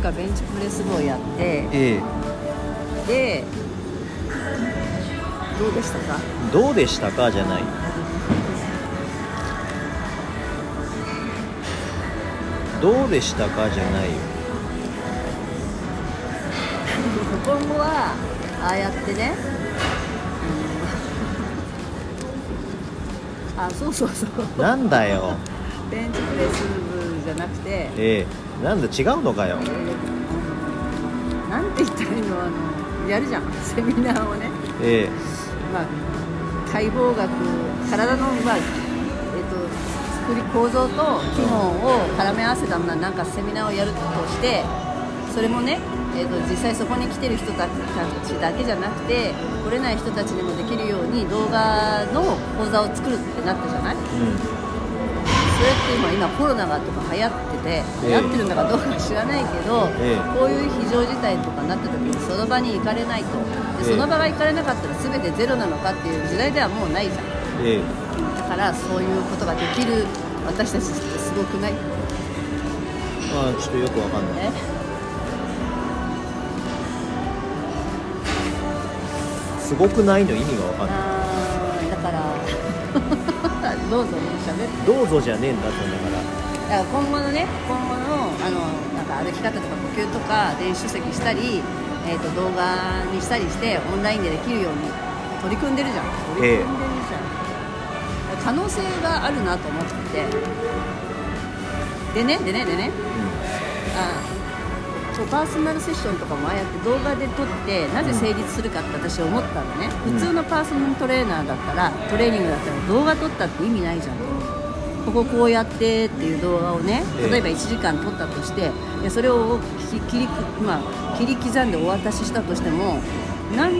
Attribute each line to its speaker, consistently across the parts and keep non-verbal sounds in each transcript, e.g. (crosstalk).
Speaker 1: 日ベンチプレス部をやって
Speaker 2: え
Speaker 1: でどうでしたか？
Speaker 2: えどうでしたか？じゃない。どうでしたか？じゃないよ。
Speaker 1: 今後はああやってね、うん、あそうそうそう。
Speaker 2: なんだよ。
Speaker 1: ベンチプレス部じゃなくて
Speaker 2: ええなんだ違うのかよ。
Speaker 1: なんて言ったらいいのあのやるじゃん。(laughs) セミナーをね。
Speaker 2: え
Speaker 1: まあ解剖学体のまあえっと作り構造と機能を絡め合わせたななんかセミナーをやるとしてそれもね、えっと実際そこに来てる人たちだけじゃなくて来れない人たちにもできるように動画の講座を作るってなったじゃない？
Speaker 2: え
Speaker 1: それって今今コロナがとか流行ってて流行ってるのかどうか知らないけど、
Speaker 2: ええ。
Speaker 1: こういう非常事態とかになった時にその場に行かれないと。で
Speaker 2: ええ。
Speaker 1: その場が行かれなかったら全てゼロなのかっていう時代ではもうないじゃん。
Speaker 2: ええ。
Speaker 1: だからそういうことができる私たちってすごくない？
Speaker 2: ああちょっとよくわかんない。
Speaker 1: え？
Speaker 2: すごくないの意味がわかんない。
Speaker 1: だから (laughs) どうぞ喋って。
Speaker 2: どうぞじゃねえんだってんだから
Speaker 1: だから今後のね今後のあのなんか歩き方とか呼吸とか電子書籍したり、えー、と動画にしたりしてオンラインでできるように取り組んでるじゃん。取り組んでるじゃん、可能性があるなと思ってて。でねでねでね。あそうパーソナルセッションとかもああやって動画で撮ってなぜ成立するかって私思ったのね、
Speaker 2: うん。
Speaker 1: 普通のパーソナルトレーナーだったらトレーニングだったら動画撮ったって意味ないじゃんこここうやってっていう動画をね
Speaker 2: ええ。
Speaker 1: 例えば1時間撮ったとしてでそれを切りまあ、切り刻んでお渡ししたとしてもなん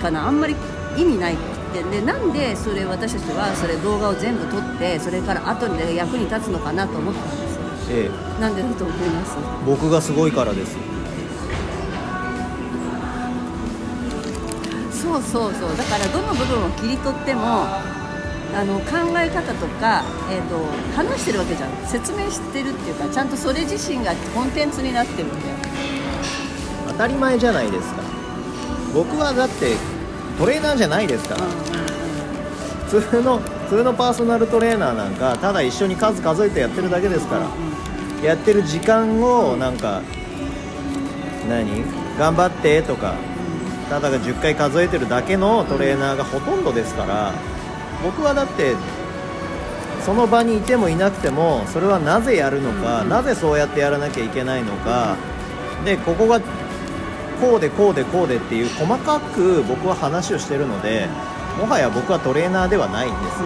Speaker 1: かなあんまり意味ないってでなんでそれ私たちはそれ動画を全部撮ってそれから後で役に立つのかなと思ったんですよ。
Speaker 2: ええ。
Speaker 1: なんでだと思います？
Speaker 2: 僕がすごいからです。
Speaker 1: そうそうそう。だからどの部分を切り取ってもあの考え方とか、えー、と話してるわけじゃん。説明してるっていうかちゃんとそれ自身がコンテンツになってるんだよ
Speaker 2: 当たり前じゃないですか。僕はだってトレーナーじゃないですから。普通の普通のパーソナルトレーナーなんかただ一緒に数数えてやってるだけですから。やってる時間をなんか何？頑張ってとかただが10回数えてるだけのトレーナーがほとんどですから僕はだってその場にいてもいなくてもそれはなぜやるのか、なぜそうやってやらなきゃいけないのか。でここがこうでこうでこうでっていう細かく僕は話をしてるのでもはや僕はトレーナーではないんです。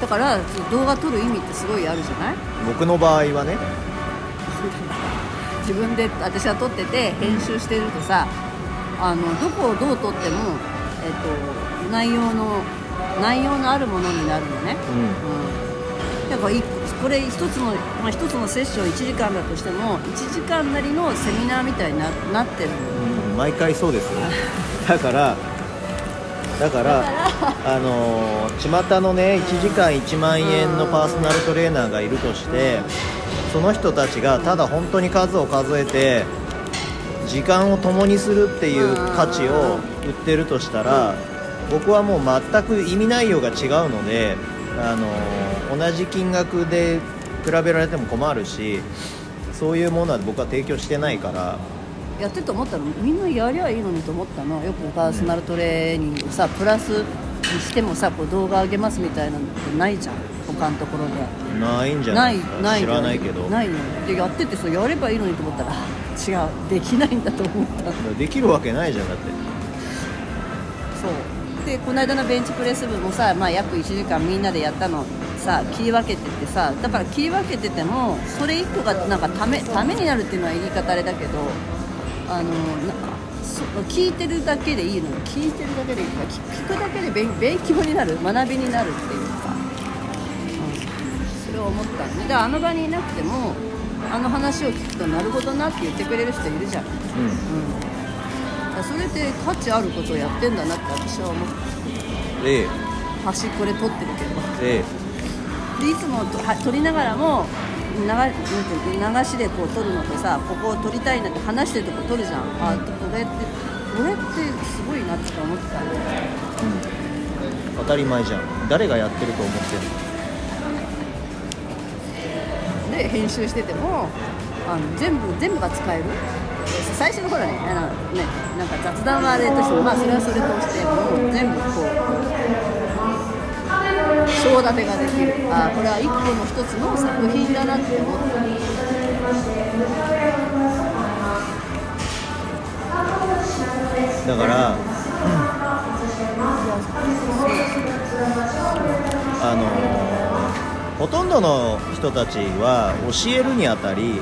Speaker 1: だから動画撮る意味ってすごいあるじゃない？
Speaker 2: 僕の場合はね。(laughs)
Speaker 1: 自分で私は撮ってて編集してるとさあのどこをどう撮っても、えっと内容の内容のあるものになるのね、うん、だからいこれ一つの、まあ、一つのセッション1時間だとしても1時間なりのセミナーみたいにななってる。の
Speaker 2: うん、毎回そうですよ。(laughs) だからだからあのー巷のね1時間1万円のパーソナルトレーナーがいるとしてその人たちがただ本当に数を数えて時間を共にするっていう価値を売ってるとしたら僕はもう全く意味内容が違うので、あのー同じ金額で比べられても困るしそういうものは僕は提供してないから。
Speaker 1: やってて思ったの？みんなやりゃいいのにと思ったの？よくパーソナルトレーニングさプラスにしてもさこう動画上げますみたいなのってないじゃん？他のところで。
Speaker 2: ないんじゃ
Speaker 1: な
Speaker 2: ない
Speaker 1: ない
Speaker 2: 知らないけど。
Speaker 1: ないの？でやっててそうやればいいのにと思ったら違う。できないんだと思った。
Speaker 2: できるわけないじゃんだって。
Speaker 1: そうでこの間のベンチプレス部もさ、まあ、約1時間みんなでやったの。さ切り分けてってさだから切り分けててもそれ1個がなんかためためになるっていうのは言い方あれだけどあのなんかそ聞いてるだけでいいのよ。聞いてるだけでいいから聞聞くだけで勉勉強になる。学びになるっていうか、うん、それを思ったの。ねだからあの場にいなくてもあの話を聞くとなるほどなって言ってくれる人いるじゃん、うん、だそれって価値あることをやってんだなって私は思って。
Speaker 2: うんええ。
Speaker 1: 端っこで撮ってるけど。
Speaker 2: え
Speaker 1: でいつもとは撮りながらも流なんていうの流しでこう撮るのとさここを撮りたいなって話してるとこ撮るじゃん。あこれってこれってすごいなって思ってたんだよ
Speaker 2: 当たり前じゃん。誰がやってると思ってんの？
Speaker 1: で編集しててもあの全部全部が使える最初の頃ねあのねなんか雑談はあれとしてもまあそれはそれとしてもう全部こう章立てができるあこれは一個の一つの作品だなって思った
Speaker 2: だから、うんあのほとんどの人たちは教えるにあたり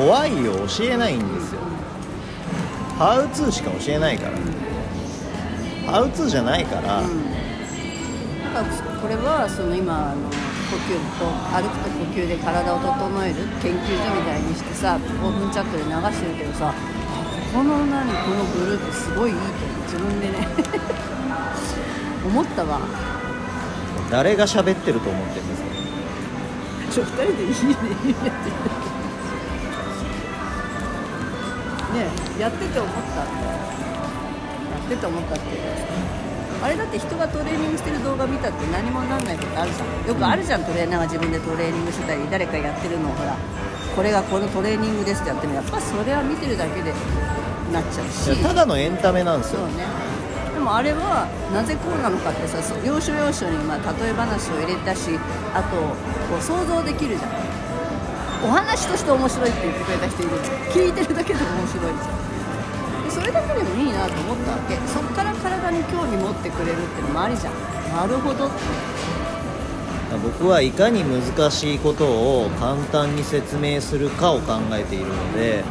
Speaker 2: ワイを教えないんですよ。ハウツーしか教えないから。ハウツーじゃないから、
Speaker 1: うんこれはその今あの呼吸と歩くと呼吸で体を整える研究所みたいにしてさオープンチャットで流してるけどさこの何このグループすごいいいと自分でね。(laughs) 思ったわ。
Speaker 2: 誰が喋ってると思ってるんですか
Speaker 1: ちょ2人でいいねいいねってねえやってて思ったやってて思ったって。あれだって人がトレーニングしてる動画見たって何もなんないことあるじゃん。よくあるじゃん、トレーナーが自分でトレーニングしてたり誰かやってるのをほら。これがこのトレーニングですってやってもやっぱそれは見てるだけでなっちゃうし。
Speaker 2: ただのエンタメなんですよ。
Speaker 1: ね。でもあれはなぜこうなのかってさ要所要所にまあ例え話を入れたしあとこう想像できるじゃんお話として面白いって言ってくれた人いる聞いてるだけでも面白い。じゃんでそれだけでもいいなと思ったわけ。そっから体に興味持ってくれるってのもありじゃん。なるほどって。
Speaker 2: 僕はいかに難しいことを簡単に説明するかを考えているので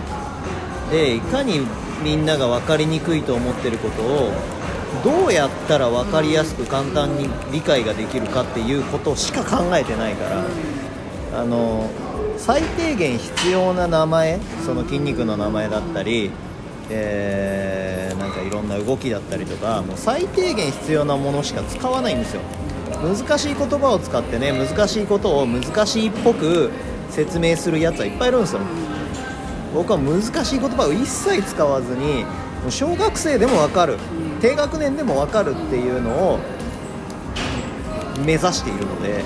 Speaker 2: でいかにみんなが分かりにくいと思ってることをどうやったら分かりやすく簡単に理解ができるかっていうことしか考えてないからあの最低限必要な名前その筋肉の名前だったり、えーなんかいろんな動きだったりとかもう最低限必要なものしか使わないんですよ。難しい言葉を使ってね難しいことを難しいっぽく説明するやつはいっぱいいるんですよ。僕は難しい言葉を一切使わずにもう小学生でも分かる低学年でも分かるっていうのを目指しているので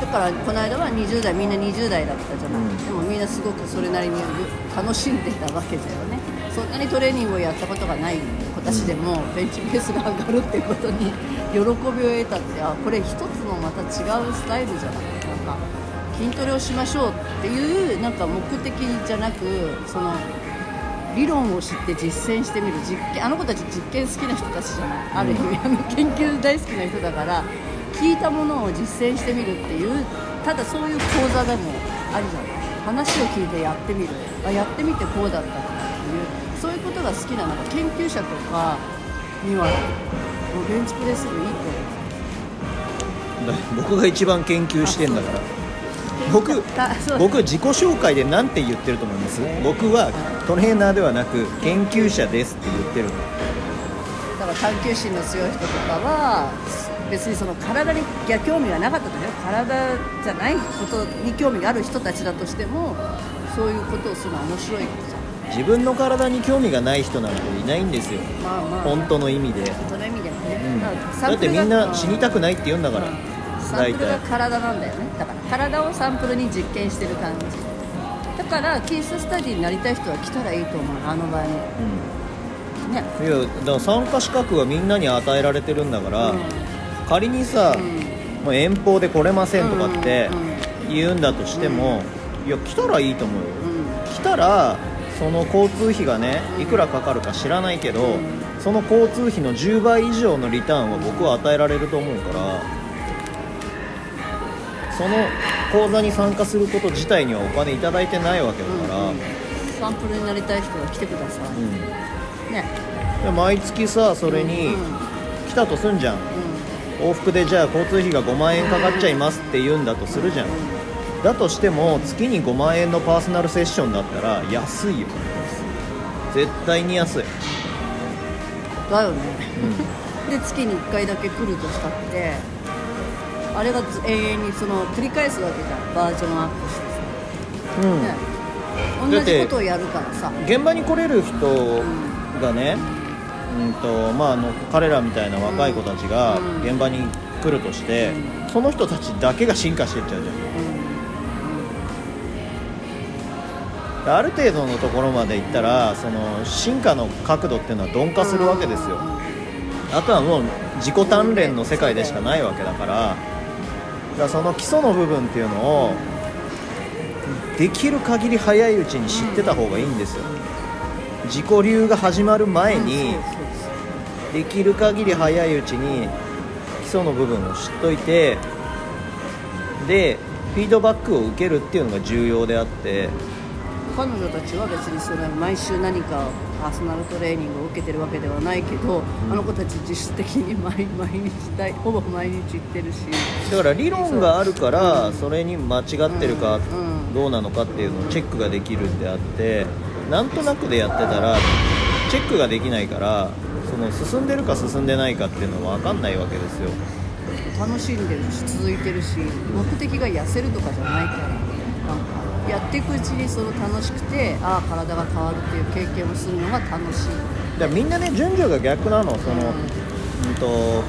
Speaker 1: だからこの間は20代みんな20代だったじゃない、
Speaker 2: うん。
Speaker 1: でもみんなすごくそれなりに楽しんでたわけだよね。そんなにトレーニングをやったことがない子たちでもベンチプレスが上がるっていうことに喜びを得たってあこれ一つのまた違うスタイルじゃない。なんか筋トレをしましょうっていうなんか目的じゃなくその理論を知って実践してみる。実験あの子たち実験好きな人たちじゃない。ある意味、あの研究大好きな人だから聞いたものを実践してみるっていうただそういう講座でもありじゃない話を聞いてやってみる。あやってみてこうだったっていう。そういうことが好きななんか研究者とかには。もうベンチプレス部いいと
Speaker 2: だ僕が一番研究してんだから。僕僕自己紹介で何て言ってると思います？僕はトレーナーではなく研究者ですって言ってるの。
Speaker 1: だから探求心の強い人とかは別にその体に興味がなかったとね体じゃないことに興味がある人たちだとしてもそういうことをするのは面白いじ
Speaker 2: 自分の体に興味がない人なんていないんですよ。
Speaker 1: まあまあ。
Speaker 2: 本当の意味で、
Speaker 1: その意味でもね、
Speaker 2: うん。だってみんな死にたくないって言うんだから、
Speaker 1: うんサンプルが
Speaker 2: 大体
Speaker 1: 体なんだよね。だから体をサンプルに実験してる感じ。だからケーススタディになりたい人は来たらいいと思うあの場合に。ね
Speaker 2: うん、いやだから参加資格はみんなに与えられてるんだから、
Speaker 1: うん
Speaker 2: 仮にさ、
Speaker 1: うん。
Speaker 2: もう遠方で来れませんとかって
Speaker 1: うん
Speaker 2: 言うんだとしても、いや来たらいいと思うよ。
Speaker 1: うん。
Speaker 2: 来たらその交通費がねいくらかかるか知らないけど、
Speaker 1: うん。
Speaker 2: その交通費の10倍以上のリターンは僕は与えられると思うからその講座に参加すること自体にはお金いただいてないわけだから、
Speaker 1: うんサンプルになりたい人は来てください、
Speaker 2: うん。
Speaker 1: ね。
Speaker 2: で毎月さそれに
Speaker 1: うん。
Speaker 2: 来たとすんじゃん往復でじゃあ交通費が5万円かかっちゃいますって言うんだとするじゃん。だとしても月に5万円のパーソナルセッションだったら安いよ。絶対に安い、
Speaker 1: だよね。(laughs) で月に1回だけ来るとしたってあれがず永遠にその繰り返すわけじゃん。バージョンアップしてさ、
Speaker 2: うん。
Speaker 1: ね。同じことをやるからさ。
Speaker 2: 現場に来れる人がね、うんとまあ、あの彼らみたいな若い子たちが
Speaker 1: うん。
Speaker 2: 現場に来るとして、その人たちだけが進化していっちゃうじゃん。ある程度のところまでいったらその進化の角度っていうのは鈍化するわけですよ。あとはもう自己鍛錬の世界でしかないわけだから。だからその基礎の部分っていうのをできる限り早いうちに知ってた方がいいんですよ。自己流が始まる前にできる限り早いうちに基礎の部分を知っといてでフィードバックを受けるっていうのが重要であって。
Speaker 1: 彼女たちは別にそれは毎週何かパーソナルトレーニングを受けてるわけではないけど、あの子たち実質的に毎 (laughs) 毎日ほぼ毎日行ってるし。
Speaker 2: だから理論があるからそれに間違ってるか
Speaker 1: うん。
Speaker 2: どうなのかっていうのをチェックができるんであってなんとなくでやってたらチェックができないからその進んでるか進んでないかっていうのは分かんないわけですよ。
Speaker 1: 楽しんでるし続いてるし目的が痩せるとかじゃないからなんかやっていくうちにその楽しくてああ体が変わるっていう経験をするのが楽しい。
Speaker 2: だからみんなね順序が逆なの。その、うん、と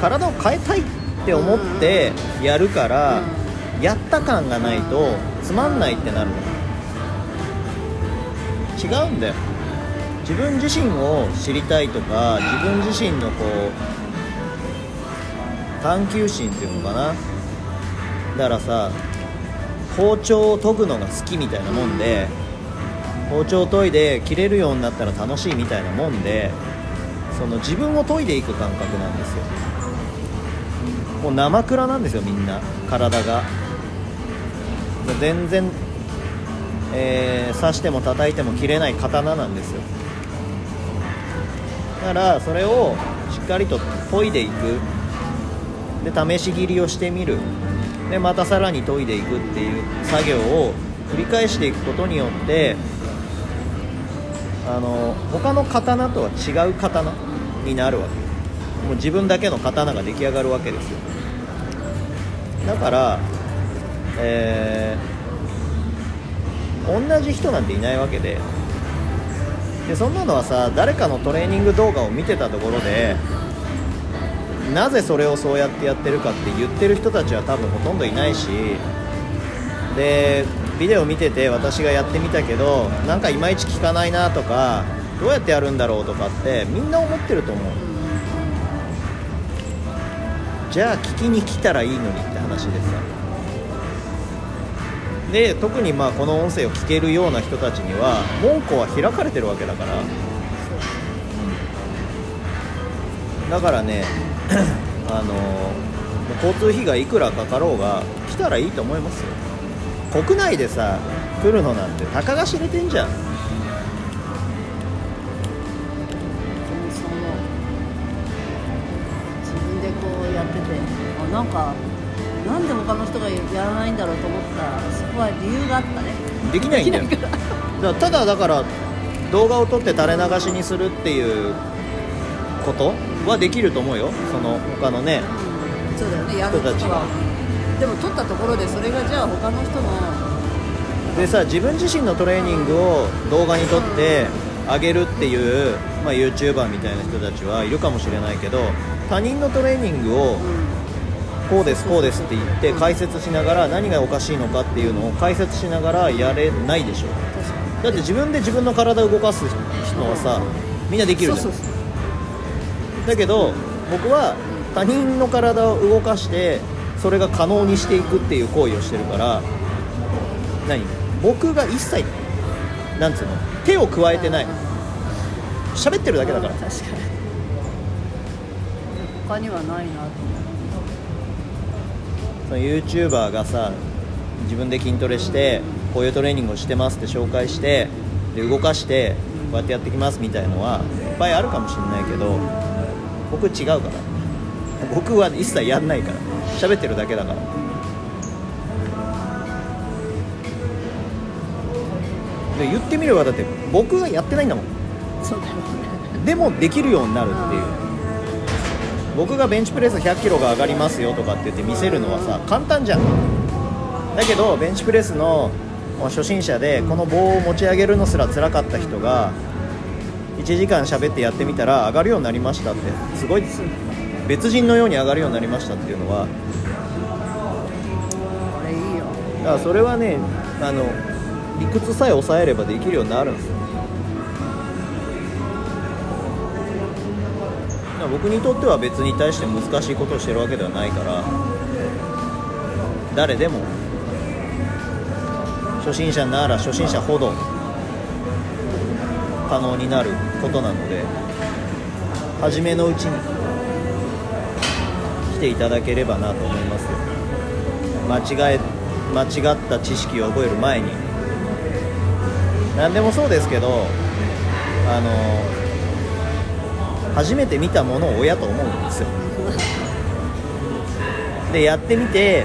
Speaker 2: 体を変えたいって思ってやるから、やった感がないとつまんないってなるの。違うんだよ自分自身を知りたいとか自分自身のこう探求心っていうのかな？だからさ包丁を研ぐのが好きみたいなもんで、包丁を研いで切れるようになったら楽しいみたいなもんでその自分を研いでいく感覚なんですよ。もう生倉なんですよみんな。体が。全然、えー刺しても叩いても切れない刀なんですよ。だからそれをしっかりと研いでいく。で試し切りをしてみる。でまたさらに研いでいくっていう作業を繰り返していくことによってあの他の刀とは違う刀になるわけ。もう自分だけの刀が出来上がるわけですよ。だから、えー同じ人なんていないわけででそんなのはさ誰かのトレーニング動画を見てたところでなぜそれをそうやってやってるかって言ってる人たちは多分ほとんどいないしでビデオ見てて私がやってみたけどなんかいまいち効かないなとかどうやってやるんだろうとかってみんな思ってると思う。じゃあ聞きに来たらいいのにって話でさで特にまあこの音声を聞けるような人たちには門戸は開かれてるわけだから、だからね (clears throat) あの交通費がいくらかかろうが来たらいいと思いますよ。国内でさ来るのなんてたかが知れてんじゃん。
Speaker 1: で
Speaker 2: きないんだよ。だただだから動画を撮って垂れ流しにするっていうことはできると思うよ。その他のね
Speaker 1: うん。そうだよね。やる
Speaker 2: 人たちが
Speaker 1: は。でも撮ったところでそれがじゃあ他の人の
Speaker 2: でさ自分自身のトレーニングを動画に撮ってあげるっていう、まあ、YouTuber みたいな人たちはいるかもしれないけど他人のトレーニングを
Speaker 1: うん
Speaker 2: こうですこうですって言って解説しながら何がおかしいのかっていうのを解説しながらやれないでしょだって自分で自分の体を動かす人はさみんなできるじゃん。だけど僕は他人の体を動かしてそれが可能にしていくっていう行為をしてるから何？僕が一切なんつうの？手を加えてない。喋ってるだけだから。
Speaker 1: うん確かに。他にはないなと思
Speaker 2: その YouTuber がさ自分で筋トレしてこういうトレーニングをしてますって紹介してで動かしてこうやってやってきますみたいのはいっぱいあるかもしれないけど僕違うから。僕は一切やんないから。喋ってるだけだから。で言ってみればだって僕がやってないんだもん。でもできるようになるっていう僕がベンチプレス1 0 0キロが上がりますよとかって言って見せるのはさ簡単じゃん。だけどベンチプレスの初心者でこの棒を持ち上げるのすら辛かった人が1時間喋ってやってみたら上がるようになりましたってすごいです。別人のように上がるようになりましたっていうのはだからそれはねあの理屈さえ抑えればできるようになるんですよ僕にとっては別に対して難しいことをしてるわけではないから誰でも初心者なら初心者ほど可能になることなので初めのうちに来ていただければなと思います。間違え間違った知識を覚える前に。何でもそうですけどあの初めて見たものを親と思うんですよ。でやってみて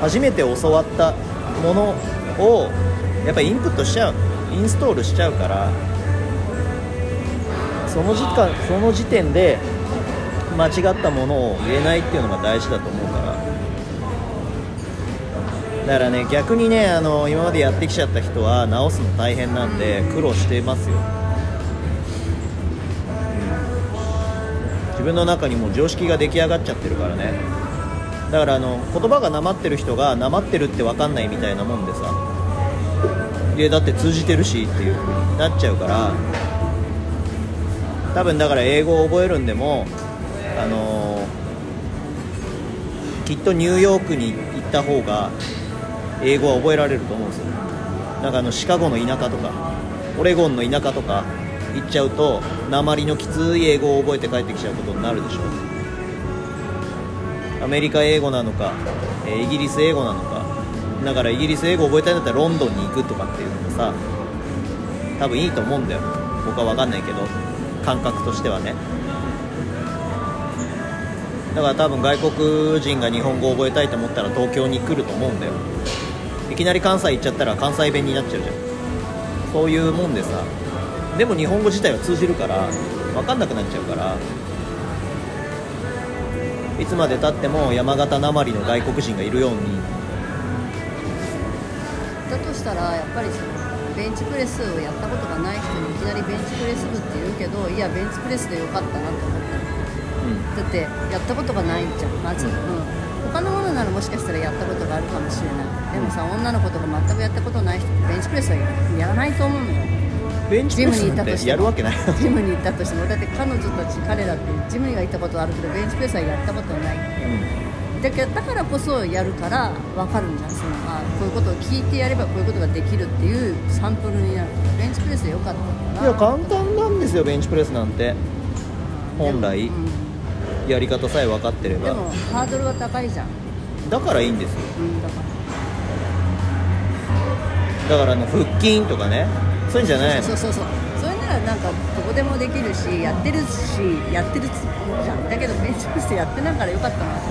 Speaker 2: 初めて教わったものをやっぱりインプットしちゃうインストールしちゃうからその時間その時点で間違ったものを言えないっていうのが大事だと思うから。だからね逆にねあの今までやってきちゃった人は直すの大変なんで苦労してますよ、自分の中にも常識が出来上がっちゃってるからね。だからあの言葉がなまってる人がなまってるって分かんないみたいなもんでさ。いやだって通じてるしっていう風になっちゃうから。多分だから英語を覚えるんでもあのきっとニューヨークに行った方が英語は覚えられると思うんですよ。なんかあのシカゴの田舎とかオレゴンの田舎とか行っちゃうと鉛のきつい英語を覚えて帰ってきちゃうことになるでしょう。アメリカ英語なのか、えイギリス英語なのか。だからイギリス英語を覚えたいんだったらロンドンに行くとかっていうのもさ多分いいと思うんだよ。僕は分かんないけど感覚としてはね。だから多分外国人が日本語を覚えたいと思ったら東京に来ると思うんだよ。いきなり関西行っちゃったら関西弁になっちゃうじゃん。そういうもんでさでも日本語自体は通じるから分かんなくなっちゃうから。いつまでたっても山形なまりの外国人がいるように。
Speaker 1: だとしたらやっぱりそのベンチプレスをやったことがない人にいきなりベンチプレス部って言うけどいやベンチプレスでよかったなって思った。だってやったことがないじゃん。まず、
Speaker 2: う
Speaker 1: うん。ん他のものならもしかしたらやったことがあるかもしれないでもさ女の子とか全くやったことない人ってベンチプレスはやらないと思うのよ
Speaker 2: ベンチプレスなんてやるわけない
Speaker 1: ジムに行ったとしても。だって彼女たち彼らってジムには行ったことあるけどベンチプレスはやったことない。だけどだからこそやるから分かるんじゃんそのあこういうことを聞いてやればこういうことができるっていうサンプルになる。ベンチプレスでよかった
Speaker 2: いや簡単なんですよベンチプレスなんて。本来
Speaker 1: うん。
Speaker 2: やり方さえ分かってれば。
Speaker 1: でもハードルは高いじゃん、
Speaker 2: だからいいんですよ。
Speaker 1: うん、だから
Speaker 2: だからあの腹筋とかねそういうんじゃない。の
Speaker 1: そうそう。そうそれならなんかどこでもできるしやってるしやってるじゃん。だけどベンチプレスやってないからよかったなって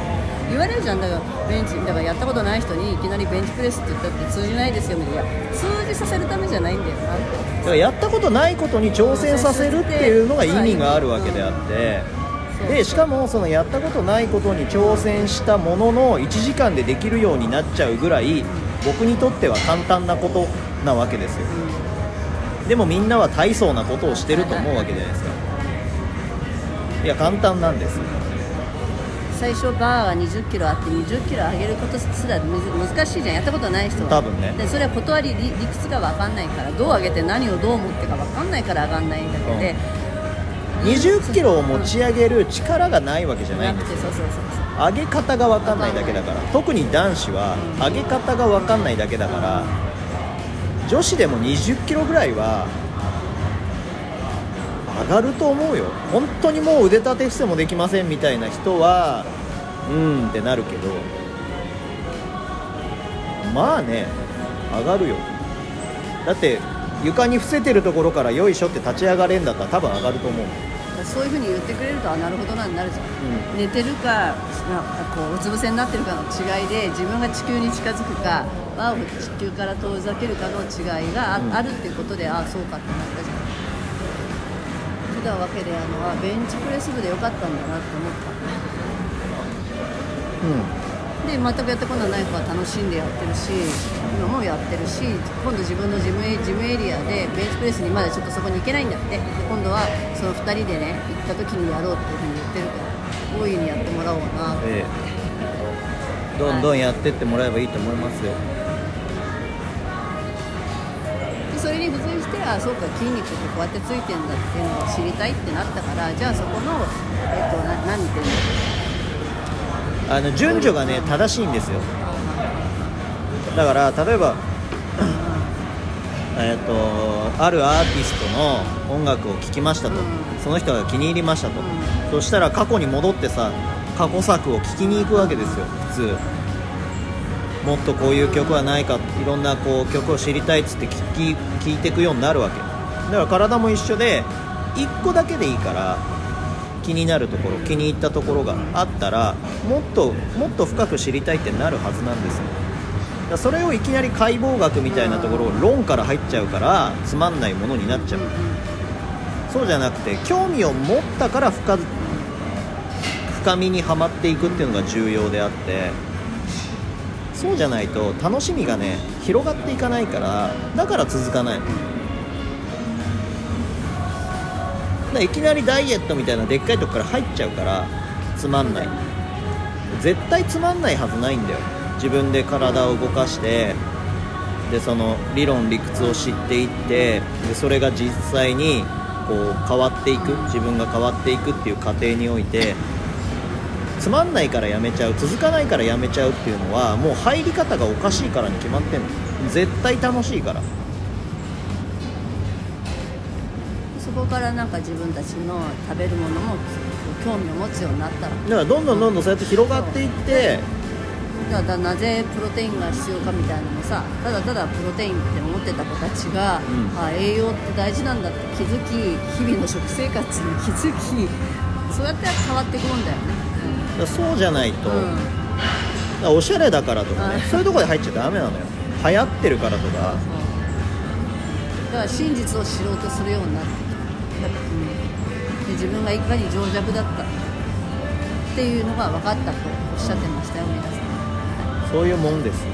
Speaker 1: 言われるじゃん。だからベンチだからやったことない人にいきなりベンチプレスって言ったって通じないですよみたいな。通じさせるためじゃないんだよ。な
Speaker 2: だからやったことないことに挑戦させるっていうのが意味があるわけであって。でしかもそのやったことないことに挑戦したものの1時間でできるようになっちゃうぐらい僕にとっては簡単なことなわけですよ。でもみんなは大層なことをしてると思うわけじゃないですか。いや簡単なんです。よ
Speaker 1: 最初バーが2 0キロあって2 0キロ上げることすら難しいじゃん。やったことない人は。
Speaker 2: 多分ね。
Speaker 1: でそれは断り理理屈が分かんないからどう上げて何をどう思ってか分かんないから上がんないんだけど、で
Speaker 2: 20キロを持ち上げる力がないわけじゃないんですよ
Speaker 1: なくて。そうそうそうそう
Speaker 2: 上げ方が分かんないだけだから。特に男子は上げ方が分かんないだけだから。女子でも20キロぐらいは上がると思うよ。本当にもう腕立て伏せもできませんみたいな人はうーんってなるけど。まあね上がるよ。だって床に伏せてるところからよいしょって立ち上がれんだったら多分上がると思う、
Speaker 1: そういうふうに言ってくれるとあなるほどなになるじゃん。
Speaker 2: うん。
Speaker 1: 寝てるかなんかこううつ伏せになってるかの違いで自分が地球に近づくか輪を地球から遠ざけるかの違いがあ,、
Speaker 2: うん。
Speaker 1: あるっていうことでああそうかってなったじゃん。そたわけであのあベンチプレス部でよかったんだなって思った。
Speaker 2: うん
Speaker 1: で全くやったことない子は楽しんでやってるし今もやってるし今度自分の事務エリアでベンチプレスにまだちょっとそこに行けないんだって。で今度はその2人でね行った時にやろうっていうふうに言ってるから大いにやってもらおうな。って
Speaker 2: ええ。どんどんやってってもらえばいいと思いますよ。
Speaker 1: でそれに付随してあそうか筋肉ってこうやってついてんだっていうのを知りたいってなったからじゃあそこのえっとな何ていうの？
Speaker 2: あの順序がね正しいんですよ。だから例えばえっとあるアーティストの音楽を聴きましたと、
Speaker 1: うん。
Speaker 2: その人が気に入りましたと、
Speaker 1: うん。
Speaker 2: そしたら過去に戻ってさ過去作を聴きに行くわけですよ普通。もっとこういう曲はないかいろんなこう曲を知りたいっつって聴き聴いていくようになるわけ。だから体も一緒で1個だけでいいから気になるところ気に入ったところがあったらもっともっと深く知りたいってなるはずなんですよ。だそれをいきなり解剖学みたいなところを論から入っちゃうからつまんないものになっちゃう。そうじゃなくて興味を持ったから深深みにはまっていくっていうのが重要であってそうじゃないと楽しみがね広がっていかないからだから続かない。だいきなりダイエットみたいなでっかいとこから入っちゃうからつまんない。絶対つまんないはずないんだよ。自分で体を動かしてでその理論理屈を知っていってでそれが実際にこう変わっていく。自分が変わっていくっていう過程においてつまんないからやめちゃう。続かないからやめちゃうっていうのはもう入り方がおかしいからに決まってんの。絶対楽しいから。
Speaker 1: こからなんか自分たちの食べるものも興味を持つようになったら。
Speaker 2: だからどんどんどんどんそうやって広がっていって。
Speaker 1: だからなぜプロテインが必要かみたいなのもさただただプロテインって思ってた子たちが、
Speaker 2: うん。
Speaker 1: あ栄養って大事なんだって気づき日々の食生活に気づきそうやって変わっていくもんだよね。
Speaker 2: だからそうじゃないと、
Speaker 1: うん、
Speaker 2: おしゃれだからとかね。
Speaker 1: うん
Speaker 2: そういうところで入っちゃダメなのよ。(laughs) 流行ってるからとか。
Speaker 1: そう。だから真実を知ろうとするようになって自分がいかに情弱だったっていうのが分かったとおっしゃってましたよ皆さん。
Speaker 2: そういうもんです。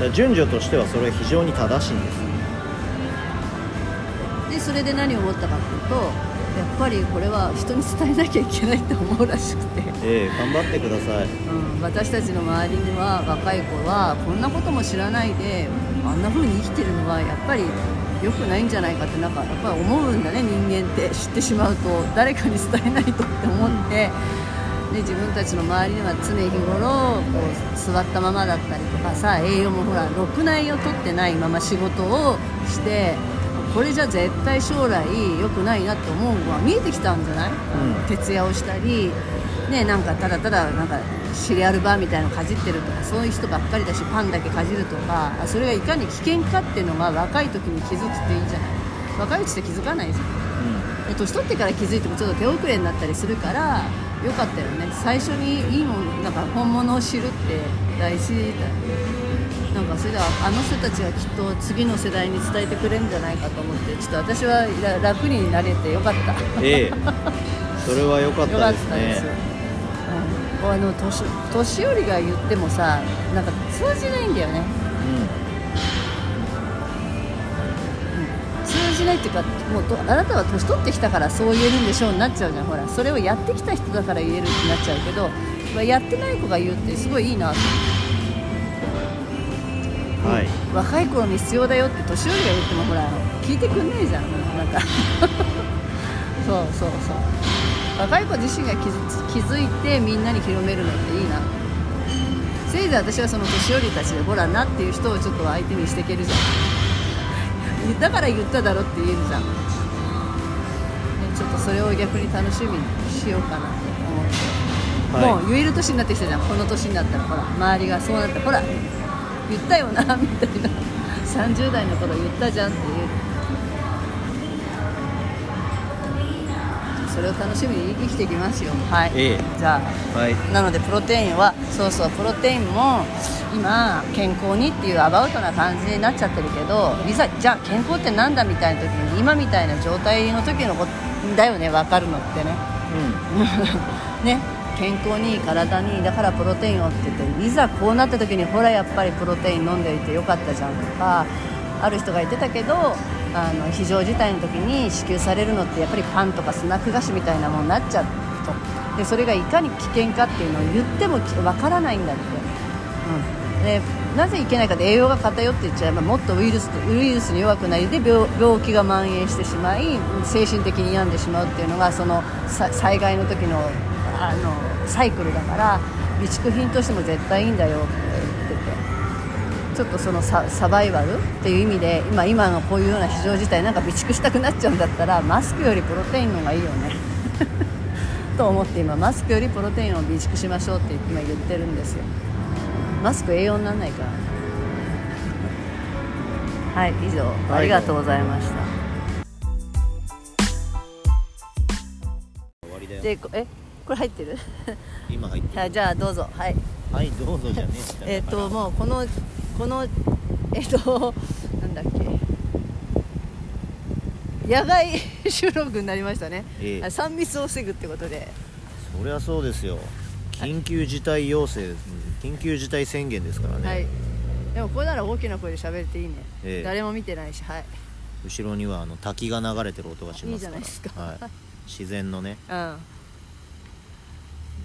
Speaker 2: だ順序としてはそれは非常に正しいんです。
Speaker 1: でそれで何を思ったかっていうとやっぱりこれは人に伝えなきゃいけないって思うらしくて、
Speaker 2: ええ頑張ってください。
Speaker 1: うん、私たちの周りには若い子はこんなことも知らないであんな風に生きてるのはやっぱり良くないんじゃないかってなんかやっぱり思うんだね人間って。知ってしまうと誰かに伝えないとって思って。で自分たちの周りには常日頃こう座ったままだったりとかさ栄養もほらろくな栄養取ってないまま仕事をしてこれじゃ絶対将来良くないなって思うのは見えてきたんじゃない、
Speaker 2: ん。
Speaker 1: 徹夜をしたり、ね、なんかただただなんかシリアルバーみたいなのかじってるとかそういう人ばっかりだしパンだけかじるとかあそれがいかに危険かっていうのが若い時に気づくっていいんじゃない若いうちって気づかないですよで年取ってから気づいてもちょっと手遅れになったりするからよかったよね。最初にいいもんなんか本物を知るって大事だよね。なんかそれではあの人たちはきっと次の世代に伝えてくれるんじゃないかと思ってちょっと私はら楽になれてよかった。
Speaker 2: ええ。それは良かっ
Speaker 1: よか
Speaker 2: たです
Speaker 1: ったです、
Speaker 2: ね
Speaker 1: うん、あの年年寄りが言ってもさなんか通じないんだよね。通じないっていうかもうとあなたは年取ってきたからそう言えるんでしょうになっちゃうじゃん。ほらそれをやってきた人だから言えるってなっちゃうけどまあやってない子が言うってすごいいいなと。
Speaker 2: うんはい。
Speaker 1: 若い頃に必要だよって年寄りが言ってもほら聞いてくんねえじゃん。なんか。(laughs) そうそうそう若い子自身が気づいてみんなに広めるのっていいな。せいぜい私はその年寄りたちでほらなっていう人をちょっと相手にしていけるじゃん。だから言っただろって言えるじゃん、ね、ちょっとそれを逆に楽しみにしようかなと思って、
Speaker 2: はい
Speaker 1: もう言える年になってきたじゃん。この年になったらほら周りがそうなってほら言ったよなみたいな。30代の頃言ったじゃんって言えそれを楽しみに生きていきますよ。はい、
Speaker 2: え
Speaker 1: じゃあ
Speaker 2: はい。
Speaker 1: なのでプロテインはそうそうプロテインも今健康にっていうアバウトな感じになっちゃってるけどいざじゃあ健康ってなんだみたいな時に今みたいな状態の時のこだよね。分かるのってね。(laughs) ね。健康にいい体にいいだからプロテインをって言っていざこうなった時にほらやっぱりプロテイン飲んでいてよかったじゃんとかある人が言ってたけどあの非常事態の時に支給されるのってやっぱりパンとかスナック菓子みたいなものになっちゃうと。でそれがいかに危険かっていうのを言ってもわからないんだって、うん、でなぜいけないかって栄養が偏っていっちゃえばもっとウイルスとウイルスに弱くなりで病気が蔓延してしまい精神的に病んでしまうっていうのがその災害の時のあのサイクルだから備蓄品としても絶対いいんだよ。って言っててちょっとそのササバイバルっていう意味で今今のこういうような非常事態なんか備蓄したくなっちゃうんだったらマスクよりプロテインの方がいいよね。(laughs) と思って今マスクよりプロテインを備蓄しましょうって今言ってるんですよ。マスク栄養にならないから。はい以上、ありがとうございました。
Speaker 2: 終わりだよ。
Speaker 1: でえ？これ入ってる？
Speaker 2: 今入ってる。
Speaker 1: は (laughs) いじゃあどうぞ。はい。
Speaker 2: はいどうぞじゃねえ
Speaker 1: えっ、ともうこのこのえっ、となんだっけ。野外 (laughs) 収録になりましたね、
Speaker 2: ええ。
Speaker 1: あ3密を防ぐってことで。
Speaker 2: そりゃそうですよ。緊急事態要請緊急事態宣言ですからね、
Speaker 1: はい。でもこれなら大きな声で喋れていいね、
Speaker 2: ええ。
Speaker 1: 誰も見てないしはい。
Speaker 2: 後ろにはあの滝が流れてる音がしますから。
Speaker 1: いいじゃないですか。
Speaker 2: はい、自然のね。
Speaker 1: うん。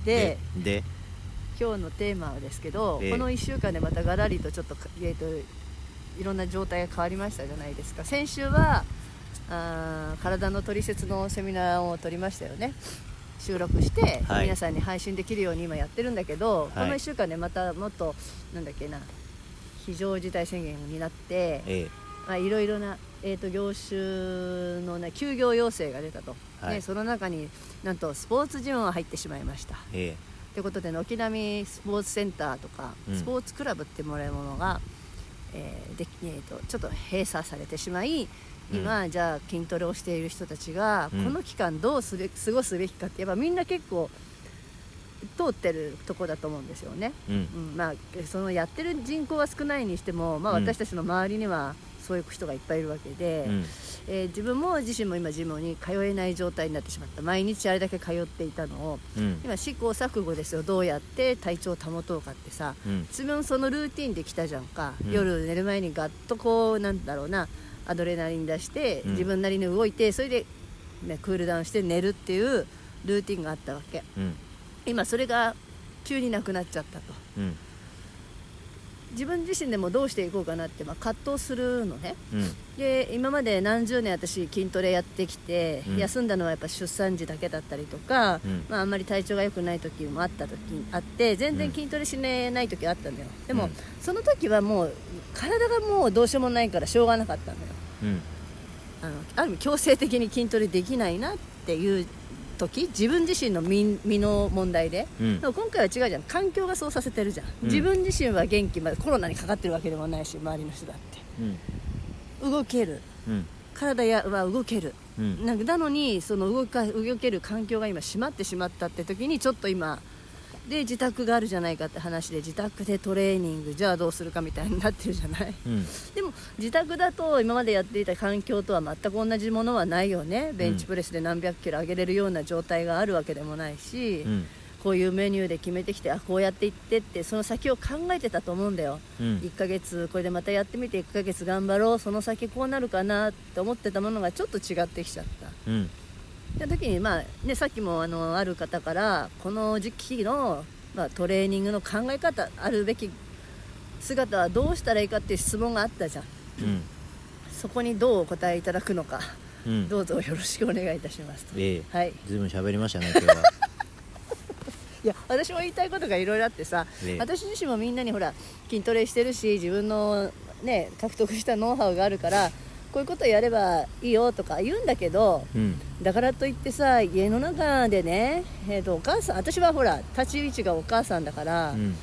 Speaker 1: で
Speaker 2: で
Speaker 1: 今日のテーマはですけど、
Speaker 2: ええ。
Speaker 1: この1週間でまたガラリとちょっと,、えー、といろんな状態が変わりましたじゃないですか。先週はあー体の取説のセミナーを取りましたよね。収録して、
Speaker 2: はい。
Speaker 1: 皆さんに配信できるように今やってるんだけど、
Speaker 2: い。
Speaker 1: この1週間でまたもっとなんだっけな非常事態宣言になって、
Speaker 2: え
Speaker 1: まあ、いろいろな、えー、と業種の、ね、休業要請が出たと、
Speaker 2: はい。
Speaker 1: ね、その中になんとスポーツジムが入ってしまいました。
Speaker 2: ええ
Speaker 1: ということで軒並みスポーツセンターとか、
Speaker 2: うん。
Speaker 1: スポーツクラブってもらうものが、えーでえー、とちょっと閉鎖されてしまい今、じゃあ筋トレをしている人たちが、
Speaker 2: うん。
Speaker 1: この期間どうすべ過ごすべきかってやっぱみんな結構通ってるとこだと思うんですよね、
Speaker 2: えうん。
Speaker 1: うん。まあ、そのやってる人口は少ないにしても、まあ、
Speaker 2: うん。
Speaker 1: 私たちの周りにはそういう人がいっぱいいるわけで、
Speaker 2: うん
Speaker 1: えー自分も自身も今ジムに通えない状態になってしまった。毎日あれだけ通っていたのを
Speaker 2: うん。
Speaker 1: 今試行錯誤ですよ。どうやって体調を保とうかってさ
Speaker 2: うん。
Speaker 1: 自分そのルーティンできたじゃんか、
Speaker 2: うん。
Speaker 1: 夜寝る前にガッとこうなんだろうなアドレナリン出して、
Speaker 2: うん。
Speaker 1: 自分なりに動いてそれで、ね、クールダウンして寝るっていうルーティンがあったわけ。
Speaker 2: うん。
Speaker 1: 今それが急になくなっちゃったと。
Speaker 2: うん
Speaker 1: 自分自身でもどうしていこうかなって、まあ、葛藤するのね。
Speaker 2: うん。
Speaker 1: で今まで何十年私筋トレやってきて、
Speaker 2: うん。
Speaker 1: 休んだのはやっぱ出産時だけだったりとか、
Speaker 2: うん。
Speaker 1: まあ、あんまり体調が良くない時もあった時あって全然筋トレしれない時あったのよ。でも、
Speaker 2: うん。
Speaker 1: その時はもう体がもうどうしようもないからしょうがなかったのよ。
Speaker 2: うん。
Speaker 1: あのある意味強制的に筋トレできないなっていう時自分自身の身身の問題で、
Speaker 2: うん。
Speaker 1: でも今回は違うじゃん。環境がそうさせてるじゃん、
Speaker 2: うん。
Speaker 1: 自分自身は元気までコロナにかかってるわけでもないし周りの人だって。
Speaker 2: うん。
Speaker 1: 動ける。
Speaker 2: うん。
Speaker 1: 体やは動ける。
Speaker 2: うん。
Speaker 1: なんかなのにその動か動ける環境が今閉まってしまったって時にちょっと今で自宅があるじゃないかって話で自宅でトレーニングじゃあどうするかみたいになってるじゃない？
Speaker 2: うん。
Speaker 1: でも自宅だと今までやっていた環境とは全く同じものはないよね。ベンチプレスで何百キロ上げれるような状態があるわけでもないし、
Speaker 2: うん。
Speaker 1: こういうメニューで決めてきてあこうやっていってってその先を考えてたと思うんだよ。
Speaker 2: うん。
Speaker 1: 1ヶ月これでまたやってみて1ヶ月頑張ろうその先こうなるかなって思ってたものがちょっと違ってきちゃった。
Speaker 2: うん
Speaker 1: で時に、まあね、さっきもあのある方からこの時期の、まあ、トレーニングの考え方あるべき姿はどうしたらいいかっていう質問があったじゃん。
Speaker 2: うん。
Speaker 1: そこにどうお答えいただくのか
Speaker 2: うん。
Speaker 1: どうぞよろしくお願いいたしますと。
Speaker 2: ええ。
Speaker 1: はい。
Speaker 2: ずいぶん喋りましたね今日は。(laughs)
Speaker 1: いや私も言いたいことがいろいろあってさ、
Speaker 2: ええ。
Speaker 1: 私自身もみんなにほら筋トレしてるし自分のね獲得したノウハウがあるからこういうことやればいいよとか言うんだけど
Speaker 2: うん。
Speaker 1: だからといってさ家の中でね、えー、とお母さん私はほら立ち位置がお母さんだから、
Speaker 2: うん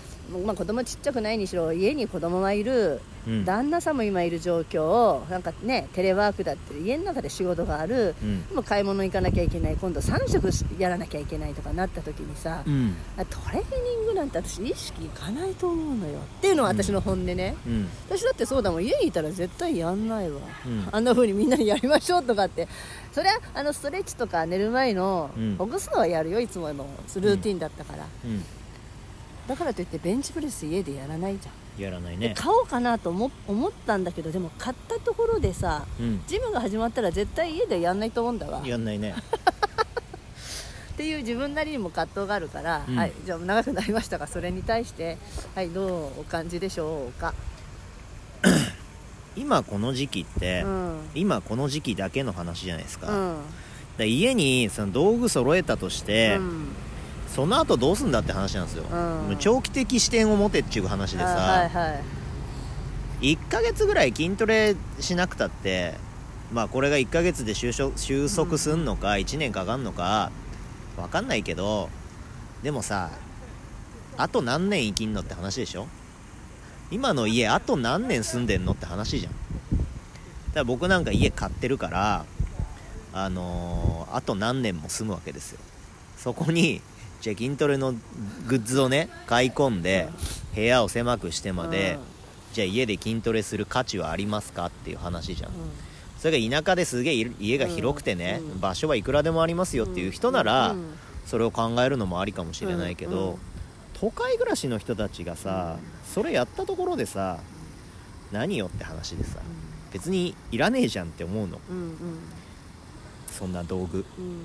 Speaker 1: まあ、子供ちっちゃくないにしろ家に子供がいる、
Speaker 2: うん。
Speaker 1: 旦那さんも今いる状況をなんかねテレワークだって家の中で仕事がある、
Speaker 2: うん。
Speaker 1: でも買い物行かなきゃいけない今度3食やらなきゃいけないとかなった時にさ、
Speaker 2: うん。
Speaker 1: あトレーニングなんて私意識いかないと思うのよ。っていうのは私の本音ね、
Speaker 2: うん。
Speaker 1: 私だってそうだもん家にいたら絶対やんないわ、
Speaker 2: うん。
Speaker 1: あんな風にみんなにやりましょうとかって。それはあのストレッチとか寝る前の
Speaker 2: うん。
Speaker 1: ほぐすのはやるよいつものルーティンだったから、
Speaker 2: うん
Speaker 1: だからといってベンチプレス家でやらないじゃん、
Speaker 2: やらないね。
Speaker 1: で買おうかなと思思ったんだけどでも買ったところでさ
Speaker 2: うん。
Speaker 1: ジムが始まったら絶対家でやんないと思うんだわ。
Speaker 2: やんないね。(laughs)
Speaker 1: っていう自分なりにも葛藤があるから、
Speaker 2: うん。
Speaker 1: はい、じゃあ長くなりましたがそれに対して、はい、どうお感じでしょうか、(coughs)
Speaker 2: 今この時期って、
Speaker 1: うん。
Speaker 2: 今この時期だけの話じゃないですか,、
Speaker 1: うん。
Speaker 2: 家にその道具揃えたとして、
Speaker 1: うん
Speaker 2: その後どうすんだって話なんですよ、
Speaker 1: うん。
Speaker 2: 長期的視点を持てっていう話でさ、
Speaker 1: あはいはい。
Speaker 2: 1ヶ月ぐらい筋トレしなくたってまあこれが1ヶ月で収束収束すんのか1年かかんのか分かんないけどでもさあと何年生きんのって話でしょ？今の家あと何年住んでんのって話じゃん。だから僕なんか家買ってるからあのーあと何年も住むわけですよ。そこにじゃあ筋トレのグッズをね買い込んで部屋を狭くしてまで、じゃあ家で筋トレする価値はありますかっていう話じゃん、
Speaker 1: うん。
Speaker 2: それが田舎ですげえ家が広くてね、
Speaker 1: うん
Speaker 2: 場所はいくらでもありますよっていう人なら、
Speaker 1: うん
Speaker 2: それを考えるのもありかもしれないけど、都会暮らしの人たちがさ、それやったところでさ何よって話でさ別にいらねえじゃんって思うの。そんな道具。
Speaker 1: うん。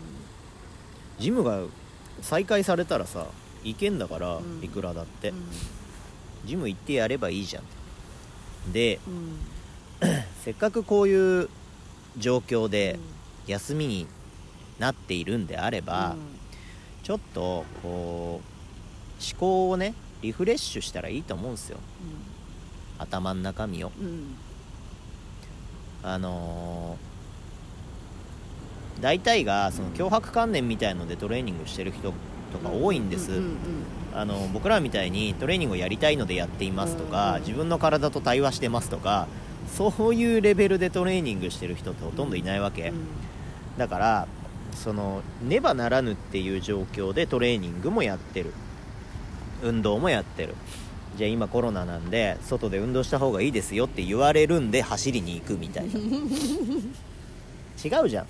Speaker 2: ジムが再開されたらさ行けんだから、
Speaker 1: うん。
Speaker 2: いくらだって、
Speaker 1: うん。
Speaker 2: ジム行ってやればいいじゃん。で
Speaker 1: うん。(clears throat)
Speaker 2: せっかくこういう状況で休みになっているんであれば、ちょっとこう思考をねリフレッシュしたらいいと思うんですよ。頭の中身を。あのー大体がその脅迫観念みたいのでトレーニングしてる人とか多いんです、
Speaker 1: うんうん
Speaker 2: あの僕らみたいにトレーニングをやりたいのでやっていますとか、
Speaker 1: うん
Speaker 2: 自分の体と対話してますとかそういうレベルでトレーニングしてる人ってほとんどいないわけ、
Speaker 1: うん。
Speaker 2: だからそのねばならぬっていう状況でトレーニングもやってる。運動もやってる。じゃあ今コロナなんで外で運動した方がいいですよって言われるんで走りに行くみたいな。(laughs) 違うじゃん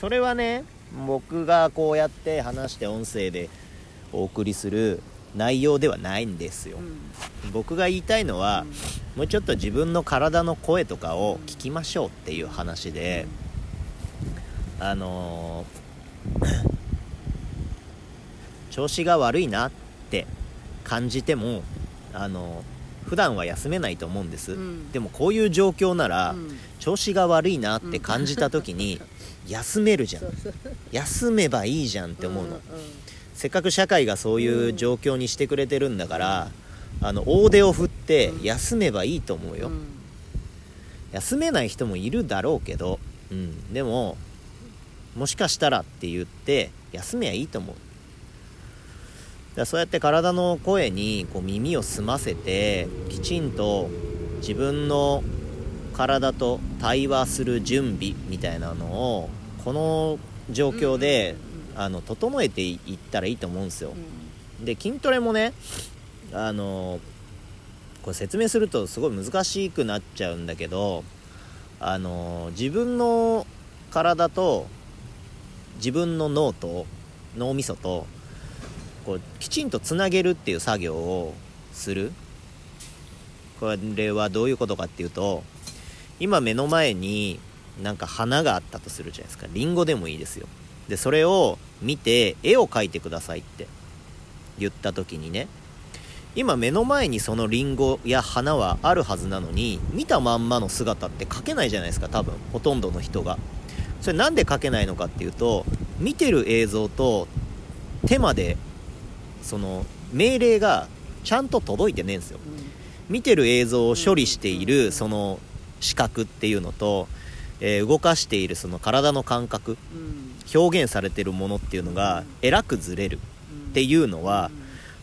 Speaker 2: それはね僕がこうやって話して音声でお送りする内容ではないんですよ、
Speaker 1: うん。
Speaker 2: 僕が言いたいのは、もうちょっと自分の体の声とかを聞きましょうっていう話で、あのー調子が悪いなって感じても、あのー普段は休めないと思うんです、
Speaker 1: うん。
Speaker 2: でもこういう状況なら、
Speaker 1: うん。
Speaker 2: 調子が悪いなって感じた時に、(laughs) 休めるじゃん。休めばいいじゃんって思うの、
Speaker 1: んん
Speaker 2: せっかく社会がそういう状況にしてくれてるんだから、あの大手を振って休めばいいと思うよ、
Speaker 1: うん。
Speaker 2: 休めない人もいるだろうけど、うん、でももしかしたらって言って休めばいいと思うだそうやって体の声にこう耳を澄ませてきちんと自分の体と対話する準備みたいなのをこの状況で、あの整えていったらいいと思うんですよ、で筋トレもねあのこれ説明するとすごい難しくなっちゃうんだけどあの自分の体と自分の脳と脳みそとこうきちんとつなげるっていう作業をする。これはどういうことかっていうと今目の前になんか花があったとするじゃないですか。リンゴでもいいですよ。でそれを見て絵を描いてくださいって言った時にね今目の前にそのリンゴや花はあるはずなのに見たまんまの姿って描けないじゃないですか多分。ほとんどの人が。それなんで描けないのかっていうと見てる映像と手までその命令がちゃんと届いてねえんですよ。見てる映像を処理しているその視覚っていうのと、えー動かしているその体の感覚
Speaker 1: うん。
Speaker 2: 表現されてるものっていうのがえらくずれるっていうのは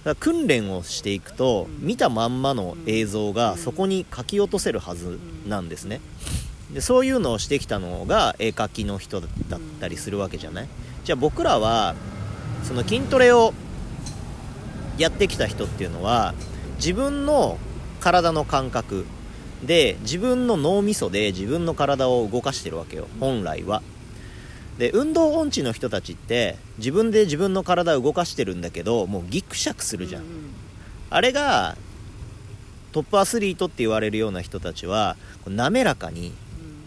Speaker 2: から訓練をしていくと見たまんまの映像がそこに書き落とせるはずなんですね。でそういうのをしてきたのが絵描きの人だったりするわけじゃない？じゃあ僕らはその筋トレをやってきた人っていうのは自分の体の感覚。で自分の脳みそで自分の体を動かしてるわけよ。本来は。で運動音痴の人たちって自分で自分の体を動かしてるんだけどもうギクシャクするじゃん、あれがトップアスリートって言われるような人たちは滑らかに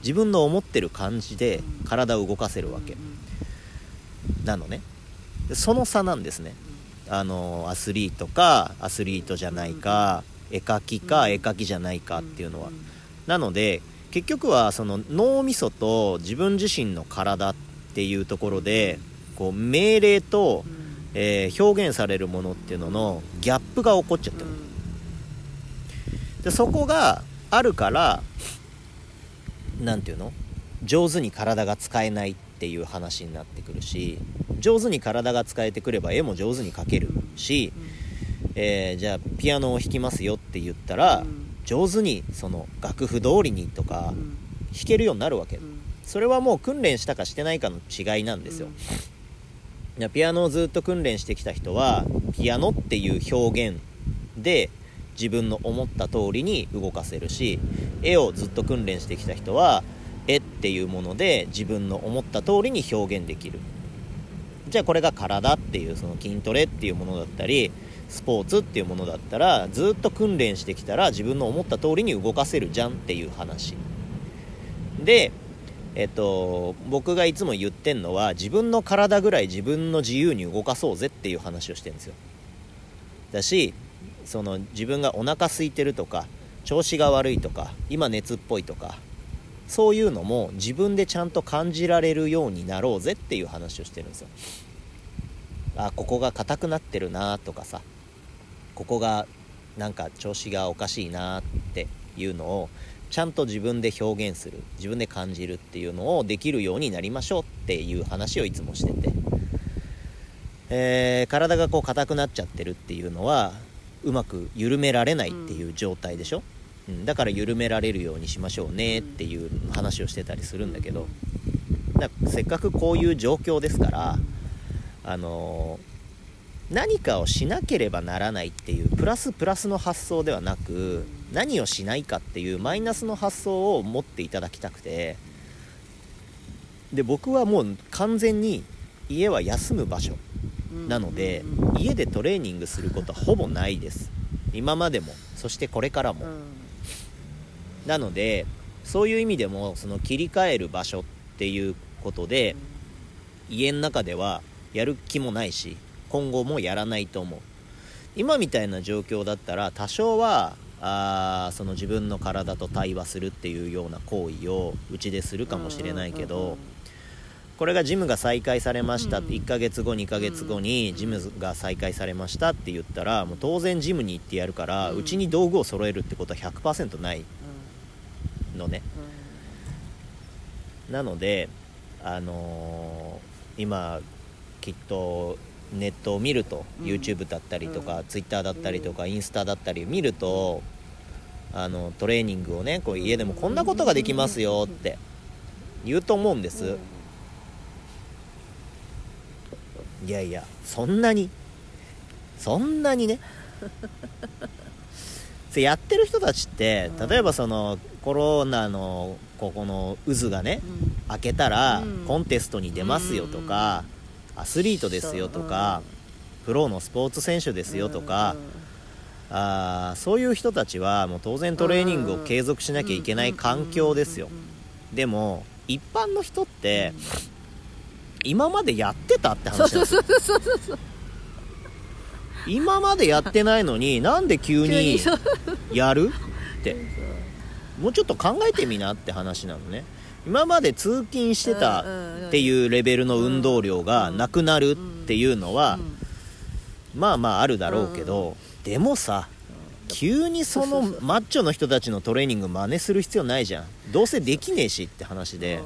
Speaker 2: 自分の思ってる感じで体を動かせるわけ。なのね。その差なんですねあのアスリートかアスリートじゃないか絵描きか絵描きじゃないかっていうのは。なので結局はその脳みそと自分自身の体っていうところでこう命令と、えー、表現されるものっていうののギャップが起こっちゃってる。でそこがあるから何て言うの？上手に体が使えないっていう話になってくるし上手に体が使えてくれば絵も上手に描けるし、えー、じゃあピアノを弾きますよって言ったら、上手にその楽譜通りにとか弾けるようになるわけ、それはもう訓練したかしてないかの違いなんですよ、うん、ピアノをずっと訓練してきた人はピアノっていう表現で自分の思った通りに動かせるし絵をずっと訓練してきた人は絵っていうもので自分の思った通りに表現できる。じゃあこれが体っていうその筋トレっていうものだったりスポーツっていうものだったらずっと訓練してきたら自分の思った通りに動かせるじゃんっていう話。でえっと僕がいつも言ってんのは自分の体ぐらい自分の自由に動かそうぜっていう話をしてるんですよ。だしその自分がお腹空いてるとか調子が悪いとか今熱っぽいとかそういうのも自分でちゃんと感じられるようになろうぜっていう話をしてるんですよ。あここが硬くなってるなとかさ。ここがなんか調子がおかしいなっていうのをちゃんと自分で表現する。自分で感じるっていうのをできるようになりましょうっていう話をいつもしてて、えー、体がこう硬くなっちゃってるっていうのはうまく緩められないっていう状態でしょ、うん、だから緩められるようにしましょうねっていう話をしてたりするんだけどだせっかくこういう状況ですからあのー、何かをしなければならないっていうプラスプラスの発想ではなく何をしないかっていうマイナスの発想を持っていただきたくてで僕はもう完全に家は休む場所なので家でトレーニングすることはほぼないです。今までもそしてこれからも、なのでそういう意味でもその切り替える場所っていうことで家の中ではやる気もないし今後もやらないと思う。今みたいな状況だったら多少はあその自分の体と対話するっていうような行為をうちでするかもしれないけど、これがジムが再開されましたって、1ヶ月後2ヶ月後にジムが再開されましたって言ったらもう当然ジムに行ってやるからうち、に道具を揃えるってことは100%ないのね、なのであのー、今きっとネットを見ると、うん、YouTube だったりとか、うん、Twitter だったりとか、インスタだったり見るとあのトレーニングをねこう家でもこんなことができますよって言うと思うんです、いやいやそんなにそんなにね (laughs) やってる人たちって例えばそのコロナのここの渦がね、開けたらコンテストに出ますよとか、アスリートですよとか、プロのスポーツ選手ですよとか、あそういう人たちはもう当然トレーニングを継続しなきゃいけない環境ですよ。でも一般の人って今までやってたって話なんですよ今までやってないのになんで急にやる？って。もうちょっと考えてみなって話なのね。今まで通勤してたっていうレベルの運動量がなくなるっていうのはまあまああるだろうけどでもさ急にそのマッチョの人たちのトレーニング真似する必要ないじゃん。どうせできねえしって話で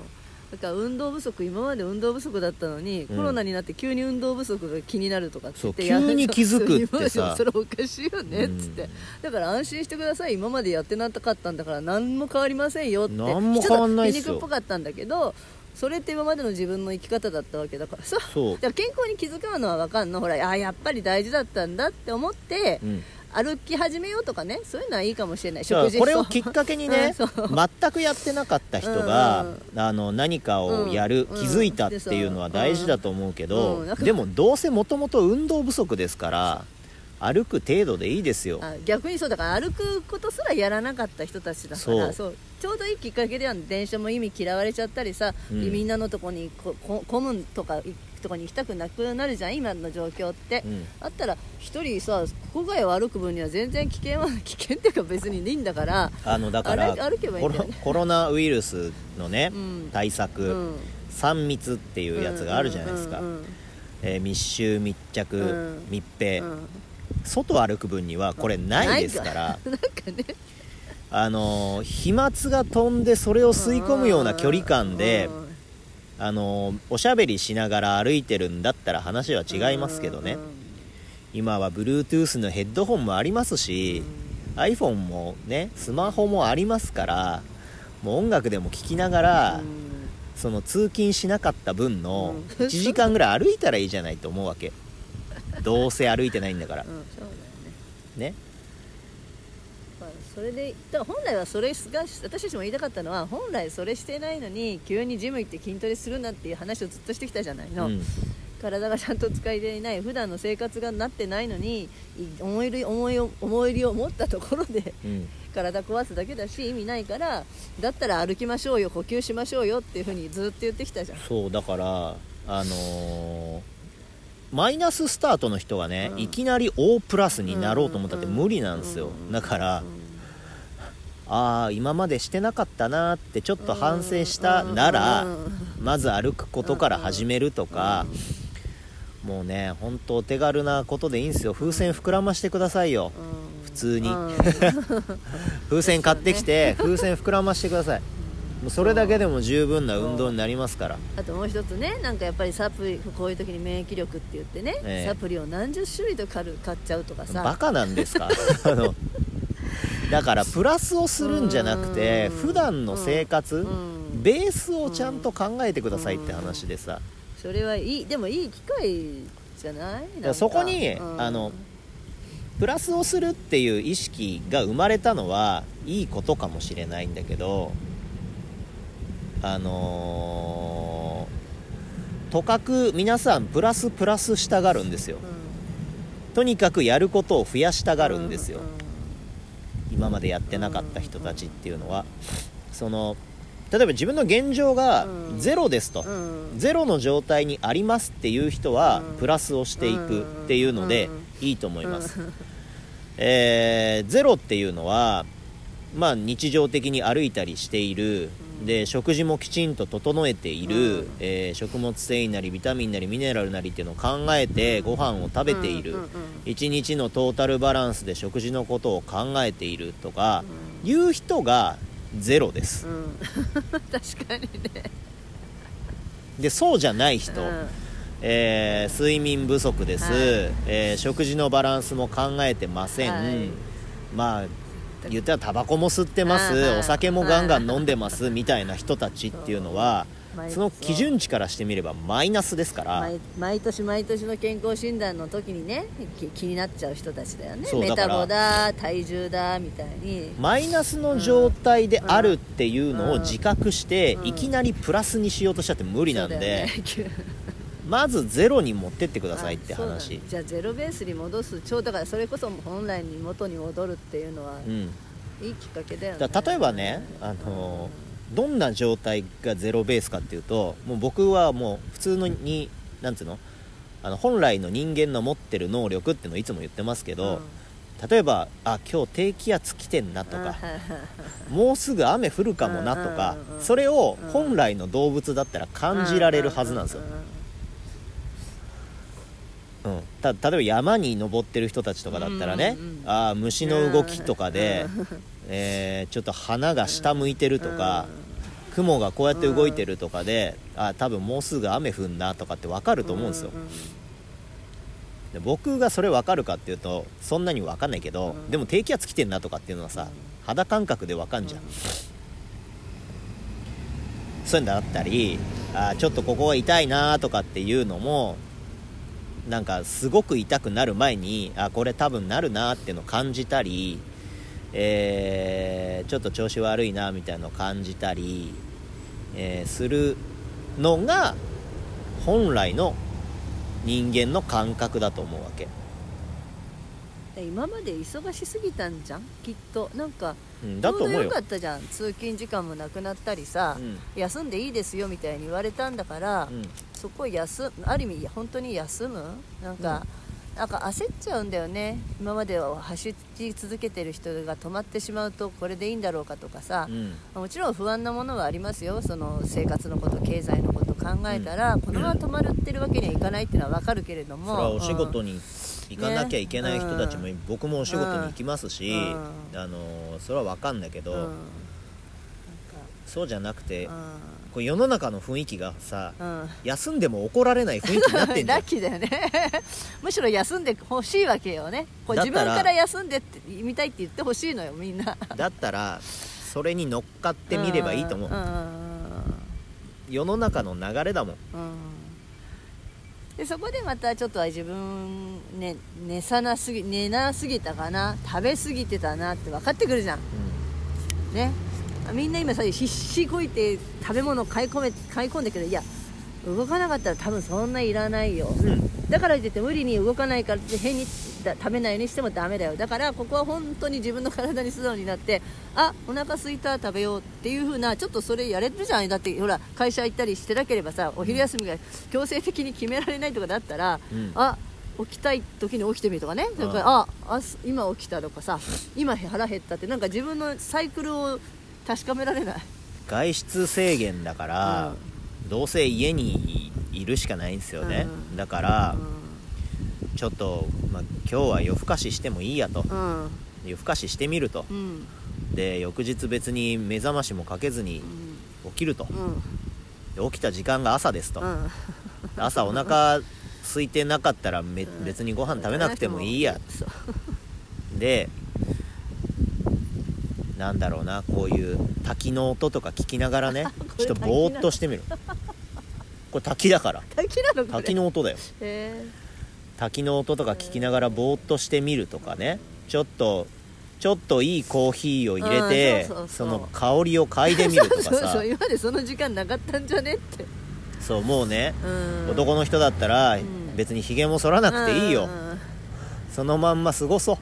Speaker 1: だから運動不足今まで運動不足だったのに、
Speaker 2: うん。
Speaker 1: コロナになって急に運動不足が気になるとかって言って
Speaker 2: そう急に気づくってさ。
Speaker 1: そう今までそれおかしいよねっつって、
Speaker 2: うん
Speaker 1: だから安心してください。今までやってなかったんだから何も変わりませんよって
Speaker 2: 何も変わんないっすよ。
Speaker 1: ちょっと皮肉っぽかったんだけどそれって今までの自分の生き方だったわけだからさ
Speaker 2: そう。(laughs)
Speaker 1: だから健康に気遣うのは分かんの。ほらあやっぱり大事だったんだって思って、
Speaker 2: うん
Speaker 1: 歩き始めようとかねそういうのはいいかもしれない。食事
Speaker 2: これをきっかけにね (laughs) 全くやってなかった人が、
Speaker 1: うん
Speaker 2: あの何かをやる、
Speaker 1: うん
Speaker 2: 気づいたっていうのは大事だと思うけど、でもどうせもともと運動不足ですから歩く程度でいいですよ。
Speaker 1: あ逆にそうだから歩くことすらやらなかった人たちだから
Speaker 2: そう。
Speaker 1: ちょうどいいきっかけでは電車も意味嫌われちゃったりさ、
Speaker 2: うん。
Speaker 1: みんなのとこにここ混むとかいとこに行きたくなくなるじゃん今の状況って、
Speaker 2: うん。
Speaker 1: あったら一人さ郊外を歩く分には全然危険は危険っていうか別にいいんだから
Speaker 2: あのだから
Speaker 1: 歩歩けばいいんだよね。
Speaker 2: コロナウイルスのね、
Speaker 1: うん。
Speaker 2: 対策、
Speaker 1: うん。
Speaker 2: 3密っていうやつがあるじゃないですか、えー密集密着、
Speaker 1: うん。
Speaker 2: 密閉、外歩く分にはこれないですから。(laughs)
Speaker 1: なんかね。
Speaker 2: あのー飛沫が飛んでそれを吸い込むような距離感で、
Speaker 1: うん。
Speaker 2: あのーおしゃべりしながら歩いてるんだったら話は違いますけどね、
Speaker 1: うん。
Speaker 2: 今は Bluetooth のヘッドホンもありますし、iPhone もねスマホもありますからもう音楽でも聴きながら、
Speaker 1: うん。
Speaker 2: その通勤しなかった分の
Speaker 1: うん。
Speaker 2: 1時間ぐらい歩いたらいいじゃないと思うわけどうせ歩いてないんだから。
Speaker 1: うんそうだよね。
Speaker 2: ね。
Speaker 1: まあそれでだから本来はそれが私たちも言いたかったのは本来それしてないのに急にジム行って筋トレするなっていう話をずっとしてきたじゃないの、
Speaker 2: うん。
Speaker 1: 体がちゃんと使えていない普段の生活がなってないのにい思い入り思いを思い入りを持ったところで
Speaker 2: うん。
Speaker 1: 体壊すだけだし意味ないからだったら歩きましょうよ呼吸しましょうよっていうふうにずっと言ってきたじゃん。
Speaker 2: そうだからあのーマイナススタートの人がね、
Speaker 1: うん。
Speaker 2: いきなり O プラスになろうと思ったって
Speaker 1: うん。
Speaker 2: 無理なんですよ、
Speaker 1: うん。
Speaker 2: だから、ああ今までしてなかったなってちょっと反省したなら、まず歩くことから始めるとか、もうね本当お手軽なことでいいんですよ。風船膨らましてくださいよ、普通に。
Speaker 1: うん。(laughs)
Speaker 2: 風船買ってきて風船膨らましてくださいもうそれだけでも十分な運動になりますから。
Speaker 1: あともう一つねなんかやっぱりサプリこういう時に免疫力って言ってね、
Speaker 2: ええ。
Speaker 1: サプリを何十種類と買う買っちゃうとかさ。
Speaker 2: バカなんですか？(laughs) あのだからプラスをするんじゃなくて
Speaker 1: うん。
Speaker 2: 普段の生活
Speaker 1: うん。
Speaker 2: ベースをちゃんと考えてくださいって話でさ。
Speaker 1: それはいい。でもいい機会じゃない？
Speaker 2: そこに
Speaker 1: うん。
Speaker 2: あのプラスをするっていう意識が生まれたのはいいことかもしれないんだけどあのーとかく皆さんプラスプラスしたがるんですよ。
Speaker 1: うん。
Speaker 2: とにかくやることを増やしたがるんですよ。
Speaker 1: う
Speaker 2: 今までやってなかった人たちっていうのは。その例えば自分の現状が
Speaker 1: うん。
Speaker 2: ゼロですと、
Speaker 1: んうん。
Speaker 2: ゼロの状態にありますっていう人は
Speaker 1: うん。
Speaker 2: プラスをしていくっていうので
Speaker 1: うん。
Speaker 2: いいと思います、えーゼロっていうのはまあ日常的に歩いたりしているで食事もきちんと整えている、
Speaker 1: うん。
Speaker 2: えー食物繊維なりビタミンなりミネラルなりっていうのを考えてご飯を食べている、
Speaker 1: うんうんうん
Speaker 2: 一日のトータルバランスで食事のことを考えているとか、いう人がゼロです。
Speaker 1: うん。(laughs) 確かにね。
Speaker 2: でそうじゃない人、
Speaker 1: うん。
Speaker 2: えー睡眠不足です、
Speaker 1: はい。
Speaker 2: えー食事のバランスも考えてません、
Speaker 1: はい。
Speaker 2: まあ言ったらタバコも吸ってます、お酒もガンガン飲んでます。みたいな人たちっていうのは
Speaker 1: そ
Speaker 2: の基準値からしてみればマイナスですから。
Speaker 1: 毎毎年毎年の健康診断の時にねき気になっちゃう人たちだよね。メタボだ体重だみたいに。
Speaker 2: マイナスの状態であるっていうのを
Speaker 1: うん。
Speaker 2: 自覚して、
Speaker 1: うん
Speaker 2: いきなりプラスにしようとしちゃって無理なんで、まずゼロに持ってってくださいって話。
Speaker 1: ね。じゃあゼロベースに戻す。超だからそれこそ本来に元に戻るっていうのは
Speaker 2: うん。
Speaker 1: いいきっかけだよね。
Speaker 2: だ例えばね、あのどんな状態がゼロベースかっていうともう僕はもう普通のになんつうの？あの本来の人間の持ってる能力っていうのをいつも言ってますけど、例えばあ今日低気圧来てんなとか、もうすぐ雨降るかもなとか、
Speaker 1: うんうんうん
Speaker 2: それを
Speaker 1: うん
Speaker 2: 本来の動物だったら感じられるはずなんですよ、うん、た例えば山に登ってる人たちとかだったらね、
Speaker 1: うんうんうん。
Speaker 2: ああ虫の動きとかで、えーちょっと花が下向いてるとか、雲がこうやって動いてるとかで、あ多分もうすぐ雨降んなとかって分かると思うんですよ、で僕がそれ分かるかっていうとそんなに分かんないけど、
Speaker 1: うん。
Speaker 2: でも低気圧来てんなとかっていうのはさ、肌感覚で分かんじゃん、そういうのだったりあちょっとここが痛いなとかっていうのもなんかすごく痛くなる前にあこれ多分なるなっていうのを感じたり、えーちょっと調子悪いなみたいなのを感じたり、えーするのが本来の人間の感覚だと思うわけ、
Speaker 1: で今まで忙しすぎたんじゃん？きっと。なんか
Speaker 2: うん、だと思うよ。
Speaker 1: ちょうどよかったじゃん。通勤時間もなくなったりさ、
Speaker 2: うん。
Speaker 1: 休んでいいですよみたいに言われたんだから、
Speaker 2: うん
Speaker 1: そこ休ある意味本当に休む？なんか、なんか焦っちゃうんだよね。今までは走り続けてる人が止まってしまうとこれでいいんだろうかとかさ、
Speaker 2: うん。
Speaker 1: もちろん不安なものはありますよ。その生活のこと経済のこと考えたら、このまま止まってるわけにはいかないっていうのは分かるけれども。
Speaker 2: それはお仕事
Speaker 1: に、
Speaker 2: に行かなきゃいけない人たちも、
Speaker 1: ね。
Speaker 2: 僕もお仕事に行きますし、
Speaker 1: うん。
Speaker 2: あのそれは分かんだけど、そうじゃなくて、
Speaker 1: か
Speaker 2: こう世の中の雰囲気がさ
Speaker 1: うん、うん
Speaker 2: 休んでも怒られない雰囲気になってん
Speaker 1: ラ
Speaker 2: ん。
Speaker 1: ッキーだよね。(laughs) むしろ休んでほしいわけよね。こう自分から休んでってみたいって言ってほしいのよみんな。
Speaker 2: だったらそれに乗っかってみればいいと思う、
Speaker 1: んんん
Speaker 2: 世の中の流れだもん。
Speaker 1: うん。でそこでまたちょっとは自分、ね、寝さなすぎ寝なすぎたかな。食べ過ぎてたなって分かってくるじゃん。ねみんな今さ必死こいて食べ物買い込め買い込んでくるいや動かなかったら多分そんないらないよ、
Speaker 2: うん、うん
Speaker 1: だから言って無理に動かないからって変にだ食べないようにしてもダメだよ。だからここは本当に自分の体に素直になってあお腹空いた食べようっていう風なちょっとそれやれるじゃんだってほら会社行ったりしてなければさお昼休みが強制的に決められないとかだったら、
Speaker 2: うん。
Speaker 1: あ起きたい時に起きてみるとかね。だからああす今起きたとかさ今腹減ったってなんか自分のサイクルを確かめられない。
Speaker 2: 外出制限だから、どうせ家にいるしかないんですよね、
Speaker 1: うん。
Speaker 2: だから
Speaker 1: う、ん。
Speaker 2: ちょっと、まあ、今日は夜更かししてもいいやと。
Speaker 1: うん。
Speaker 2: 夜更かししてみると。
Speaker 1: うん。
Speaker 2: で翌日別に目覚ましもかけずに起きると。起きた時間が朝ですと、
Speaker 1: うん。
Speaker 2: 朝お腹空いてなかったらめ別にご飯食べなくてもいいや。でなんだろうなこういう滝の音とか聞きながらね (laughs) ちょっとぼーっとしてみる。これ滝だから。
Speaker 1: 滝なの
Speaker 2: 滝の音だよ。
Speaker 1: へ
Speaker 2: 滝の音とか聞きながらぼーっとしてみるとかねちょっとちょっといいコーヒーを入れて
Speaker 1: うんそ
Speaker 2: の香りを嗅いでみるとか (laughs)
Speaker 1: そう
Speaker 2: さ
Speaker 1: そう今までその時間なかったんじゃねって。
Speaker 2: そうもうね
Speaker 1: うん。
Speaker 2: 男の人だったら
Speaker 1: ん。
Speaker 2: 別にひげも剃らなくていいよ。そのまんま過ごそう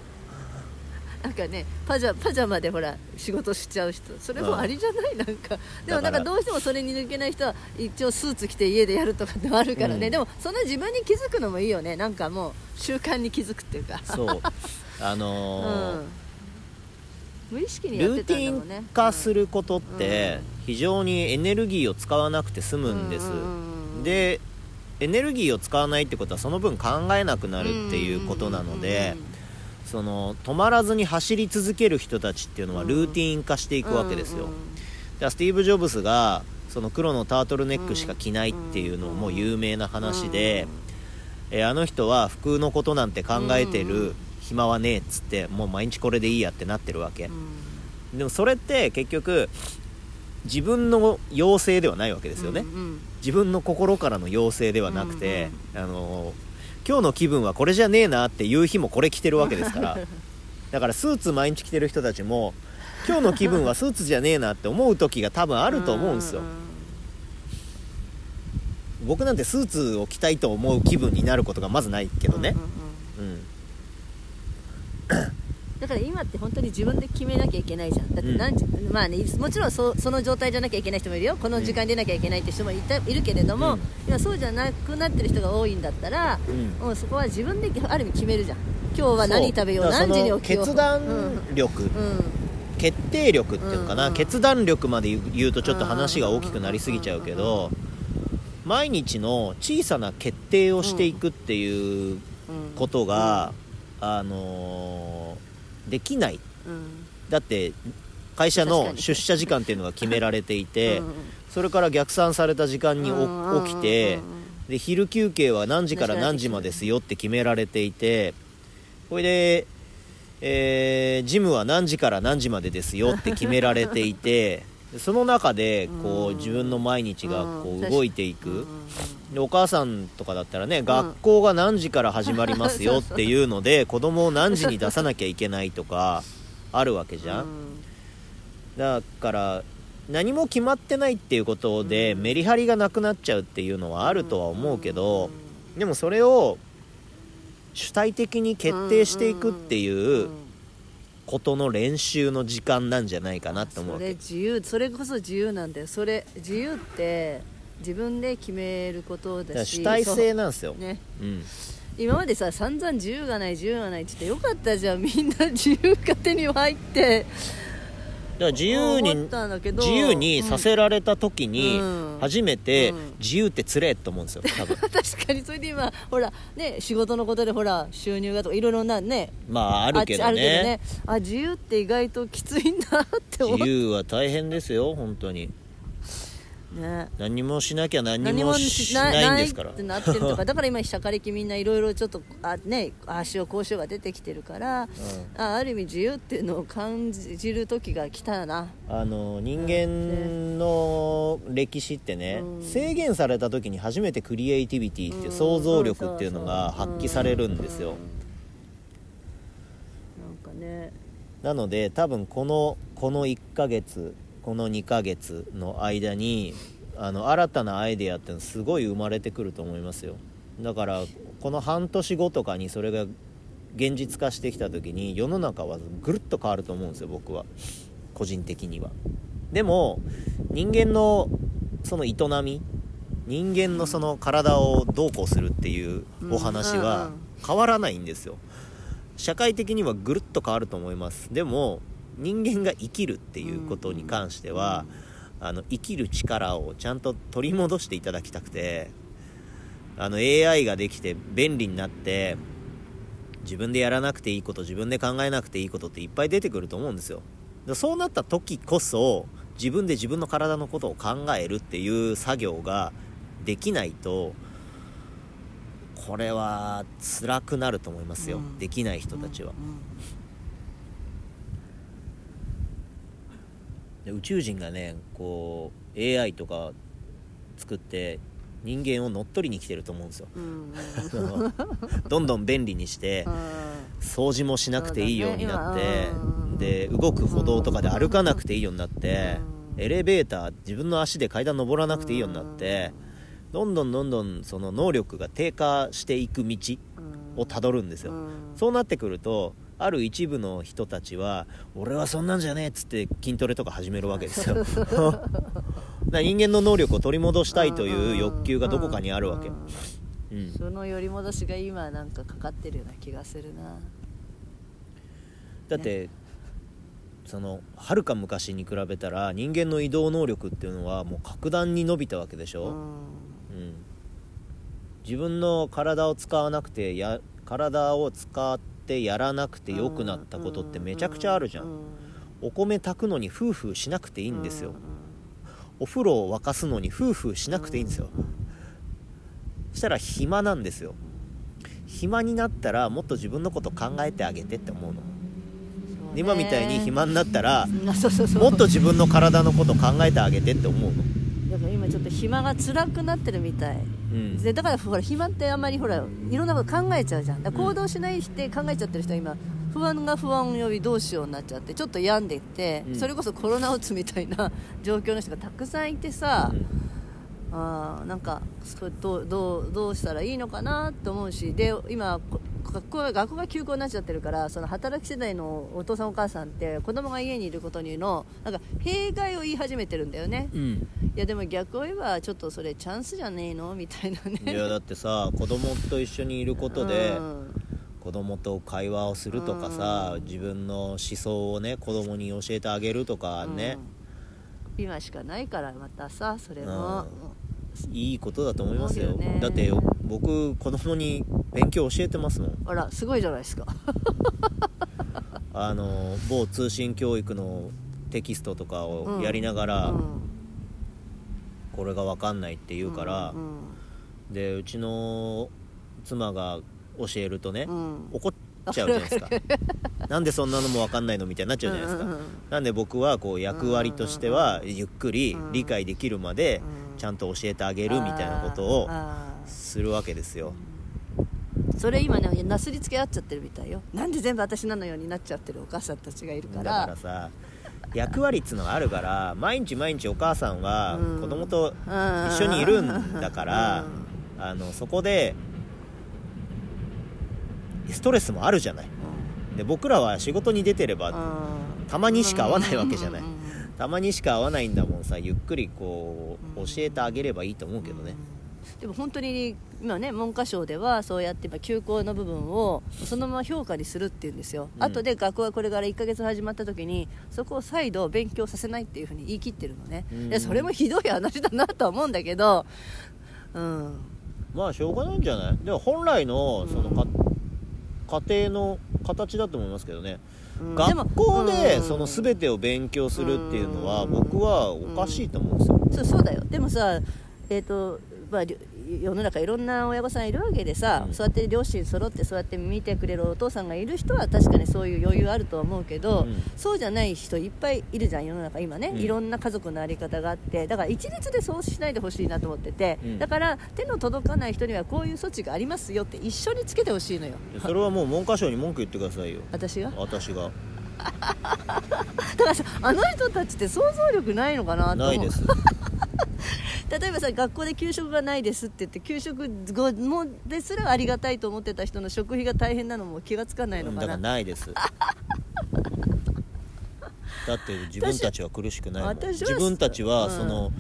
Speaker 1: なんかねパジャパジャマでほら仕事しちゃう人それもありじゃない、なんか。でもなん
Speaker 2: だか
Speaker 1: どうしてもそれに抜けない人は一応スーツ着て家でやるとかってあるからね、
Speaker 2: うん。
Speaker 1: でもそんな自分に気づくのもいいよね。なんかもう習慣に気づくっていうか。
Speaker 2: そう。(laughs) あ
Speaker 1: う
Speaker 2: のー
Speaker 1: ん。無意識にやっ
Speaker 2: ル
Speaker 1: てた
Speaker 2: ーティン
Speaker 1: んだもんね。
Speaker 2: 化することって非常にエネルギーを使わなくて済むんです、
Speaker 1: うんうんうん
Speaker 2: でエネルギーを使わないってことはその分考えなくなるっていうことなのでその止まらずに走り続ける人たちっていうのはルーティン化していくわけですよ、
Speaker 1: うんうん
Speaker 2: じゃあスティーブ・ジョブズがその黒のタートルネックしか着ないっていうのも有名な話で、えーあの人は服のことなんて考えて
Speaker 1: うん。う
Speaker 2: る暇はねえっつってもう毎日これでいいやってなってるわけ。
Speaker 1: うん。うん
Speaker 2: でもそれって結局自分の要請ではないわけですよね、
Speaker 1: うんうん
Speaker 2: 自分の心からの要請ではなくて、あの今日の気分はこれじゃねえなっていう日もこれ着てるわけですから。(laughs) だからスーツ毎日着てる人たちも今日の気分はスーツじゃねえなって思う時が多分あると思うんですよ。僕なんてスーツを着たいと思う気分になることがまずないけどね
Speaker 1: うんうんうん
Speaker 2: うん
Speaker 1: だから今って本当に自分で決めなきゃいけないじゃん。だって
Speaker 2: うん。
Speaker 1: 何時、まあねもちろんそその状態じゃなきゃいけない人もいる。よこの時間に出なきゃいけないって人もいたいるけれども、
Speaker 2: うん。
Speaker 1: 今そうじゃなくなってる人が多いんだったら、
Speaker 2: うん。
Speaker 1: もうそこは自分である意味決めるじゃん。今日は何食べよう何時に起きよう
Speaker 2: 決断力、
Speaker 1: うん、
Speaker 2: 決定力っていうのかな、
Speaker 1: うん。うん
Speaker 2: 決断力まで言うとちょっと話が大きくなりすぎちゃうけど毎日の小さな決定をしていくっていう
Speaker 1: うん。
Speaker 2: ことが、あのーできない。
Speaker 1: うん。
Speaker 2: だって会社の出社時間っていうのが決められていて、
Speaker 1: うんうん
Speaker 2: それから逆算された時間に起きてで昼休憩は何時から何時までですよって決められていてこれで、えージムは何時から何時までですよって決められていてその中でこう自分の毎日がこ
Speaker 1: う
Speaker 2: 動いていく。でお母さんとかだったらね、
Speaker 1: ん。
Speaker 2: 学校が何時から始まりますよっていうので (laughs) 子供を何時に出さなきゃいけないとかあるわけじゃん、だから何も決まってないっていうことでメリハリがなくなっちゃうっていうのはあるとは思うけどでもそれを主体的に決定していくっていうことの練習の時間なんじゃないかなって思うわ
Speaker 1: それ
Speaker 2: け
Speaker 1: 自由それこそ自由なんだよ。それ自由って自分で決めること
Speaker 2: だ
Speaker 1: し。
Speaker 2: ら主体性なんですよ、
Speaker 1: ね。
Speaker 2: うん、
Speaker 1: 今までさ散々自由がない自由がないって言ってよかったじゃん。みんな自由が手に入って
Speaker 2: だから自由に自由にさせられた時に
Speaker 1: うん。
Speaker 2: 初めて
Speaker 1: うん。
Speaker 2: 自由ってつれえと思うんですよ多分。(laughs)
Speaker 1: 確かにそれで今ほらね仕事のことでほら収入がとかいろいろなね
Speaker 2: まああるけど
Speaker 1: あるけど
Speaker 2: ね。
Speaker 1: ねあ自由って意外ときついんだって思っ
Speaker 2: 自由は大変ですよ本当に
Speaker 1: ね。
Speaker 2: 何もしなきゃ何
Speaker 1: 何も
Speaker 2: もし
Speaker 1: しな
Speaker 2: ないんですから。
Speaker 1: ってなってるとか。(laughs) だから今社会的みんないろいろちょっとあねああしようこうしようが出てきてるから、あある意味自由っていうのを感じる時が来たな。
Speaker 2: あの人間の歴史ってね、
Speaker 1: うん。
Speaker 2: 制限された時に初めてクリエイティビティっていう想像力っていうのが発揮されるんですよ。
Speaker 1: なんかね。
Speaker 2: なので多分このこの1ヶ月この2ヶ月の間にあの新たなアイデアってのすごい生まれてくると思いますよ。だからこの半年後とかにそれが現実化してきた時に世の中はぐるっと変わると思うんですよ僕は。個人的には。でも人間のその営み人間のその体をどうこうするっていうお話
Speaker 1: うん
Speaker 2: は
Speaker 1: うん。
Speaker 2: 変わらないんですよ。社会的にはぐるっと変わると思います。でも人間が生きるっていうことに関しては、あの生きる力をちゃんと取り戻していただきたくてあの AI ができて便利になって自分でやらなくていいこと自分で考えなくていいことっていっぱい出てくると思うんですよ。でそうなった時こそ自分で自分の体のことを考えるっていう作業ができないとこれは辛くなると思いますよ、
Speaker 1: うん。
Speaker 2: できない人たちは、で宇宙人がねこう AI とか作って人間を乗っ取りに来てると思うんですよ。
Speaker 1: うん (laughs)
Speaker 2: どんどん便利にして掃除もしなくていいようになって、で動く歩道とかで歩かなくていいようになって、
Speaker 1: うん。
Speaker 2: エレベーター自分の足で階段登らなくていいようになって、どんどんどんどんその能力が低下していく道をたどるんですよ、
Speaker 1: うん。
Speaker 2: そうなってくるとある一部の人たちは俺はそんなんじゃねえっつって筋トレとか始めるわけですよ。(laughs) 人間の能力を取り戻したいという欲求がどこかにあるわけ。
Speaker 1: その寄り戻しが今なんかかかってるような気がするな。
Speaker 2: だってそのはるか昔に比べたら人間の移動能力っていうのはもう格段に伸びたわけでしょ、
Speaker 1: うん。
Speaker 2: うん。自分の体を使わなくてや体を使ってやらなくて良くなったことってめちゃくちゃあるじゃん、
Speaker 1: う
Speaker 2: お米炊くのにフーフーしなくていいんですよ、
Speaker 1: う
Speaker 2: お風呂を沸かすのにフーフーしなくていいんですよ、そしたら暇なんですよ。暇になったらもっと自分のこと考えてあげてって思うの。今みたいに暇になったら (laughs) もっと自分の体のこと考えてあげてって思うの
Speaker 1: だから今ちょっと暇が辛くなってるみたい。
Speaker 2: うん。
Speaker 1: でだからほら暇ってあんまりほらいろんなこと考えちゃうじゃん。行動しないって考えちゃってる人は今不安が不安よりどうしようになっちゃってちょっと病んでいって、
Speaker 2: うん。
Speaker 1: それこそコロナうつみたいな状況の人がたくさんいてさ、
Speaker 2: うん
Speaker 1: あーなんかそれどうどうどうしたらいいのかなと思うしで今こ学校が学校が休校になっちゃってるからその働き世代のお父さんお母さんって子供が家にいることにのなんか弊害を言い始めてるんだよね。
Speaker 2: うん。
Speaker 1: いやでも逆を言えばちょっとそれチャンスじゃねえの？みたいなね。
Speaker 2: いやだってさ子供と一緒にいることで
Speaker 1: うん。
Speaker 2: 子供と会話をするとかさ自分の思想をね子供に教えてあげるとかね、
Speaker 1: うん今しかないからまたさそれも、
Speaker 2: いいことだと思いますよ。
Speaker 1: ね。
Speaker 2: だって僕子供に勉強教えてますもん。
Speaker 1: あらすごいじゃないですか。(laughs)
Speaker 2: あの某通信教育のテキストとかをやりながら、
Speaker 1: うん。
Speaker 2: これが分かんないって言うから、
Speaker 1: うん。
Speaker 2: でうちの妻が教えるとね、
Speaker 1: うん。
Speaker 2: 怒っちゃうじゃないですか。なんでそんなのも分かんないのみたいになっちゃうじゃないですか、
Speaker 1: うんうんうん。
Speaker 2: なんで僕はこう役割としてはゆっくり
Speaker 1: うん。
Speaker 2: 理解できるまで
Speaker 1: うん。
Speaker 2: ちゃんと教えてあげるみたいなことをするわけですよ。
Speaker 1: それ今ねなすりつけ合っちゃってるみたいよ。なんで全部私なのようになっちゃってるお母さんたちがいるか
Speaker 2: だ
Speaker 1: ら
Speaker 2: からさ役割っつうのがあるから毎日毎日お母さんは
Speaker 1: うん。
Speaker 2: 子供と一緒にいるんだからあのそこでストレスもあるじゃない。で僕らは仕事に出てればたまにしか会わないわけじゃない。
Speaker 1: うんうんうん
Speaker 2: たまにしか会わないんだもんさゆっくりこう
Speaker 1: うん。
Speaker 2: 教えてあげればいいと思うけどね。
Speaker 1: でも本当に今ね文科省ではそうやって今休校の部分をそのまま評価にするっていうんですよ、
Speaker 2: うん。
Speaker 1: 後で学校がこれから1ヶ月始まった時にそこを再度勉強させないっていうふうに言い切ってるのね、
Speaker 2: うん。
Speaker 1: でそれもひどい話だなとは思うんだけど。うん。
Speaker 2: まあしょうがないんじゃない？でも本来のそのか、家庭の形だと思いますけどね、
Speaker 1: うん。
Speaker 2: 学校で
Speaker 1: うん
Speaker 2: その全てを勉強するっていうのは
Speaker 1: うん
Speaker 2: 僕はおかしいと思うんですよ、
Speaker 1: そうそうだよ。でもさえっ、とまあり世の中いろんな親御さんいるわけでさ、
Speaker 2: うん。
Speaker 1: そうやって両親揃ってそうやって見てくれるお父さんがいる人は確かにそういう余裕あるとは思うけど、
Speaker 2: うん。
Speaker 1: そうじゃない人いっぱいいるじゃん世の中今ね、
Speaker 2: うん。
Speaker 1: いろんな家族の在り方があってだから一律でそうしないでほしいなと思ってて、
Speaker 2: うん。
Speaker 1: だから手の届かない人にはこういう措置がありますよって一緒につけてほしいのよ。
Speaker 2: でそれはもう文科省に文句言ってくださいよ。
Speaker 1: 私が？
Speaker 2: 私が。(laughs)
Speaker 1: だからさあの人たちって想像力ないのかなと思う。
Speaker 2: ないです (laughs) (laughs)
Speaker 1: 例えばさ学校で給食がないですって言って給食後もですらありがたいと思ってた人の食費が大変なのも気がつかないの
Speaker 2: だから
Speaker 1: かな
Speaker 2: ないです。だって自分たちは苦しくない自分たちは
Speaker 1: うん。
Speaker 2: その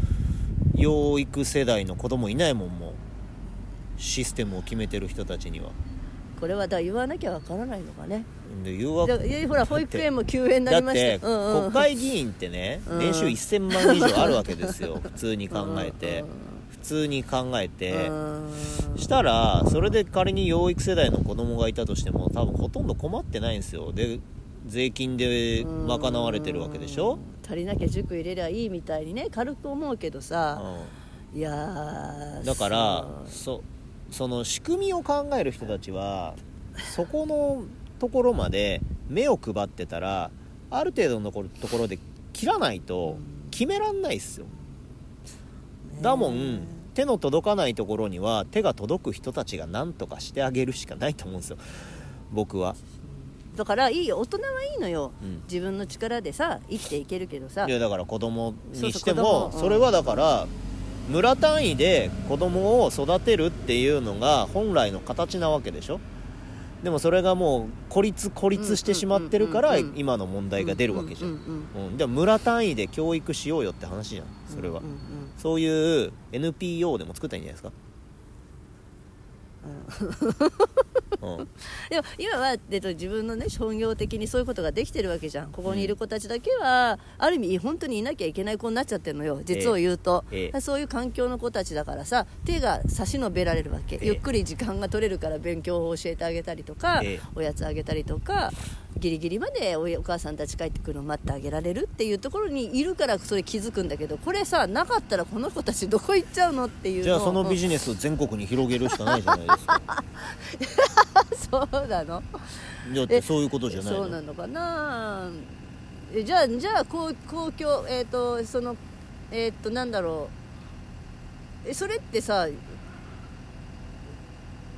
Speaker 2: 養育世代の子供いないもんもうシステムを決めてる人たちには。
Speaker 1: これはだ言わなきゃわからないのかね。
Speaker 2: で誘惑
Speaker 1: ほら保育園も休園にな
Speaker 2: だっ
Speaker 1: りましてたうんうん。
Speaker 2: 国会議員ってね
Speaker 1: うん。
Speaker 2: 年収1000万以上あるわけですよ。(laughs) 普通に考えて。普通に考えて。
Speaker 1: うん。
Speaker 2: したらそれで仮に養育世代の子供がいたとしても多分ほとんど困ってないんですよ。で税金で賄われてるわけでしょ、
Speaker 1: 足りなきゃ塾入れりゃいいみたいにね軽く思うけどさ、
Speaker 2: う
Speaker 1: いや
Speaker 2: だから
Speaker 1: そ
Speaker 2: その仕組みを考える人たちはそこのところまで目を配ってたらある程度のところところで切らないと決めらんないっすよ。だもん手の届かないところには手が届く人たちが何とかしてあげるしかないと思うんですよ。僕は。
Speaker 1: だからいいよ。大人はいいのよ、
Speaker 2: うん。
Speaker 1: 自分の力でさ生きていけるけどさ。
Speaker 2: いやだから子供にしてもそれはだから村単位で子供を育てるっていうのが本来の形なわけでしょでもそれがもう孤立孤立してしまってるから今の問題が出るわけじゃん、
Speaker 1: うん
Speaker 2: でも村単位で教育しようよって話じゃん。それは、そういう NPO でも作ったらいいんじゃないですかうん。(laughs)
Speaker 1: でも今は、えっと、自分のね商業的にそういうことができてるわけじゃん。ここにいる子たちだけは、ある意味本当にいなきゃいけない子になっちゃってるのよ。実を言うと、
Speaker 2: ええ。
Speaker 1: そういう環境の子たちだからさ手が差し伸べられるわけ、
Speaker 2: ええ。
Speaker 1: ゆっくり時間が取れるから勉強を教えてあげたりとか、
Speaker 2: ええ。
Speaker 1: おやつあげたりとかギリギリまでおお母さんたち帰ってくるのを待ってあげられるっていうところにいるからそれ気づくんだけどこれさなかったらこの子たちどこ行っちゃうのっていうの
Speaker 2: じゃあそのビ
Speaker 1: ネ
Speaker 2: ジネスを全国に広げるしかないじゃないですか。
Speaker 1: ス (laughs) そうなの？
Speaker 2: だってそういうことじゃないの？
Speaker 1: そうなのかな？えじゃあじゃあ公公共えっ、とそのえっ、となんだろう。えそれってさ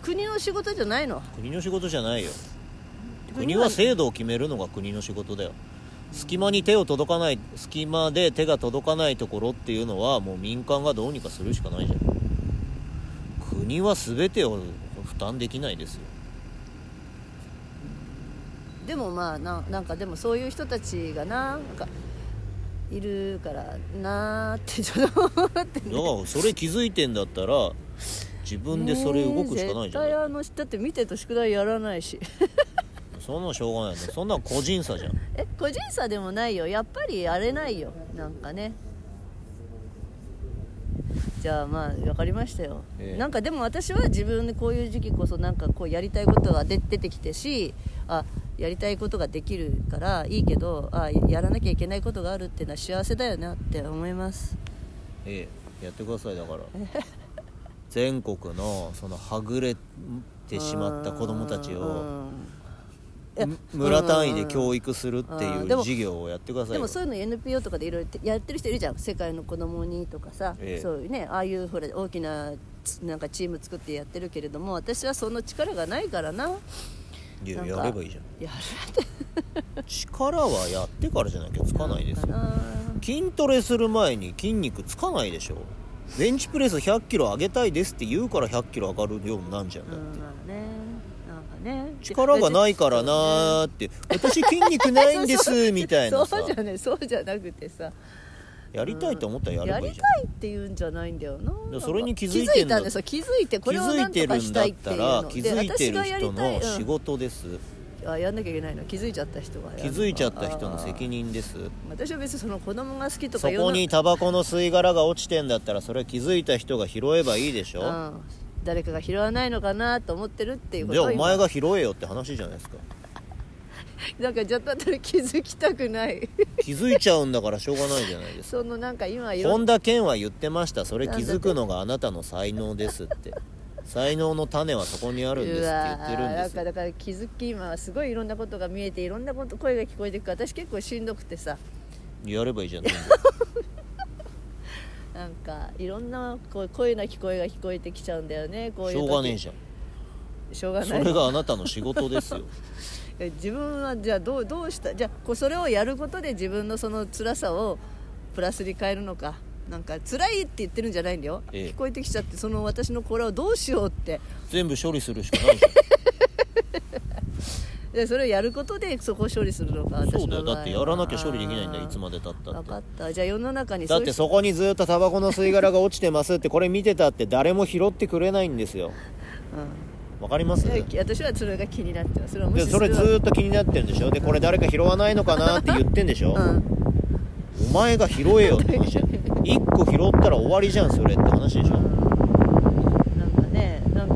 Speaker 1: 国の仕事じゃないの？
Speaker 2: 国の仕事じゃないよ国は制度を決めるのが国の仕事だよ。隙間に手を届かない隙間で手が届かないところっていうのはもう民間がどうにかするしかないじゃん。国は全てを負担できないですよ。
Speaker 1: でもまあななんかでもそういう人たちがななんかいるからなーってちょっと思ってね。
Speaker 2: だからそれ気づいてんだったら自分でそれ動くしかないじゃん、
Speaker 1: 絶対あのだって見てると宿題やらないし
Speaker 2: そんなんしょうがないね。そんなん個人差じゃん。
Speaker 1: え個人差でもないよ。やっぱりやれないよ。なんかね。じゃあまあ分かりましたよ、
Speaker 2: ええ。
Speaker 1: なんかでも私は自分でこういう時期こそなんかこうやりたいことが出出てきてしあやりたいことができるからいいけどあやらなきゃいけないことがあるっていうのは幸せだよなって思います。
Speaker 2: ええ。やってくださいだから。全国のそのはぐれてしまった子供たち
Speaker 1: う
Speaker 2: を村単位で教育するって
Speaker 1: うん。
Speaker 2: いう授業をやってくださいよ。
Speaker 1: でもそういうの NPO とかでいろいろやってる人いるじゃん。世界の子供にとかさ、
Speaker 2: ええ。
Speaker 1: そういうねああいうほら大きなつなんかチーム作ってやってるけれども私はその力がないからな。い
Speaker 2: や
Speaker 1: なんか
Speaker 2: やればいいじゃん。
Speaker 1: やる
Speaker 2: 力はやってからじゃなきゃつかないですよ。筋トレする前に筋肉つかないでしょ。ベンチプレス1 0 0キロ上げたいですって言うから1 0 0キロ上がるようになんじゃんだって、
Speaker 1: うんまあねね。
Speaker 2: 力がないからなーって。私筋肉ないんです (laughs) みたいなさ。
Speaker 1: そうじゃねそうじゃなくてさ。
Speaker 2: やりたいと思ったらやればいいじゃん。
Speaker 1: やりたいって言うんじゃないんだよな。
Speaker 2: らそれに気づいてんだ
Speaker 1: 気づいたんですよ。気づいてこ
Speaker 2: 気
Speaker 1: れを
Speaker 2: づ
Speaker 1: ないんとか
Speaker 2: てるんだっ
Speaker 1: したいっていうの。
Speaker 2: 気づいてる人の仕事です
Speaker 1: うんあやんなきゃいけないの。気づいちゃった人がやる
Speaker 2: 気づいちゃった人の責任です。
Speaker 1: 私は別にその子供が好きとか
Speaker 2: そこにタバコの吸い殻が落ちてんだったらそれは気づいた人が拾えばいいでしょ、
Speaker 1: うん、誰かが拾わないのかなと思ってるっていうことを今
Speaker 2: 前が拾えよって話じゃないですか。(laughs)
Speaker 1: なんかちょっとあたり気づきたくない。(laughs)
Speaker 2: 気づいちゃうんだからしょうがないじゃないですか。
Speaker 1: そのなんか今
Speaker 2: 本田健は言ってました。それ気づくのがあなたの才能ですって。才能の種はそこにあるんですって言ってるんですよ。
Speaker 1: なんかだから気づき今はすごいいろんなことが見えていろんなこと声が聞こえてくる。私結構しんどくてさ。
Speaker 2: やればいいじゃん全部
Speaker 1: なんかいろんな声なき声が聞こえてきちゃうんだよねこういう
Speaker 2: しょ
Speaker 1: 時
Speaker 2: うがねえじゃん。
Speaker 1: しょうがない。
Speaker 2: それがあなたの仕事ですよ。(laughs)
Speaker 1: え自分はじゃあどうどうした？じゃあこうそれをやることで自分のその辛さをプラスに変えるのか。なんか辛いって言ってるんじゃないんだよ、
Speaker 2: ええ。
Speaker 1: 聞こえてきちゃってその私のこれをどうしようって。
Speaker 2: 全部処理するしかないじ (laughs)
Speaker 1: でそれをやることでそこを処理するのか
Speaker 2: そうだよ。だってやらなきゃ処理できないんだよいつまでたったって。
Speaker 1: 分かった。じゃあ世の中に
Speaker 2: だって
Speaker 1: そ
Speaker 2: こにずっとタバコの吸い殻が落ちてますってこれ見てたって誰も拾ってくれないんですよ。わかります？
Speaker 1: 私はそれが気になってます。それ
Speaker 2: でそれずっと気になってるんでしょ？でこれ誰か拾わないのかなって言ってんでしょ、(laughs)
Speaker 1: うん。
Speaker 2: お前が拾えよって話。じゃん1個拾ったら終わりじゃんそれって話でしょ？
Speaker 1: なんかねなんか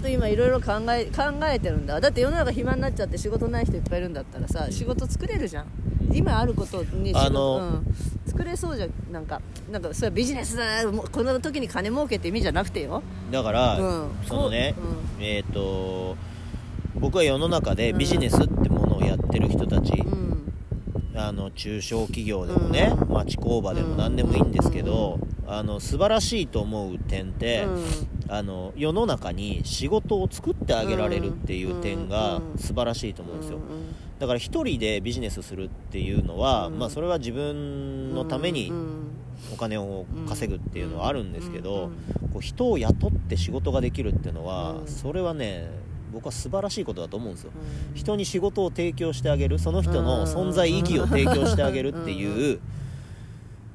Speaker 1: と今いろいろ考え考えてるんだ。だって世の中暇になっちゃって仕事ない人いっぱいいるんだったらさ仕事作れるじゃん。今あることに
Speaker 2: あの
Speaker 1: うん、作れそうじゃん。なんかなんかそれはビジネスだ。この時に金儲けって意味じゃなくてよ。
Speaker 2: だから、
Speaker 1: うん。
Speaker 2: そのね、
Speaker 1: こ
Speaker 2: えっ、と僕は世の中でビジネスってものをやってる人たち、
Speaker 1: うん
Speaker 2: あの中小企業でもね、
Speaker 1: うん。
Speaker 2: 町工場でも何でもいいんですけど、あの素晴らしいと思う点って、あの世の中に仕事を作ってあげられるっていう点が
Speaker 1: うん。
Speaker 2: 素晴らしいと思うんですよ、
Speaker 1: うん
Speaker 2: だから一人でビジネスするっていうのは、
Speaker 1: うん。
Speaker 2: まあ、それは自分のために
Speaker 1: うん
Speaker 2: お金を稼ぐっていうのはあるんですけど、
Speaker 1: うん。
Speaker 2: こう人を雇って仕事ができるっていうのは、
Speaker 1: うん。
Speaker 2: それはね僕は素晴らしいことだと思うんですよ。
Speaker 1: うん。
Speaker 2: 人に仕事を提供してあげるその人の存在意義を提供してあげるっていう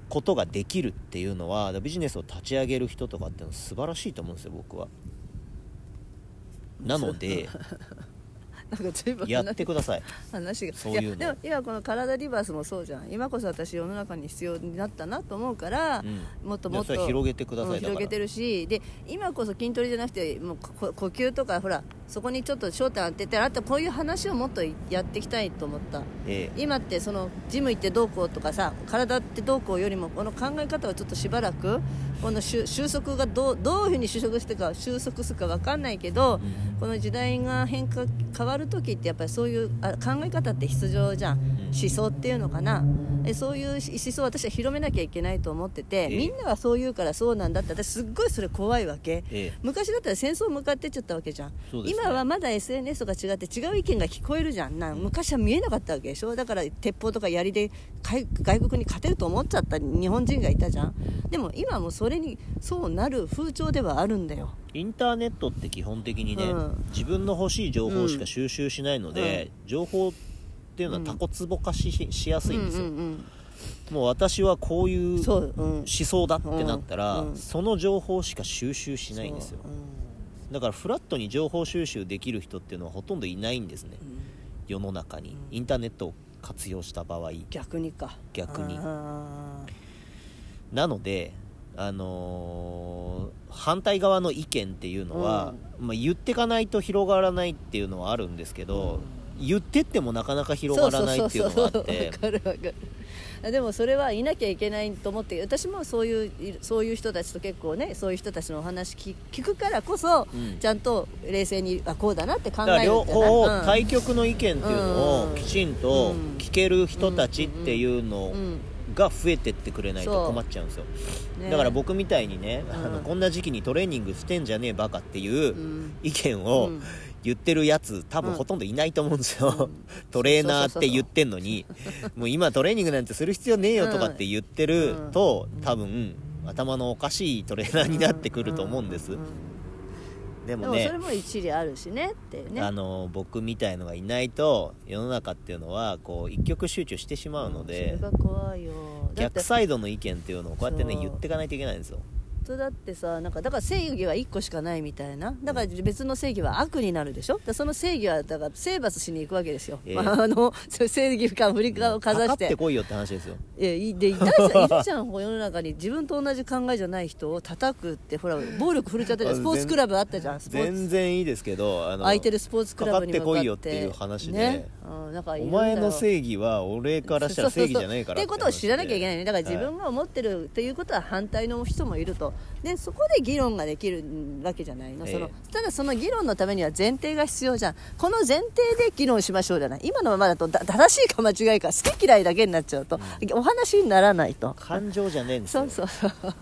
Speaker 2: ことができるっていうのはビジネスを立ち上げる人とかっていうのは素晴らしいと思うんですよ僕は。なので (laughs) やってください。
Speaker 1: 話が。
Speaker 2: そういう
Speaker 1: でも今この体リバースもそうじゃん。今こそ私世の中に必要になったなと思うから、
Speaker 2: うん。
Speaker 1: もっともっと
Speaker 2: 広げてください。
Speaker 1: うん広げてるしで今こそ筋トレじゃなくてもうこ呼吸とかほらそこにちょっと焦点当ててあとこういう話をもっとやっていきたいと思った。
Speaker 2: ええ。
Speaker 1: 今ってそのジム行ってどうこうとかさ体ってどうこうよりもこの考え方をちょっとしばらくこの収収束がどうどういうふうに収束してか収束するか分かんないけど、
Speaker 2: うん。
Speaker 1: この時代が変化変わる時ってやっぱりそういうあ考え方って必要じゃん、思想っていうのかな。えそういう思想を私は広めなきゃいけないと思ってて、
Speaker 2: ええ。
Speaker 1: みんなはそう言うからそうなんだって私すっごいそれ怖いわけ、
Speaker 2: ええ。
Speaker 1: 昔だったら戦争向かってっちゃったわけじゃん、今はまだ SNS とか違って違う意見が聞こえるじゃん。な昔は見えなかったわけでしょ？だから鉄砲とか槍で外外国に勝てると思っちゃった日本人がいたじゃん。でも今はもうそれにそうなる風潮ではあるんだよ。
Speaker 2: インターネットって基本的にね、
Speaker 1: うん。
Speaker 2: 自分の欲しい情報しか収集しないので、情報っていうのはタコツボ化し,、しやすいんですよ、
Speaker 1: うんうん
Speaker 2: もう私はこういう思
Speaker 1: う、うん、
Speaker 2: 想だってなったら、
Speaker 1: うん。うん。
Speaker 2: その情報しか収集しないんですよ。
Speaker 1: うん
Speaker 2: だからフラットに情報収集できる人っていうのはほとんどいないんですね。
Speaker 1: うん。
Speaker 2: 世の中に。インターネットを活用した場合。
Speaker 1: 逆にか。
Speaker 2: 逆に。
Speaker 1: あ
Speaker 2: なのであのー反対側の意見っていうのは、まあ、言ってかないと広がらないっていうのはあるんですけど、言ってってもなかなか広がらないっていうのがあって。
Speaker 1: わかるわかるでもそれはいなきゃいけないと思って私もそういうそういう人たちと結構ねそういう人たちのお話聞聞くからこそ、
Speaker 2: うん。
Speaker 1: ちゃんと冷静にあこうだなって考
Speaker 2: だから両
Speaker 1: えるんじゃない
Speaker 2: 方
Speaker 1: うん。
Speaker 2: 対局の意見っていうのを
Speaker 1: うん。
Speaker 2: きちんと
Speaker 1: うん。
Speaker 2: 聞ける人たちっていうの
Speaker 1: うん。
Speaker 2: が増えてってくれないと困っちゃうんですよ。
Speaker 1: ね。
Speaker 2: だから僕みたいにね、あの
Speaker 1: うん。
Speaker 2: こんな時期にトレーニングしてんじゃねえバカっていう
Speaker 1: うん。
Speaker 2: 意見を
Speaker 1: うん
Speaker 2: 言ってるやつ多分
Speaker 1: うん。
Speaker 2: ほとんどいないと思うんですよ、
Speaker 1: うん。(laughs)
Speaker 2: トレーナーって言ってんのに。(laughs) もう今トレーニングなんてする必要ねえよとかって言ってると
Speaker 1: うん。
Speaker 2: 多分頭のおかしいトレーナーになってくると思うんです。
Speaker 1: うう
Speaker 2: でもね
Speaker 1: それも一理あるしねってね。
Speaker 2: あの僕みたいのがいないと世の中っていうのはこう一極集中してしまうので
Speaker 1: それが怖いよ。だって
Speaker 2: 逆サイドの意見っていうのをこうやってね言っていかないといけないんですよ。
Speaker 1: 本当だってさなんかだから正義は1個しかないみたいな。だから別の正義は悪になるでしょ？だその正義はだから征伐しに行くわけですよ、
Speaker 2: ええ。
Speaker 1: まあ、あの正義かアフリカをかざ
Speaker 2: かか
Speaker 1: して
Speaker 2: ってこいよって話ですよ。
Speaker 1: いやいでいたじゃんいるじゃん世の中に。自分と同じ考えじゃない人を叩くってほら暴力振るっちゃったじゃん。スポーツクラブあったじゃん
Speaker 2: 全然いいですけどあの
Speaker 1: 空いてるスポーツクラブに向かって
Speaker 2: こいよっていう話で。
Speaker 1: ね。うん、なんか
Speaker 2: お前の正義は俺からしたら正義じゃないから
Speaker 1: っていうことを知らなきゃいけない
Speaker 2: い
Speaker 1: ね。だから自分が思ってるっていうことは反対の人もいるとでそこで議論ができるわけじゃないの,、
Speaker 2: ええ。
Speaker 1: そのただその議論のためには前提が必要じゃん。この前提で議論しましょうじゃない。今のままだとだ正しいか間違いか好き嫌いだけになっちゃうと、お話にならないと。
Speaker 2: 感情じゃねえんですよ。
Speaker 1: そうそうそう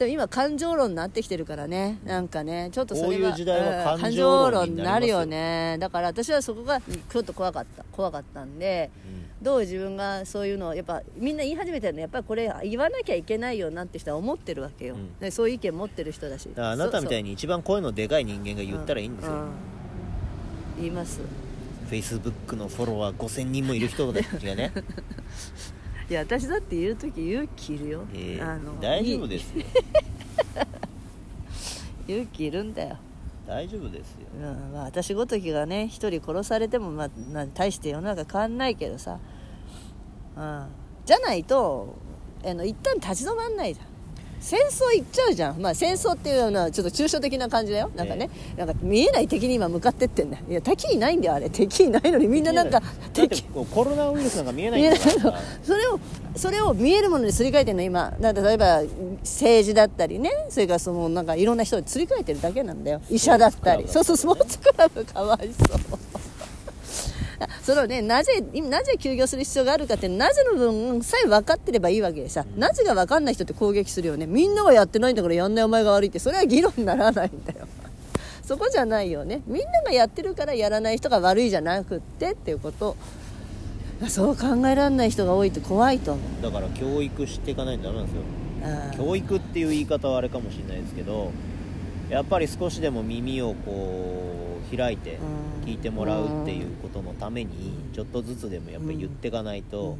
Speaker 1: でも今感情論になってきてるからね。なんかねちょっとそれが
Speaker 2: こういう時代は
Speaker 1: うん
Speaker 2: 感情論にな
Speaker 1: るよね。だから私はそこがちょっと怖かった。怖かったんで、どう自分がそういうのをやっぱみんな言い始めてるのやっぱりこれ言わなきゃいけないよなって人は思ってるわけよ、
Speaker 2: うん。
Speaker 1: でそういう意見持ってる人だし。
Speaker 2: あなたみたい
Speaker 1: に
Speaker 2: に一番声のでかい人間が言ったらいいんですよ、
Speaker 1: 言います
Speaker 2: フェイスブックのフォロワー5000人もいる人たちがね、(laughs)
Speaker 1: いや私だって言う時勇気いるよ、
Speaker 2: えー
Speaker 1: あの
Speaker 2: 大丈夫
Speaker 1: い
Speaker 2: ですよ。(laughs)
Speaker 1: 勇気いるんだよ。
Speaker 2: 大丈夫ですよ。
Speaker 1: うんまあ、私ごときがね一人殺されても、まあ、まあ大して世の中変わんないけどさ、うん、じゃないとあの一旦立ち止まんないじゃん戦争行っちゃうじゃん、まあ、戦争っていうのはちょっと抽象的な感じだよ。なんかね、なんか見えない敵に今向かってってんだよ。いや敵いないんだよあれ。敵いないのにみんななんか
Speaker 2: だって
Speaker 1: 敵
Speaker 2: コロナウイルスなんか見えないん
Speaker 1: ないの。
Speaker 2: だから
Speaker 1: それをそれを見えるものにすり替えてるの今。なんか例えば政治だったりね。それからそのなんかいろんな人にすり替えてるだけなんだよ。医者だったり。そうそうスポーツクラブ。かわいそう (laughs) それをねなぜ今なぜ休業する必要があるかってなぜの分さえ分かってればいいわけでさ、なぜが分かんない人って攻撃するよね。みんながやってないんだからやんないお前が悪いってそれは議論にならないんだよ。(laughs) そこじゃないよね。みんながやってるからやらない人が悪いじゃなくってっていうこと。そう考えられない人が多いと怖いと思う。
Speaker 2: だから教育していかないとダメなんですよ。教育っていう言い方はあれかもしれないですけどやっぱり少しでも耳をこう開いて
Speaker 1: うん。
Speaker 2: 聞いてもらうっていうことのためにちょっとずつでもやっぱり言っていかないと、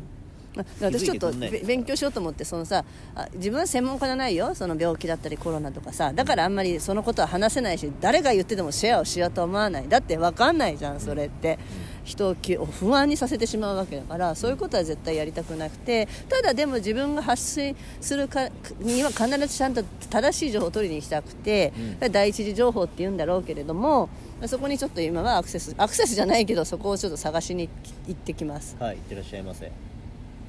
Speaker 1: ま私ちょっと勉強しようと思ってそのさあ自分は専門家じゃないよ？その病気だったりコロナとかさ。だからあんまりそのことは話せないし誰が言っててもシェアをしようと思わない。だって分かんないじゃんそれって。人をき不安にさせてしまうわけだからそういうことは絶対やりたくなくて。ただでも自分が発信するかには必ずちゃんと正しい情報を取りに行きたくて、第一次情報って言うんだろうけれどもそこにちょっと今はアクセスアクセスじゃないけどそこをちょっと探しに行ってきます。
Speaker 2: はいいってらっしゃいませ。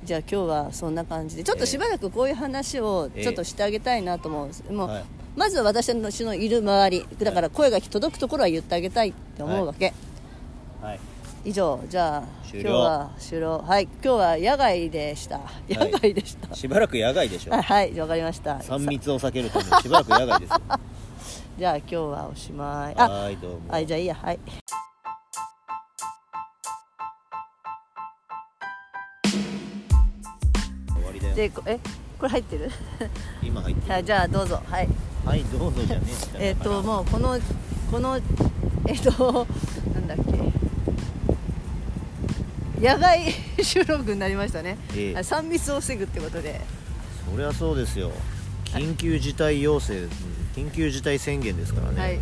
Speaker 1: じゃあ今日はそんな感じでちょっとしばらくこういう話をちょっとしてあげたいなと思う、もう
Speaker 2: はい。
Speaker 1: まずは私ののいる周りだから声が届くところは言ってあげたいって思うわけ、
Speaker 2: はい。
Speaker 1: 以上じゃあ今日は終了。はい。今日は野外でした。野外でした、
Speaker 2: しばらく野外でしょ。(laughs)
Speaker 1: はい、はい、わかりました。
Speaker 2: 3密を避けるためにしばらく野外ですよ
Speaker 1: じゃあ今日はおしまい。あ
Speaker 2: はいどうも。
Speaker 1: はいじゃあいいやはい。
Speaker 2: 終わりだよ。
Speaker 1: でこえこれ入ってる？
Speaker 2: 今入ってる。(laughs)
Speaker 1: はいじゃあどうぞ。はい。
Speaker 2: はいどうぞじゃねえ
Speaker 1: えっ、ともうこのこのえっ、となんだっけ。野外収録になりましたね、
Speaker 2: ええ。
Speaker 1: あ3密を防ぐってことで。
Speaker 2: そりゃそうですよ。緊急事態要請緊急事態宣言ですからね、
Speaker 1: はい。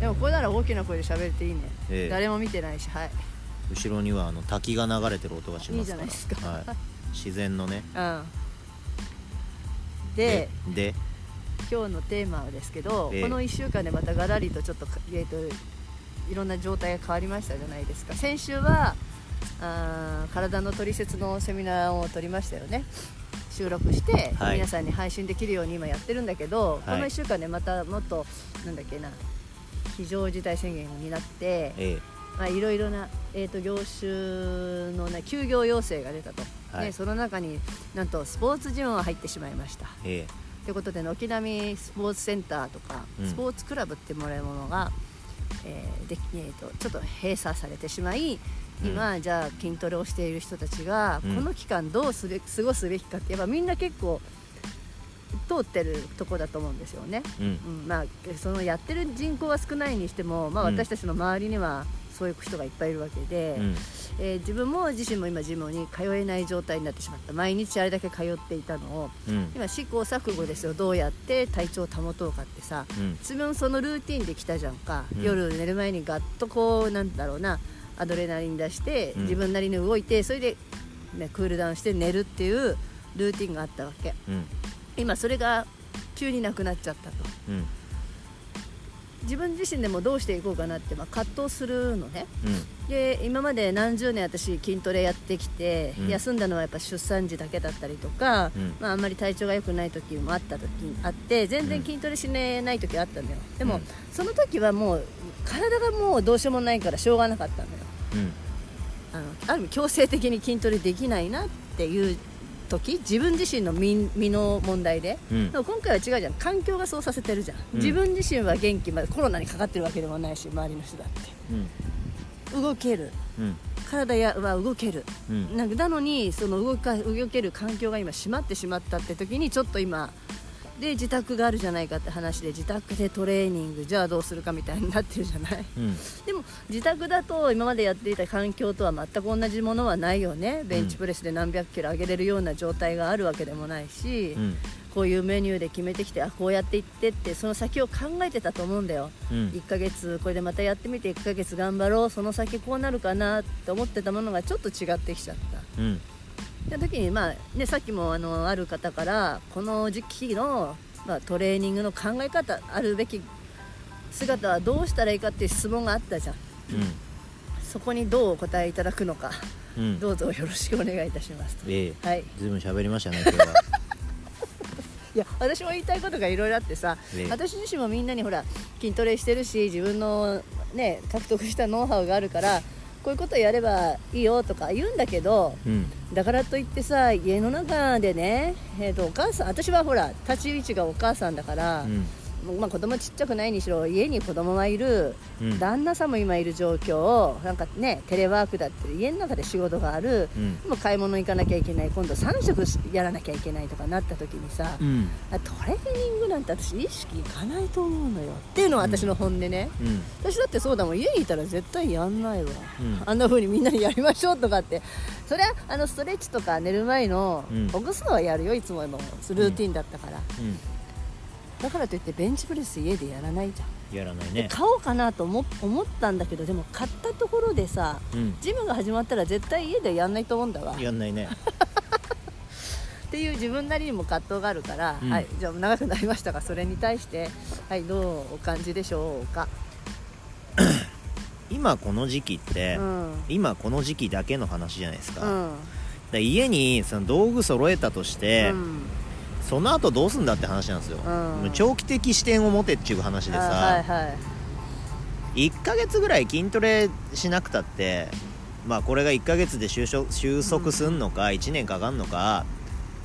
Speaker 1: でもこれなら大きな声で喋れていいね、
Speaker 2: ええ。
Speaker 1: 誰も見てないしはい。
Speaker 2: 後ろにはあの滝が流れてる音がしますから。
Speaker 1: いいじゃないですか。
Speaker 2: はい、自然のね。(laughs)
Speaker 1: うん。で
Speaker 2: で
Speaker 1: 今日のテーマはですけど、
Speaker 2: ええ。
Speaker 1: この1週間でまたガラリとちょっと,、えー、といろんな状態が変わりましたじゃないですか？先週はあー体のトリセツのセミナーを取りましたよね収録して、
Speaker 2: はい。
Speaker 1: 皆さんに配信できるように今やってるんだけど、こ
Speaker 2: はい。
Speaker 1: の1週間でまたもっとなんだっけな非常事態宣言になって
Speaker 2: え
Speaker 1: まあいろいろな、えー、と業種の、ね、休業要請が出たと、
Speaker 2: はい。
Speaker 1: でその中になんとスポーツジムが入ってしまいました。
Speaker 2: ええ。
Speaker 1: ということで軒並みスポーツセンターとか、
Speaker 2: うん。
Speaker 1: スポーツクラブってもらうものが、えーでえー、とちょっと閉鎖されてしまい今、じゃあ筋トレをしている人たちが、
Speaker 2: うん。
Speaker 1: この期間どうすべ過ごすべきかってやっぱみんな結構通ってるとこだと思うんですよね。
Speaker 2: えうん。
Speaker 1: うん。まあ、そのやってる人口は少ないにしても、まあ、
Speaker 2: うん。
Speaker 1: 私たちの周りにはそういう人がいっぱいいるわけで、
Speaker 2: うん。
Speaker 1: えー自分も自身も今ジムに通えない状態になってしまった。毎日あれだけ通っていたのを
Speaker 2: うん。
Speaker 1: 今試行錯誤ですよ。どうやって体調を保とうかってさ
Speaker 2: うん。
Speaker 1: 自分そのルーティンできたじゃんか、
Speaker 2: うん。
Speaker 1: 夜寝る前にガッとこうなんだろうなアドレナリン出して、
Speaker 2: うん。
Speaker 1: 自分なりに動いてそれで、ね、クールダウンして寝るっていうルーティンがあったわけ。
Speaker 2: うん。
Speaker 1: 今それが急になくなっちゃったと。
Speaker 2: うん。
Speaker 1: 自分自身でもどうしていこうかなって、まあ、葛藤するのね。
Speaker 2: うん。
Speaker 1: で今まで何十年私筋トレやってきて、
Speaker 2: うん。
Speaker 1: 休んだのはやっぱ出産時だけだったりとか、
Speaker 2: うん。
Speaker 1: まあ、あんまり体調が良くない時もあった時あって全然筋トレしれない時あったんだよ。でも、
Speaker 2: うん。
Speaker 1: その時はもう体がもうどうしようもないからしょうがなかったんだよ。
Speaker 2: うん
Speaker 1: あのある意味強制的に筋トレできないなっていう時自分自身の身身の問題で、
Speaker 2: うん。
Speaker 1: でも今回は違うじゃん。環境がそうさせてるじゃん、
Speaker 2: うん。
Speaker 1: 自分自身は元気までコロナにかかってるわけでもないし周りの人だって。
Speaker 2: うん。
Speaker 1: 動ける。
Speaker 2: うん。
Speaker 1: 体やは動ける、
Speaker 2: うん。
Speaker 1: なんかなのにその動か動ける環境が今閉まってしまったって時にちょっと今で自宅があるじゃないかって話で自宅でトレーニングじゃあどうするかみたいになってるじゃない？
Speaker 2: うん。
Speaker 1: でも自宅だと今までやっていた環境とは全く同じものはないよね。ベンチプレスで何百キロ上げれるような状態があるわけでもないし、
Speaker 2: うん。
Speaker 1: こういうメニューで決めてきてあこうやっていってってその先を考えてたと思うんだよ。
Speaker 2: うん。
Speaker 1: 1ヶ月これでまたやってみて1ヶ月頑張ろうその先こうなるかなって思ってたものがちょっと違ってきちゃった。
Speaker 2: うん
Speaker 1: その時に、まあね、さっきもあのある方からこの時期の、まあ、トレーニングの考え方あるべき姿はどうしたらいいかっていう質問があったじゃん。そこにどうお答えいただくのか
Speaker 2: うん。うん
Speaker 1: どうぞよろしくお願いいたします
Speaker 2: ええ。
Speaker 1: はい。
Speaker 2: ずいぶん喋りましたね今日は。(laughs)
Speaker 1: いや私も言いたいことがいろいろあってさ、
Speaker 2: ええ。
Speaker 1: 私自身もみんなにほら筋トレしてるし自分のね獲得したノウハウがあるからこういうことやればいいよとか言うんだけど
Speaker 2: うん。
Speaker 1: だからといってさ家の中でね、えー、とお母さん私はほら立ち位置がお母さんだから、
Speaker 2: うん
Speaker 1: まあ、子供ちっちゃくないにしろ家に子供がいる、
Speaker 2: うん。
Speaker 1: 旦那さんも今いる状況をなんかねテレワークだって家の中で仕事がある、
Speaker 2: うん。
Speaker 1: もう買い物行かなきゃいけない今度3食やらなきゃいけないとかなった時にさ、
Speaker 2: うん。
Speaker 1: あトレーニングなんて私意識いかないと思うのよ。っていうのは私の本音ね、
Speaker 2: うん。
Speaker 1: 私だってそうだもん家にいたら絶対やんないわ、
Speaker 2: うん。
Speaker 1: あんな風にみんなにやりましょうとかって。それはあのストレッチとか寝る前の
Speaker 2: うん。
Speaker 1: ほぐすのはやるよいつものルーティンだったから、
Speaker 2: うん
Speaker 1: だからといってベンチプレス家でやらないじゃん、
Speaker 2: やらないね。
Speaker 1: 買おうかなと思思ったんだけどでも買ったところでさ
Speaker 2: うん。
Speaker 1: ジムが始まったら絶対家でやんないと思うんだわ。
Speaker 2: やんないね。(laughs)
Speaker 1: っていう自分なりにも葛藤があるから、
Speaker 2: うん。
Speaker 1: はい、じゃあ長くなりましたがそれに対して、はい、どうお感じでしょうか、(coughs)
Speaker 2: 今この時期って、
Speaker 1: うん。
Speaker 2: 今この時期だけの話じゃないですか,、
Speaker 1: うん。
Speaker 2: ら家にその道具揃えたとして、
Speaker 1: うん
Speaker 2: その後どうすんだって話なんですよ、う長期的視点を持てっていう話で
Speaker 1: あ
Speaker 2: さ、
Speaker 1: はいはい
Speaker 2: 1ヶ月ぐらい筋トレしなくたってまあこれが1ヶ月で収束収束すんのか1年かかんのか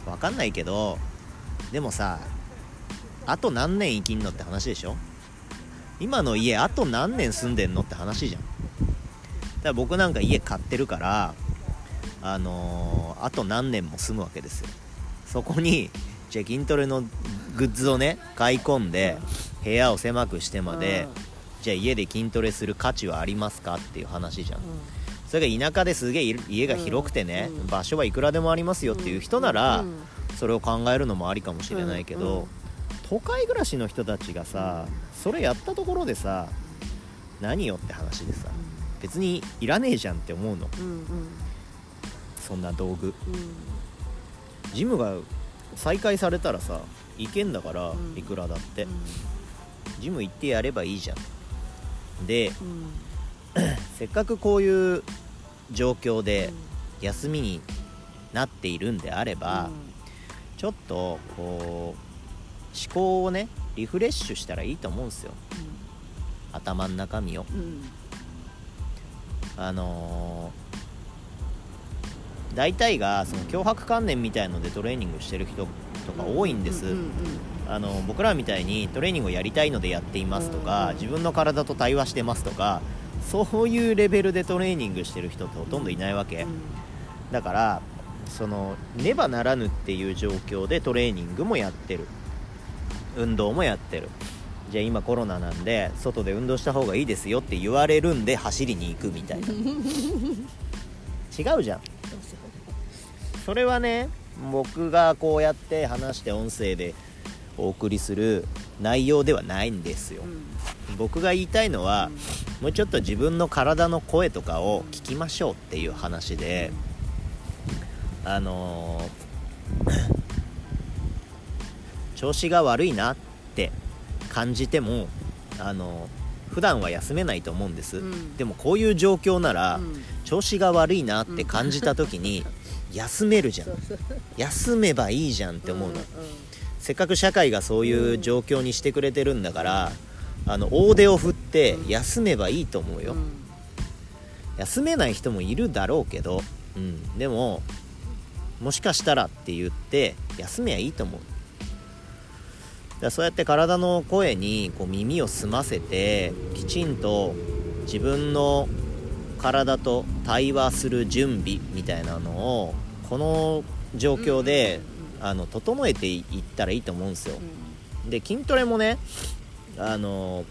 Speaker 2: 分かんないけどでもさあと何年生きんのって話でしょ？今の家あと何年住んでんのって話じゃん。だから僕なんか家買ってるからあのーあと何年も住むわけですよ。そこにじゃあ筋トレのグッズをね買い込んで部屋を狭くしてまで、じゃあ家で筋トレする価値はありますかっていう話じゃん、それが田舎ですげえ家が広くてね、
Speaker 1: うん
Speaker 2: 場所はいくらでもありますよっていう人なら、
Speaker 1: うん
Speaker 2: それを考えるのもありかもしれないけど、都会暮らしの人たちがさそれやったところでさ何よって話でさ別にいらねえじゃんって思うの。そんな道具。
Speaker 1: うん。
Speaker 2: ジムが再開されたらさ行けんだから、
Speaker 1: うん。
Speaker 2: いくらだって。ジム行ってやればいいじゃん。で
Speaker 1: うん。(clears throat)
Speaker 2: せっかくこういう状況で休みになっているんであれば、ちょっとこう思考をねリフレッシュしたらいいと思うんですよ。頭の中身を。
Speaker 1: うんうん。
Speaker 2: あのー大体がその脅迫観念みたいのでトレーニングしてる人とか多いんです、あの僕らみたいにトレーニングをやりたいのでやっていますとか自分の体と対話してますとかそういうレベルでトレーニングしてる人ってほとんどいないわけ。だからそのねばならぬっていう状況でトレーニングもやってる。運動もやってる。じゃあ今コロナなんで外で運動した方がいいですよって言われるんで走りに行くみたいな。(laughs) 違うじゃんそれはね僕がこうやって話して音声でお送りする内容ではないんですよ。
Speaker 1: うん。
Speaker 2: 僕が言いたいのはもうちょっと自分の体の声とかを聞きましょうっていう話であのー (coughs) 調子が悪いなって感じてもあのー普段は休めないと思うんです、
Speaker 1: うん。
Speaker 2: でもこういう状況なら、
Speaker 1: うん。
Speaker 2: 調子が悪いなって感じた時に (laughs) 休めるじゃん。休めばいいじゃんって思うの、
Speaker 1: んん。
Speaker 2: せっかく社会がそういう状況にしてくれてるんだからあの大手を振って休めばいいと思うよ、
Speaker 1: うん。
Speaker 2: 休めない人もいるだろうけど、うん、でももしかしたらって言って休めばいいと思う。だそうやって体の声にこう耳を澄ませてきちんと自分の体と対話する準備みたいなのをこの状況で、あの整えていったらいいと思うんですよ、で筋トレもねあの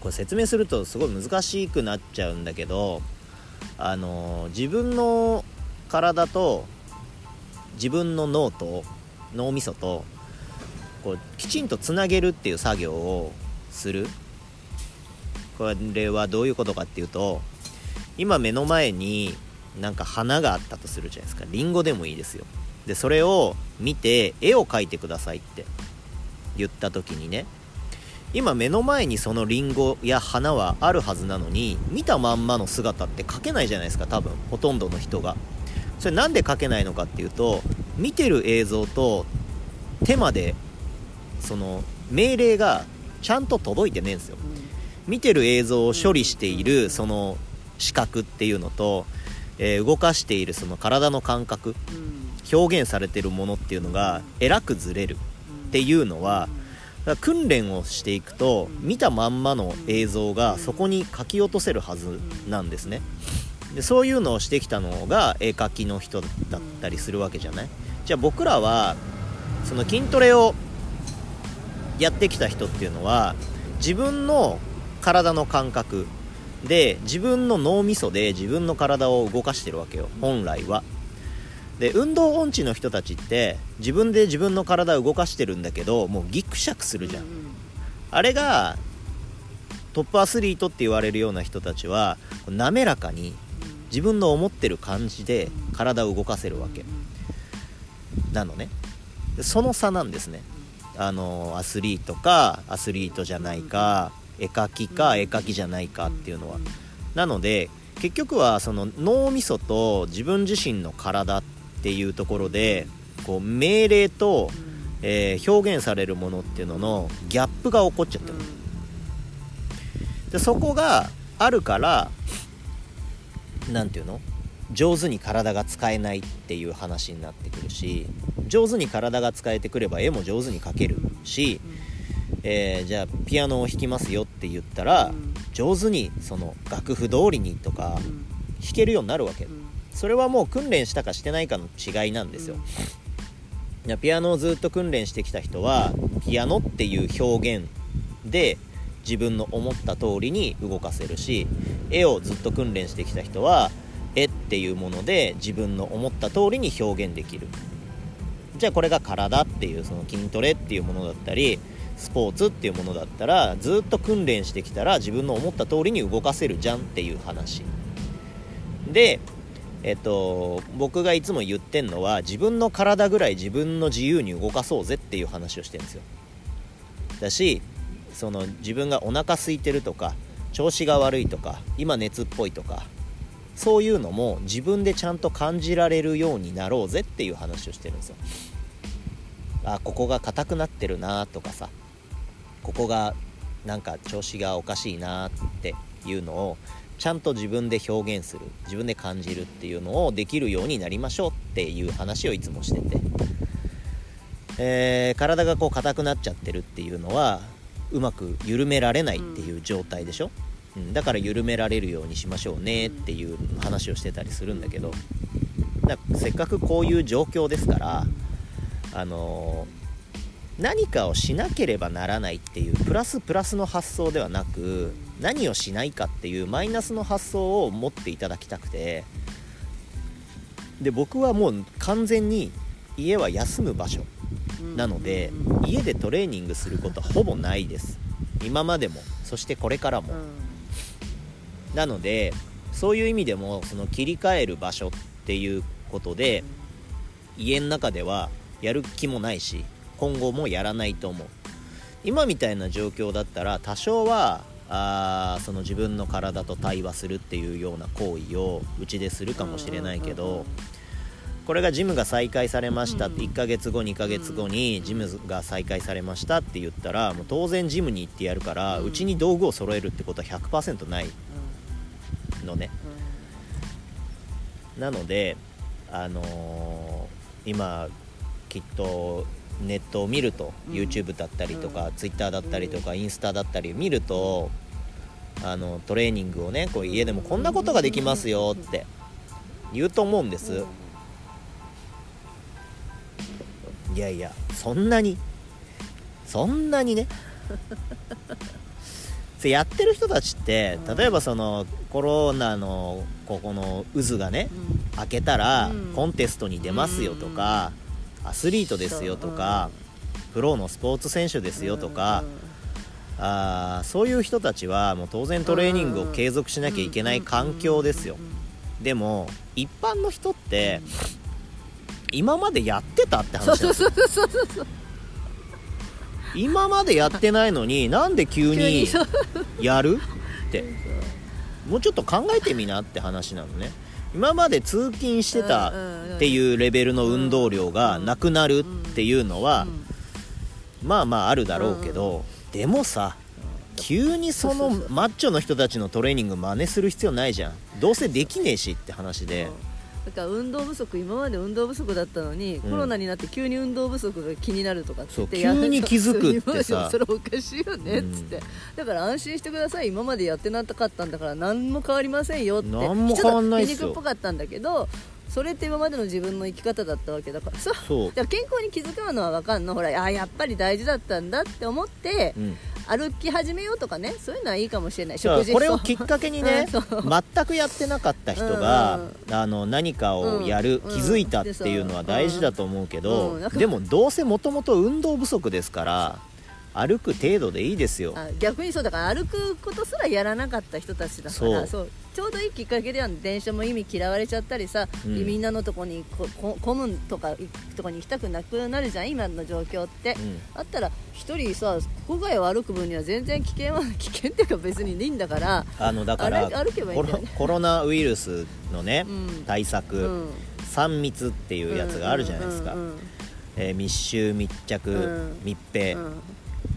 Speaker 2: これ説明するとすごい難しくなっちゃうんだけどあの自分の体と自分の脳と脳みそとこうきちんとつなげるっていう作業をする。これはどういうことかっていうと今目の前になんか花があったとするじゃないですか。リンゴでもいいですよ。でそれを見て絵を描いてくださいって。言った時にね。今目の前にそのリンゴや花はあるはずなのに見たまんまの姿って描けないじゃないですか多分。ほとんどの人が。それなんで描けないのかっていうと見てる映像と手までその命令がちゃんと届いてねえんですよ。見てる映像を処理しているその視覚っていうのと、えー動かしているその体の感覚
Speaker 1: うん。
Speaker 2: 表現されてるものっていうのがえらくずれるっていうのは訓練をしていくと見たまんまの映像がそこに書き落とせるはずなんですね。でそういうのをしてきたのが絵描きの人だったりするわけじゃない？じゃあ僕らはその筋トレをやってきた人っていうのは自分の体の感覚で自分の脳みそで自分の体を動かしてるわけよ。本来は。で運動音痴の人たちって自分で自分の体を動かしてるんだけどもうギクシャクするじゃん。あれがトップアスリートって言われるような人たちは滑らかに自分の思ってる感じで体を動かせるわけ。なのね。でその差なんですね。あのアスリートかアスリートじゃないか絵描きか絵描きじゃないかっていうのは。なので結局はその脳みそと自分自身の体っていうところでこう命令と、えー表現されるものっていうののギャップが起こっちゃってる。でそこがあるから何ていうの？上手に体が使えないっていう話になってくるし上手に体が使えてくれば絵も上手に描けるし、えーじゃあピアノを弾きますよって言ったら上手にその楽譜通りにとか弾けるようになるわけ。それはもう訓練したかしてないかの違いなんですよ。いやピアノをずっと訓練してきた人はピアノっていう表現で自分の思った通りに動かせるし絵をずっと訓練してきた人は絵っていうもので自分の思った通りに表現できる。じゃあこれが体っていうその筋トレっていうものだったりスポーツっていうものだったらずっと訓練してきたら自分の思った通りに動かせるじゃんっていう話。でえっと僕がいつも言ってんのは自分の体ぐらい自分の自由に動かそうぜっていう話をしてるんですよ。だしその自分がお腹空いてるとか調子が悪いとか今熱っぽいとかそういうのも自分でちゃんと感じられるようになろうぜっていう話をしてるんですよ。あここが硬くなってるなとかさ。ここがなんか調子がおかしいなっていうのをちゃんと自分で表現する自分で感じるっていうのをできるようになりましょうっていう話をいつもしてて、えー、体がこう硬くなっちゃってるっていうのはうまく緩められないっていう状態でしょ、うん、だから緩められるようにしましょうねっていう話をしてたりするんだけど。だせっかくこういう状況ですからあのー何かをしなければならないっていうプラスプラスの発想ではなく何をしないかっていうマイナスの発想を持っていただきたくて。で僕はもう完全に家は休む場所なので家でトレーニングすることはほぼないです。今までもそしてこれからも。なのでそういう意味でもその切り替える場所っていうことで家の中ではやる気もないし今後もやらないと思う。今みたいな状況だったら多少はあその自分の体と対話するっていうような行為をうちでするかもしれないけど、これがジムが再開されましたって1ヶ月後2ヶ月後にジムが再開されましたって言ったらもう当然ジムに行ってやるからうちに道具を揃えるってことは100%ないのね。なのであのー、今きっとネットを見ると、うん、YouTube だったりとか、うん、Twitter だったりとか、インスタだったり見るとあのトレーニングをねこう家でもこんなことができますよって言うと思うんです、いやいやそんなにそんなにね。(laughs) やってる人たちって例えばそのコロナのここの渦がね、開けたらコンテストに出ますよとか、アスリートですよとか、プロのスポーツ選手ですよとか、あそういう人たちはもう当然トレーニングを継続しなきゃいけない環境ですよ。でも一般の人って今までやってたって話なんですよ今までやってないのになんで急にやる？って。もうちょっと考えてみなって話なのね今まで通勤してたっていうレベルの運動量がなくなるっていうのはまあまああるだろうけどでもさ急にそのマッチョの人たちのトレーニング真似する必要ないじゃん。どうせできねえしって話で。
Speaker 1: だから運動不足今まで運動不足だったのに、うん、コロナになって急に運動不足が気になるとかって
Speaker 2: 急に気づくってさ。
Speaker 1: それおかしいよねっつって、うん、だから安心してください今までやってなかったんだから何も変わりませんよって
Speaker 2: 何も変わんないっすよ。
Speaker 1: 皮肉っぽかったんだけどそれって今までの自分の生き方だったわけだから。さそう。(laughs) 健康に気づくのは分かんの。ほらあやっぱり大事だったんだって思って、うん歩き始めようとかねそういうのはいいかもしれない。
Speaker 2: 食事これをきっかけにね、(laughs) う。ん、全くやってなかった人が、うん、あの何かをやる、うん、気づいたっていうのは大事だと思うけど、でもどうせもともと運動不足ですから歩く程度でいいですよ。
Speaker 1: 逆にそうだから歩くことすらやらなかった人たちだからそうちょうどいいきっかけでは電車も意味嫌われちゃったりさ、うん、みんなのとこにこ混むとかとかに行きたくなくなるじゃん今の状況って、うん、あったら1人さ国外を歩く分には全然危険は危険っていうか別にいいんだから
Speaker 2: あのだから歩けばいいんだよ、ね、コロナウイルスのね、うん、対策、3密っていうやつがあるじゃないですか、えー、密集密着、密閉、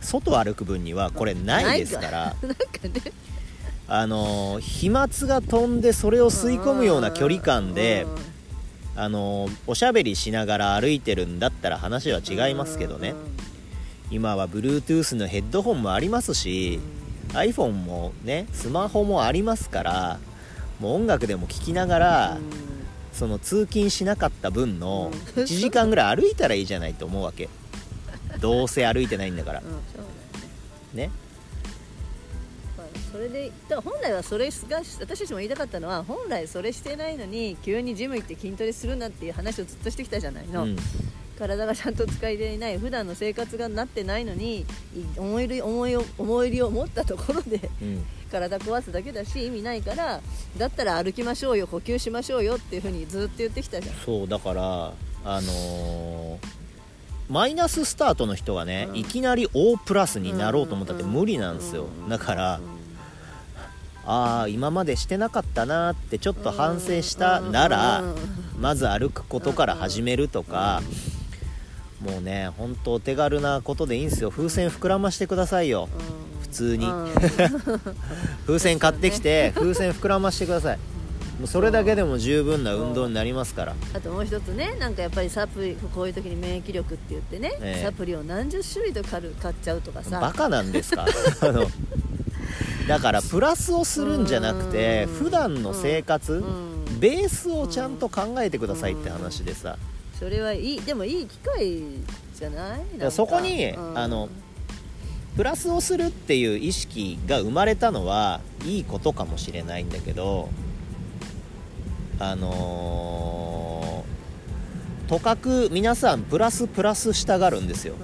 Speaker 2: 外歩く分にはこれないですから。な (laughs) んかねあの飛沫が飛んでそれを吸い込むような距離感であのおしゃべりしながら歩いてるんだったら話は違いますけどね。今は Bluetooth のヘッドホンもありますし iPhone もねスマホもありますからもう音楽でも聴きながらその通勤しなかった分の1時間ぐらい歩いたらいいじゃないと思うわけ。どうせ歩いてないんだから。ね
Speaker 1: それでだ本来はそれが私たちも言いたかったのは本来それしてないのに急にジム行って筋トレするなっていう話をずっとしてきたじゃないの、うん、体がちゃんと使いていない普段の生活がなってないのに思い入り思い思い入りを持ったところで、うん、体壊すだけだし意味ないからだったら歩きましょうよ呼吸しましょうよっていうふうにずっと言ってきたじゃん。
Speaker 2: そうだからあのーマイナススタートの人がね、うん、いきなり O プラスになろうと思ったって無理なんですよ、だからああ今までしてなかったなってちょっと反省したならまず歩くことから始めるとかもうね本当お手軽なことでいいんですよ。風船膨らましてくださいよ。普通に。
Speaker 1: うん。(laughs)
Speaker 2: 風船買ってきて風船膨らましてください。もうそれだけでも十分な運動になりますから。
Speaker 1: あともう一つねなんかやっぱりサプリこういう時に免疫力って言ってね、
Speaker 2: ええ。
Speaker 1: サプリを何十種類と買っちゃうとかさ。
Speaker 2: バカなんですか？あのだからプラスをするんじゃなくて
Speaker 1: うん。
Speaker 2: 普段の生活
Speaker 1: うん。
Speaker 2: ベースをちゃんと考えてくださいって話でさ。
Speaker 1: それはいい。でもいい機会じゃない？
Speaker 2: そこに
Speaker 1: うん。
Speaker 2: あのプラスをするっていう意識が生まれたのはいいことかもしれないんだけどあのーとかく皆さんプラスプラスしたがるんですよ。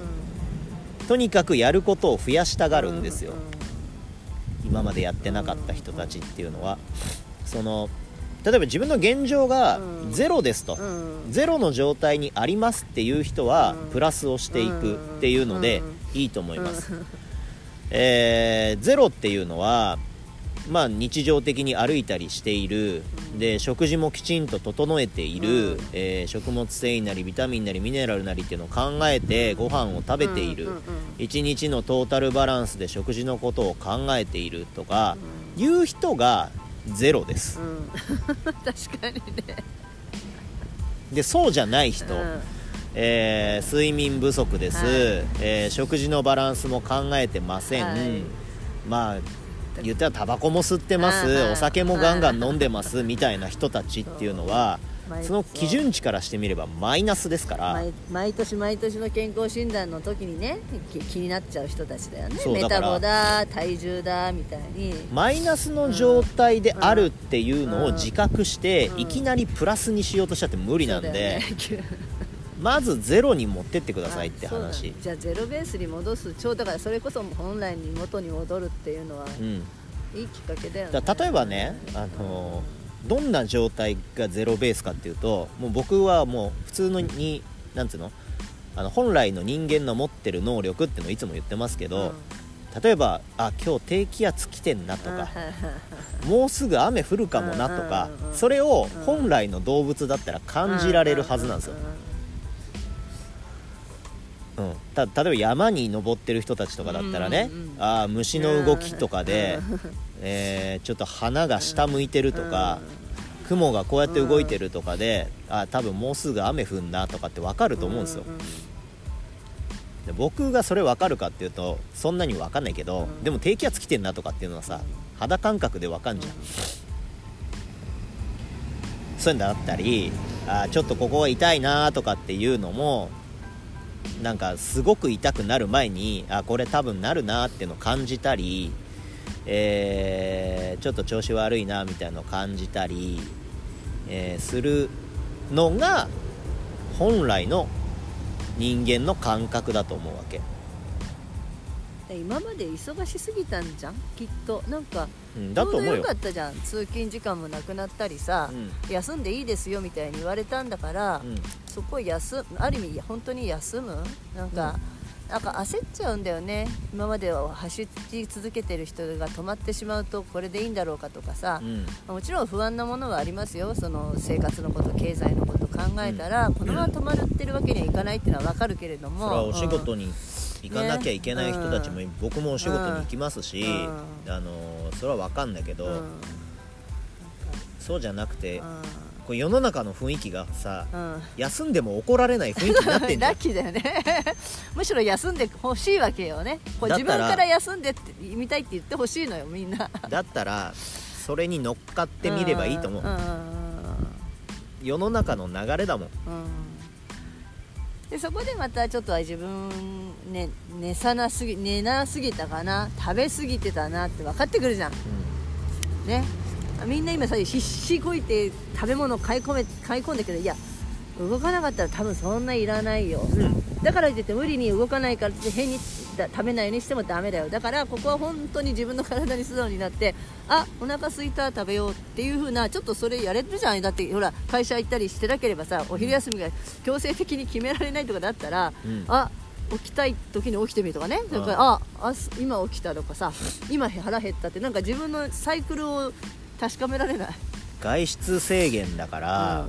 Speaker 1: うん。
Speaker 2: とにかくやることを増やしたがるんですよ。
Speaker 1: う
Speaker 2: 今までやってなかった人たちっていうのはその例えば自分の現状が
Speaker 1: うん。
Speaker 2: ゼロですと、ゼロの状態にありますっていう人は
Speaker 1: うん。
Speaker 2: プラスをしていくっていうので
Speaker 1: うん。
Speaker 2: いいと思います、えーゼロっていうのはまあ日常的に歩いたりしている。で食事もきちんと整えている、
Speaker 1: うん。
Speaker 2: えー食物繊維なりビタミンなりミネラルなりっていうのを考えてご飯を食べている、
Speaker 1: うんうんうん
Speaker 2: 一日のトータルバランスで食事のことを考えているとかいう人がゼロです。
Speaker 1: うん。(laughs) 確かにね。
Speaker 2: でそうじゃない人、
Speaker 1: うん。
Speaker 2: えー睡眠不足です、
Speaker 1: はい。
Speaker 2: えー食事のバランスも考えてません、
Speaker 1: はい。
Speaker 2: まあ言ったらタバコも吸ってます、お酒もガンガン飲んでます。みたいな人たちっていうのは
Speaker 1: 毎
Speaker 2: その基準値からしてみればマイナスですから。
Speaker 1: 毎毎年毎年の健康診断の時にねき気になっちゃう人たちだよね。メタボだ体重だみたいに。
Speaker 2: マイナスの状態であるっていうのを
Speaker 1: うん。
Speaker 2: 自覚して、
Speaker 1: うん
Speaker 2: いきなりプラスにしようとしちゃって無理なんで、まずゼロに持ってってくださいって話。
Speaker 1: じゃあゼロベースに戻す超だからそれこそ本来に元に戻るっていうのは
Speaker 2: うん。
Speaker 1: いいきっかけだよね。
Speaker 2: 例えばね、あのどんな状態がゼロベースかっていうともう僕はもう普通のになんつうの？あの本来の人間の持ってる能力っていうのをいつも言ってますけど、例えばあ今日低気圧来てんなとか、もうすぐ雨降るかもなとか、
Speaker 1: うんうんうん
Speaker 2: それを本来の動物だったら感じられるはずなんですよ、うん、た例えば山に登ってる人たちとかだったらね、
Speaker 1: うんうんうん。
Speaker 2: あー虫の動きとかで、えーちょっと花が下向いてるとか、雲がこうやって動いてるとかで、あー多分もうすぐ雨降んなとかって分かると思うんですよ、で僕がそれ分かるかっていうとそんなに分かんないけど、
Speaker 1: うん。
Speaker 2: でも低気圧来てんなとかっていうのはさ肌感覚で分かんじゃん、そういうのだったりあーちょっとここが痛いなとかっていうのもなんかすごく痛くなる前にあこれ多分なるなっていうの感じたり、えーちょっと調子悪いなみたいなのを感じたり、えーするのが本来の人間の感覚だと思うわけ、
Speaker 1: 今まで忙しすぎたんじゃん？きっと。なんか
Speaker 2: うん、だと思うよ。
Speaker 1: かったじゃん。通勤時間もなくなったりさ、
Speaker 2: うん。
Speaker 1: 休んでいいですよみたいに言われたんだから、
Speaker 2: うん。
Speaker 1: そこ休ある意味本当に休む？なんか、なんか焦っちゃうんだよね。今までは走り続けてる人が止まってしまうとこれでいいんだろうかとかさ
Speaker 2: う、ん。
Speaker 1: もちろん不安なものはありますよ。その生活のこと経済のこと考えたら、このまま止まってるわけにはいかないっていうのは分かるけれども。
Speaker 2: お仕事
Speaker 1: に、
Speaker 2: に行かなきゃいけない人たちも、
Speaker 1: ね。
Speaker 2: 僕もお仕事に行きますし、
Speaker 1: う
Speaker 2: あのそれは分かんだけど、
Speaker 1: うん。
Speaker 2: そうじゃなくて、
Speaker 1: うん。
Speaker 2: こう世の中の雰囲気がさ
Speaker 1: うん。
Speaker 2: 休んでも怒られない雰囲気になってん
Speaker 1: ラ
Speaker 2: ん。
Speaker 1: ッキーだよね。(laughs) むしろ休んでほしいわけよね。こう自分から休んでってみたいって言ってほしいのよみんな。
Speaker 2: だったらそれに乗っかってみればいいと思う、
Speaker 1: ん。ん。ん。
Speaker 2: 世の中の流れだもん。
Speaker 1: うんでそこでまたちょっとは自分ね寝さなすぎ寝なすぎたかな？食べ過ぎてたなって分かってくるじゃん。ね。みんな今さ必死こいて食べ物買い込め買い込んでけどいや動かなかったら多分そんないらないよ、だから言って無理に動かないからって変にだ食べないようにしてもダメだよ。だからここは本当に自分の体に素直になってあお腹空いた食べようっていう風なちょっとそれやれるじゃんだってほら会社行ったりしてなければさお昼休みが強制的に決められないとかだったら、
Speaker 2: うん。
Speaker 1: あ起きたい時に起きてみるとかね、
Speaker 2: ん。
Speaker 1: だからああす今起きたとかさ今腹減ったってなんか自分のサイクルを確かめられない。
Speaker 2: 外出制限だから、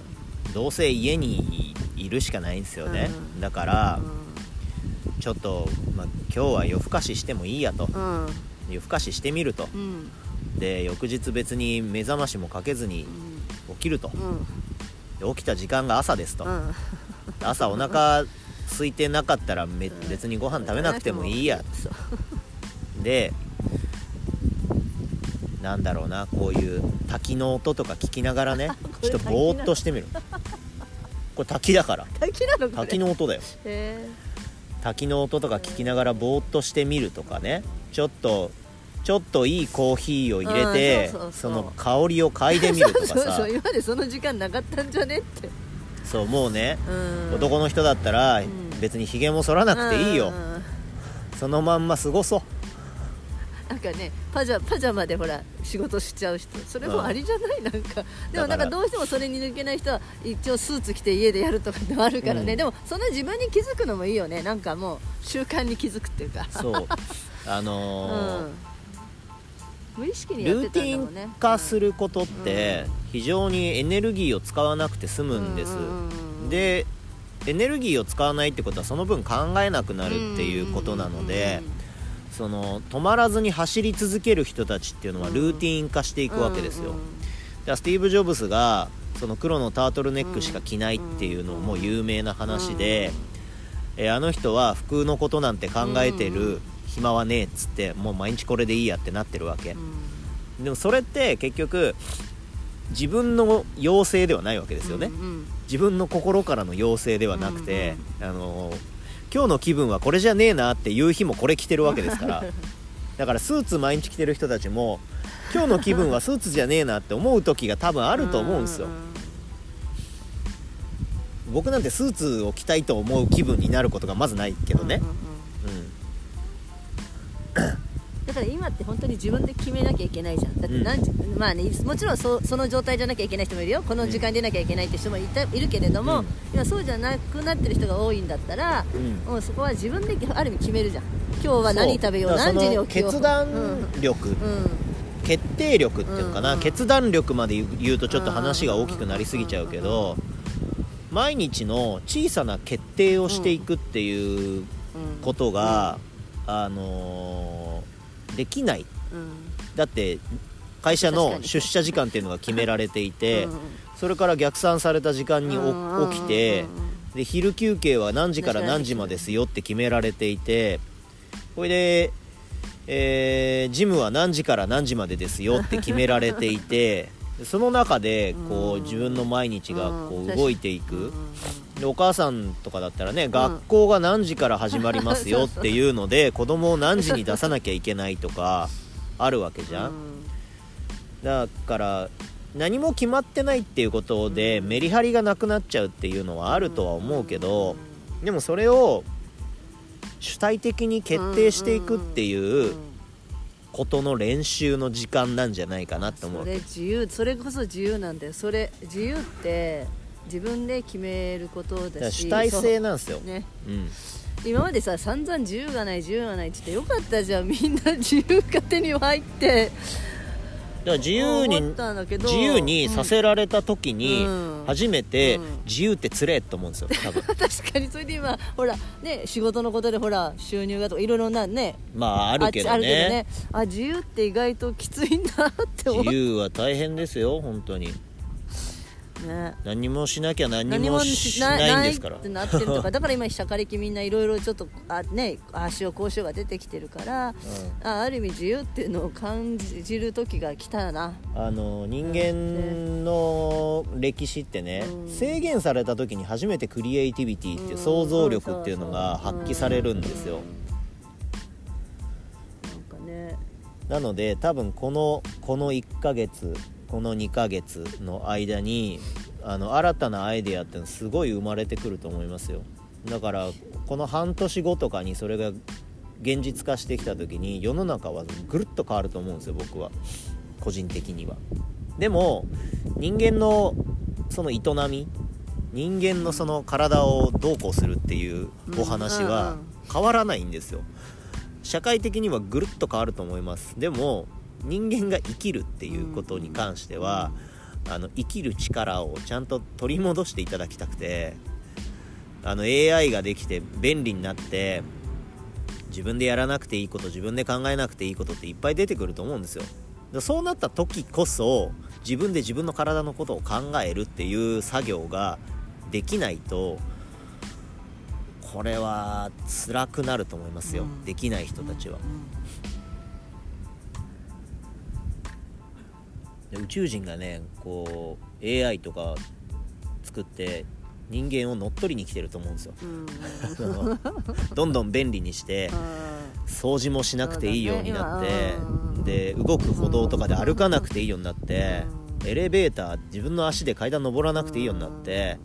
Speaker 2: どうせ家にいるしかないんですよね、
Speaker 1: うん。
Speaker 2: だから
Speaker 1: う
Speaker 2: ちょっと、まあ、今日は夜更かししてもいいやと。夜更かししてみると。
Speaker 1: うん。
Speaker 2: で翌日別に目覚ましもかけずに起きると。
Speaker 1: うん。
Speaker 2: で起きた時間が朝ですと、
Speaker 1: うん。
Speaker 2: 朝お腹空いてなかったらめ別にご飯食べなくてもいいや。でなんだろうなこういう滝の音とか聞きながらねちょっとぼーっとしてみる。これ滝だから。
Speaker 1: 滝なの
Speaker 2: 滝の音だよ。
Speaker 1: へ
Speaker 2: 滝の音とか聞きながらぼーっとしてみるとかねちょっとちょっといいコーヒーを入れて
Speaker 1: うんそ
Speaker 2: の香りを嗅いでみるとか
Speaker 1: そう
Speaker 2: さ
Speaker 1: そう。今までその時間なかったんじゃねって。
Speaker 2: そうもうね
Speaker 1: うん。
Speaker 2: 男の人だったら
Speaker 1: ん。
Speaker 2: 別にひげも剃らなくていいよ。そのまんま過ごそう
Speaker 1: なんかねパジャパジャマでほら仕事しちゃう人それもありじゃない、なんか。でもなんかどうしてもそれに抜けない人は一応スーツ着て家でやるとかってのあるからね、
Speaker 2: うん。
Speaker 1: でもその自分に気づくのもいいよね。なんかもう習慣に気づくっていうか。
Speaker 2: そう。(laughs) あ
Speaker 1: う
Speaker 2: のー
Speaker 1: ん。無意識にやっ
Speaker 2: ル
Speaker 1: て
Speaker 2: ーティン
Speaker 1: たんだもんね。
Speaker 2: 化することって非常にエネルギーを使わなくて済むんです。
Speaker 1: うんうんうん
Speaker 2: でエネルギーを使わないってことはその分考えなくなるっていうことなのでその止まらずに走り続ける人たちっていうのはルーティン化していくわけですよ。
Speaker 1: うんうん
Speaker 2: じゃあスティーブ・ジョブズがその黒のタートルネックしか着ないっていうのも有名な話で、えーあの人は服のことなんて考えて
Speaker 1: うん。う
Speaker 2: る暇はねえっつってもう毎日これでいいやってなってるわけ。
Speaker 1: うん。
Speaker 2: でもそれって結局自分の要請ではないわけですよね、
Speaker 1: うんうん
Speaker 2: 自分の心からの要請ではなくて、あの今日の気分はこれじゃねえなっていう日もこれ着てるわけですから。(laughs) だからスーツ毎日着てる人たちも今日の気分はスーツじゃねえなって思う時が多分あると思うんですよ、僕なんてスーツを着たいと思う気分になることがまずないけどね。
Speaker 1: うんだから今って本当に自分で決めなきゃいけないじゃん。だって何時、まあねもちろんそその状態じゃなきゃいけない人もいるよ。この時間に出なきゃいけないって人もいたいるけれども、
Speaker 2: うん。
Speaker 1: 今そうじゃなくなってる人が多いんだったら、
Speaker 2: うん。
Speaker 1: もうそこは自分である意味決めるじゃん。今日は何食べよう何時に起きよう
Speaker 2: 決断力、
Speaker 1: うん、うん。
Speaker 2: 決定力っていうのかな、
Speaker 1: うん。
Speaker 2: 決断力まで言うとちょっと話が大きくなりすぎちゃうけど毎日の小さな決定をしていくっていう
Speaker 1: うん。
Speaker 2: ことが、あのーできない。
Speaker 1: うん。
Speaker 2: だって会社の出社時間っていうのが決められていて、
Speaker 1: うん
Speaker 2: それから逆算された時間に起きてで昼休憩は何時から何時まですよって決められていてこれで、えージムは何時から何時までですよって決められていてその中でこ
Speaker 1: う
Speaker 2: うん自分の毎日がこ
Speaker 1: う
Speaker 2: 動いていく。
Speaker 1: うん。
Speaker 2: でお母さんとかだったらね学校が何時から始まりますよっていうので子供を何時に出さなきゃいけないとか (laughs) あるわけじゃん。だから何も決まってないっていうことでメリハリがなくなっちゃうっていうのはあるとは思うけどでもそれを主体的に決定していくっていうことの練習の時間なんじゃないかなって思
Speaker 1: そうれ自由それこそ自由なんだよ。それ自由って自分で決めること
Speaker 2: だ
Speaker 1: し。
Speaker 2: 主体性なんですよ、
Speaker 1: ね
Speaker 2: う。ん、
Speaker 1: 今までさ散々自由がない自由がないって言ってよかったじゃん。みんな自由勝手に入って
Speaker 2: だから自由に自由にさせられた時に
Speaker 1: うん。
Speaker 2: 初めて
Speaker 1: うん。
Speaker 2: 自由ってつれえと思うんですよ (laughs) 多分。
Speaker 1: 確かにそれで今ほらね仕事のことでほら収入がとかいろいろなね。
Speaker 2: まああるけど
Speaker 1: ああ
Speaker 2: ね
Speaker 1: ね。あ自由って意外ときついんだって思っ
Speaker 2: 自由は大変ですよ本当に
Speaker 1: ね。
Speaker 2: 何もしなきゃ何
Speaker 1: 何も
Speaker 2: もし
Speaker 1: し
Speaker 2: な
Speaker 1: ないい
Speaker 2: んですから。
Speaker 1: ってなってるとか。(laughs) だから今社会歴みんないろいろちょっとあねああしようこうしようが出てきてるから、あある意味自由っていうのを感じる時が来たな。
Speaker 2: あの人間の歴史ってね、
Speaker 1: うん。
Speaker 2: 制限された時に初めてクリエイティビティっていう想像力っていうのが発揮されるんですよ。
Speaker 1: なんかね。
Speaker 2: なので多分このこの1ヶ月この2ヶ月の間にあの新たなアイデアってのすごい生まれてくると思いますよ。だからこの半年後とかにそれが現実化してきた時に世の中はぐるっと変わると思うんですよ僕は。個人的には。でも人間のその営み人間のその体をどうこうするっていうお話は変わらないんですよ。社会的にはぐるっと変わると思います。でも人間が生きるっていうことに関しては、あの生きる力をちゃんと取り戻していただきたくてあの AI ができて便利になって自分でやらなくていいこと自分で考えなくていいことっていっぱい出てくると思うんですよ。そうなった時こそ自分で自分の体のことを考えるっていう作業ができないとこれは辛くなると思いますよ、
Speaker 1: うん。
Speaker 2: できない人たちはで宇宙人がねこう AI とか作って人間を乗っ取りに来てると思うんですよ。(laughs) どんどん便利にして掃除もしなくていいようになって、で動く歩道とかで歩かなくていいようになって、
Speaker 1: うん。
Speaker 2: エレベーター自分の足で階段登らなくていいようになって、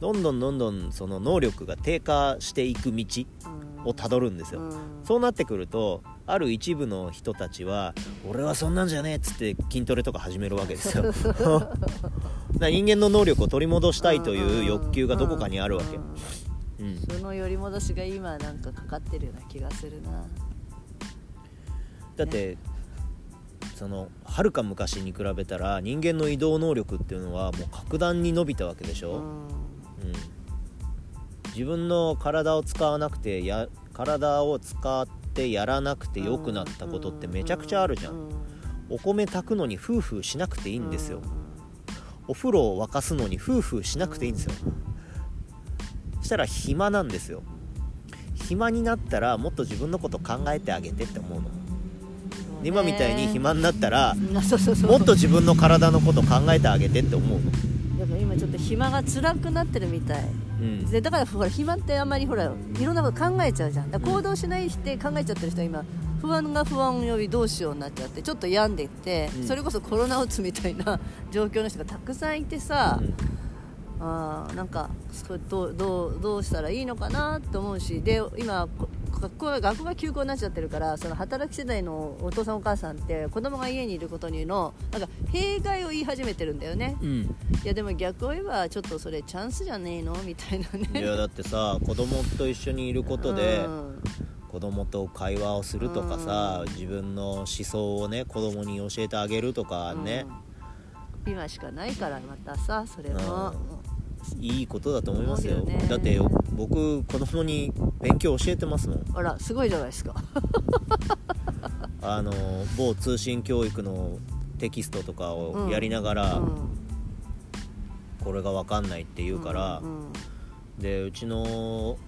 Speaker 2: どんどんどんどんその能力が低下していく道
Speaker 1: うん
Speaker 2: をたどるんですよ、
Speaker 1: うん。
Speaker 2: そうなってくるとある一部の人たちは俺はそんなんじゃねえっつって筋トレとか始めるわけですよ。(laughs) 人間の能力を取り戻したいという欲求がどこかにあるわけ、うん、
Speaker 1: その寄り戻しが今なんかかかってるような気がするな。
Speaker 2: だってそのはるか昔に比べたら人間の移動能力っていうのはもう格段に伸びたわけでしょ、
Speaker 1: うん。
Speaker 2: うん。自分の体を使わなくてや体を使ってやらなくて良くなったことってめちゃくちゃあるじゃん、
Speaker 1: う
Speaker 2: お米炊くのにフーフーしなくていいんですよ、
Speaker 1: う
Speaker 2: お風呂を沸かすのにフーフーしなくていいんですよ、そしたら暇なんですよ。暇になったらもっと自分のこと考えてあげてって思うの。今みたいに暇になったらもっと自分の体のこと考えてあげてって思うの。
Speaker 1: だから今ちょっと暇が辛くなってるみたい。
Speaker 2: うん
Speaker 1: でだからほら暇ってあんまりほらいろんなこと考えちゃうじゃん。行動しないして考えちゃってる人は今不安が不安を呼びどうしようになっちゃってちょっと病んでいって、
Speaker 2: うん。
Speaker 1: それこそコロナうつみたいな (laughs) 状況の人がたくさんいてさ、
Speaker 2: うん。
Speaker 1: あーなんかそれどうどうどうしたらいいのかなと思うしで今こ学校が学校が休校になっちゃってるからその働き世代のお父さんお母さんって子供が家にいることにのなんか弊害を言い始めてるんだよね。
Speaker 2: うん。
Speaker 1: いやでも逆を言えばちょっとそれチャンスじゃねえの？みたいないね
Speaker 2: やだってさ子供と一緒にいることで
Speaker 1: うん。
Speaker 2: 子供と会話をするとかさ自分の思想をね子供に教えてあげるとかね、
Speaker 1: うん。今しかないからまたさそれも、
Speaker 2: いいことだと思いますよ。
Speaker 1: ね。
Speaker 2: だって僕子供に勉強教えてますもん。
Speaker 1: あらすごいじゃないですか。
Speaker 2: あの某通信教育のテキストとかをやりながら、
Speaker 1: うん。
Speaker 2: これが分かんないって言うから、
Speaker 1: うん。
Speaker 2: でうちの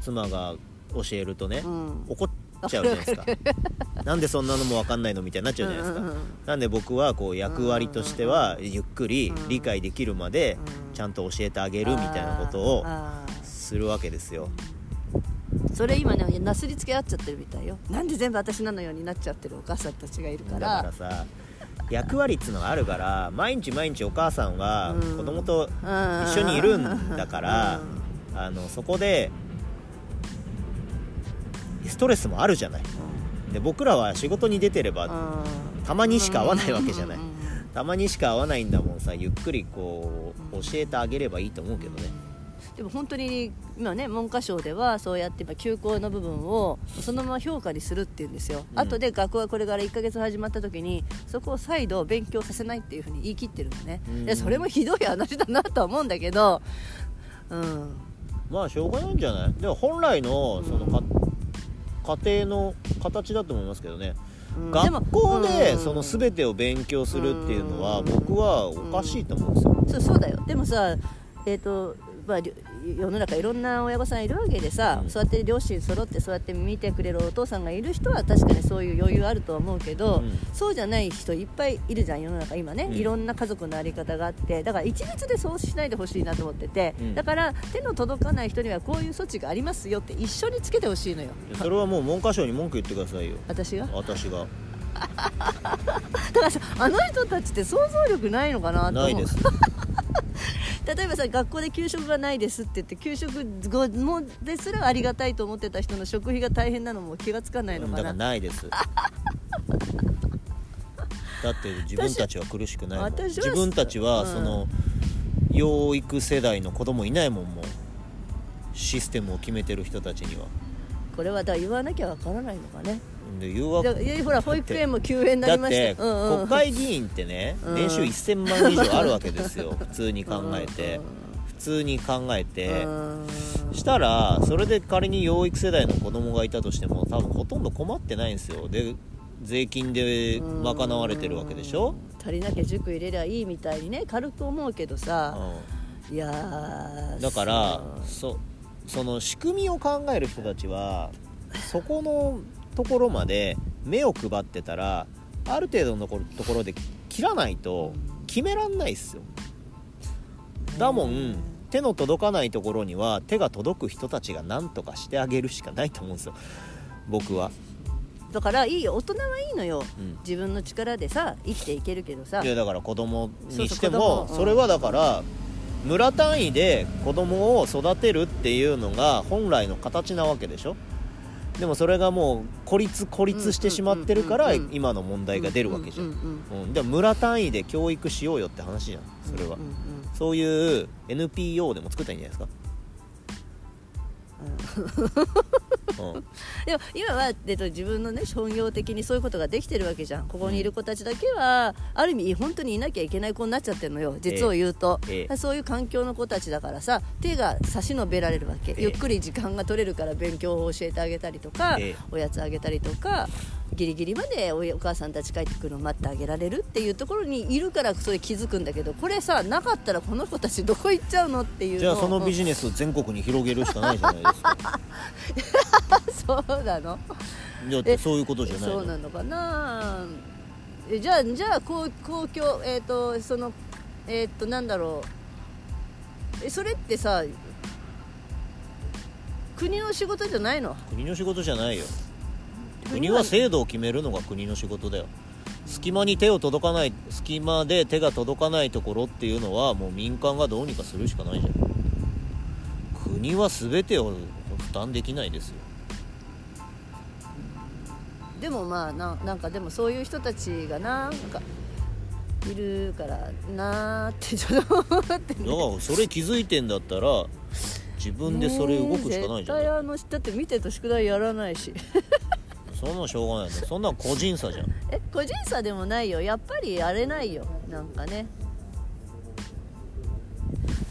Speaker 2: 妻が教えるとね、
Speaker 1: うん。
Speaker 2: 怒っちゃうじゃないですか。なんでそんなのも分かんないのみたいになっちゃうじゃないですか、
Speaker 1: うんうんうん。
Speaker 2: なんで僕はこう役割としてはゆっくり
Speaker 1: うん。
Speaker 2: 理解できるまで
Speaker 1: うん
Speaker 2: ちゃんと教えてあげるみたいなことをするわけですよ。
Speaker 1: ーそれ今ねなすりつけ合っちゃってるみたいよ。なんで全部私なのようになっちゃってるお母さんたちがいるか
Speaker 2: だ
Speaker 1: ら
Speaker 2: からさ役割っつうのがあるから毎日毎日お母さんは
Speaker 1: うん。
Speaker 2: 子供と
Speaker 1: うん
Speaker 2: 一緒にいるんだから
Speaker 1: うん。
Speaker 2: あのそこでストレスもあるじゃない。で僕らは仕事に出てれば
Speaker 1: うん
Speaker 2: たまにしか会わないわけじゃない。
Speaker 1: うんうんうん
Speaker 2: たまにしか会わないんだもんさゆっくりこう教えてあげればいいと思うけどね。
Speaker 1: でも本当に今ね文科省ではそうやって今休校の部分をそのまま評価にするっていうんですよ、
Speaker 2: うん。
Speaker 1: 後で学校がこれから1ヶ月始まった時にそこを再度勉強させないっていうふうに言い切ってるのね、
Speaker 2: うん。
Speaker 1: でそれもひどい話だなとは思うんだけど。うん。
Speaker 2: まあしょうがないんじゃない？でも本来のそのか、家庭の形だと思いますけどね、
Speaker 1: うん。
Speaker 2: 学校で
Speaker 1: うん
Speaker 2: その全てを勉強するっていうのは
Speaker 1: うん
Speaker 2: 僕はおかしいと思うんですよ、
Speaker 1: そうそうだよ。でもさえっ、とまあ、世の中いろんな親御さんいるわけでさ、
Speaker 2: うん。
Speaker 1: そうやって両親揃ってそうやって見てくれるお父さんがいる人は確かにそういう余裕あるとは思うけど、
Speaker 2: うん。
Speaker 1: そうじゃない人いっぱいいるじゃん世の中今ね、
Speaker 2: うん。
Speaker 1: いろんな家族の在り方があってだから一律でそうしないでほしいなと思ってて、
Speaker 2: うん。
Speaker 1: だから手の届かない人にはこういう措置がありますよって一緒につけてほしいのよ。
Speaker 2: それはもう文科省に文句言ってくださいよ。
Speaker 1: 私が？
Speaker 2: 私が
Speaker 1: だからさあの人たちって想像力ないのかなと思う。
Speaker 2: ないです。(laughs)
Speaker 1: 例えばさ学校で給食がないですって言って給食後もですらありがたいと思ってた人の食費が大変なのも気がつかないの
Speaker 2: だから
Speaker 1: かな
Speaker 2: ないです。(laughs) だって自分たちは苦しくないもん。自分たちは
Speaker 1: うん。
Speaker 2: その養育世代の子供いないもんもう。システムを決めてる人たちには。
Speaker 1: これはだ言わなきゃわからないのかね
Speaker 2: で誘惑
Speaker 1: でいやほら保育園も休園になりまし
Speaker 2: だって
Speaker 1: たうんうん。
Speaker 2: 国会議員ってね
Speaker 1: うん。
Speaker 2: 年収1000万以上あるわけですよ。(laughs) 普通に考えて。普通に考えて。
Speaker 1: うん。
Speaker 2: したらそれで仮に養育世代の子供がいたとしても多分ほとんど困ってないんですよ。で税金で賄われてるわけでしょ、
Speaker 1: 足りなきゃ塾入れりゃいいみたいにね軽く思うけどさ、
Speaker 2: う
Speaker 1: いや
Speaker 2: だから
Speaker 1: そ
Speaker 2: その仕組みを考える人たちはそこのところまで目を配ってたらある程度のところところで切らないと決めらんないっすよ。だもん手の届かないところには手が届く人たちが何とかしてあげるしかないと思うんですよ。僕は、
Speaker 1: だからいいよ大人はいいのよ。
Speaker 2: うん、
Speaker 1: 自分の力でさ生きていけるけどさ。
Speaker 2: いやだから子供にしてもそれはだから村単位で子供を育てるっていうのが本来の形なわけでしょでもそれがもう孤立孤立してしまってるから今の問題が出るわけじゃん、でも村単位で教育しようよって話じゃん。それは、そういう NPO でも作ったらいいんじゃないですか、うん、
Speaker 1: でも今は、えっと、自分のね商業的にそういうことができてるわけじゃん。ここにいる子たちだけはある意味本当にいなきゃいけない子になっちゃってるのよ。実を言うと、
Speaker 2: ええ。
Speaker 1: そういう環境の子たちだからさ手が差し伸べられるわけ、
Speaker 2: ええ。
Speaker 1: ゆっくり時間が取れるから勉強を教えてあげたりとか、
Speaker 2: ええ。
Speaker 1: おやつあげたりとかギリギリまでおお母さんたち帰ってくるのを待ってあげられるっていうところにいるからそれ気づくんだけどこれさなかったらこの子たちどこ行っちゃうのっていうの
Speaker 2: じゃあそのビ
Speaker 1: ジ
Speaker 2: ジネスを全国に広げるしかないじゃないですか
Speaker 1: そうなの。(laughs)
Speaker 2: だってそういうことじゃないの。
Speaker 1: そうなのかな。えじゃあじゃあ公公共えっ、とそのえっ、となんだろう。えそれってさ国の仕事じゃないの？
Speaker 2: 国の仕事じゃないよ国は制度を決めるのが国の仕事だよ。隙間に手を届かない隙間で手が届かないところっていうのはもう民間がどうにかするしかないじゃん。国は全てを負担できないですよ。
Speaker 1: でもまあななんかでもそういう人たちがななんかいるからなーってちょっと思って。
Speaker 2: だからそれ気づいてんだったら自分でそれ動くしかないじゃん
Speaker 1: 絶対あのだって見てると宿題やらないし
Speaker 2: そんなんしょうがないんだ (laughs) そんなん個人差じゃん。
Speaker 1: え個人差でもないよ。やっぱりやれないよ。なんかね。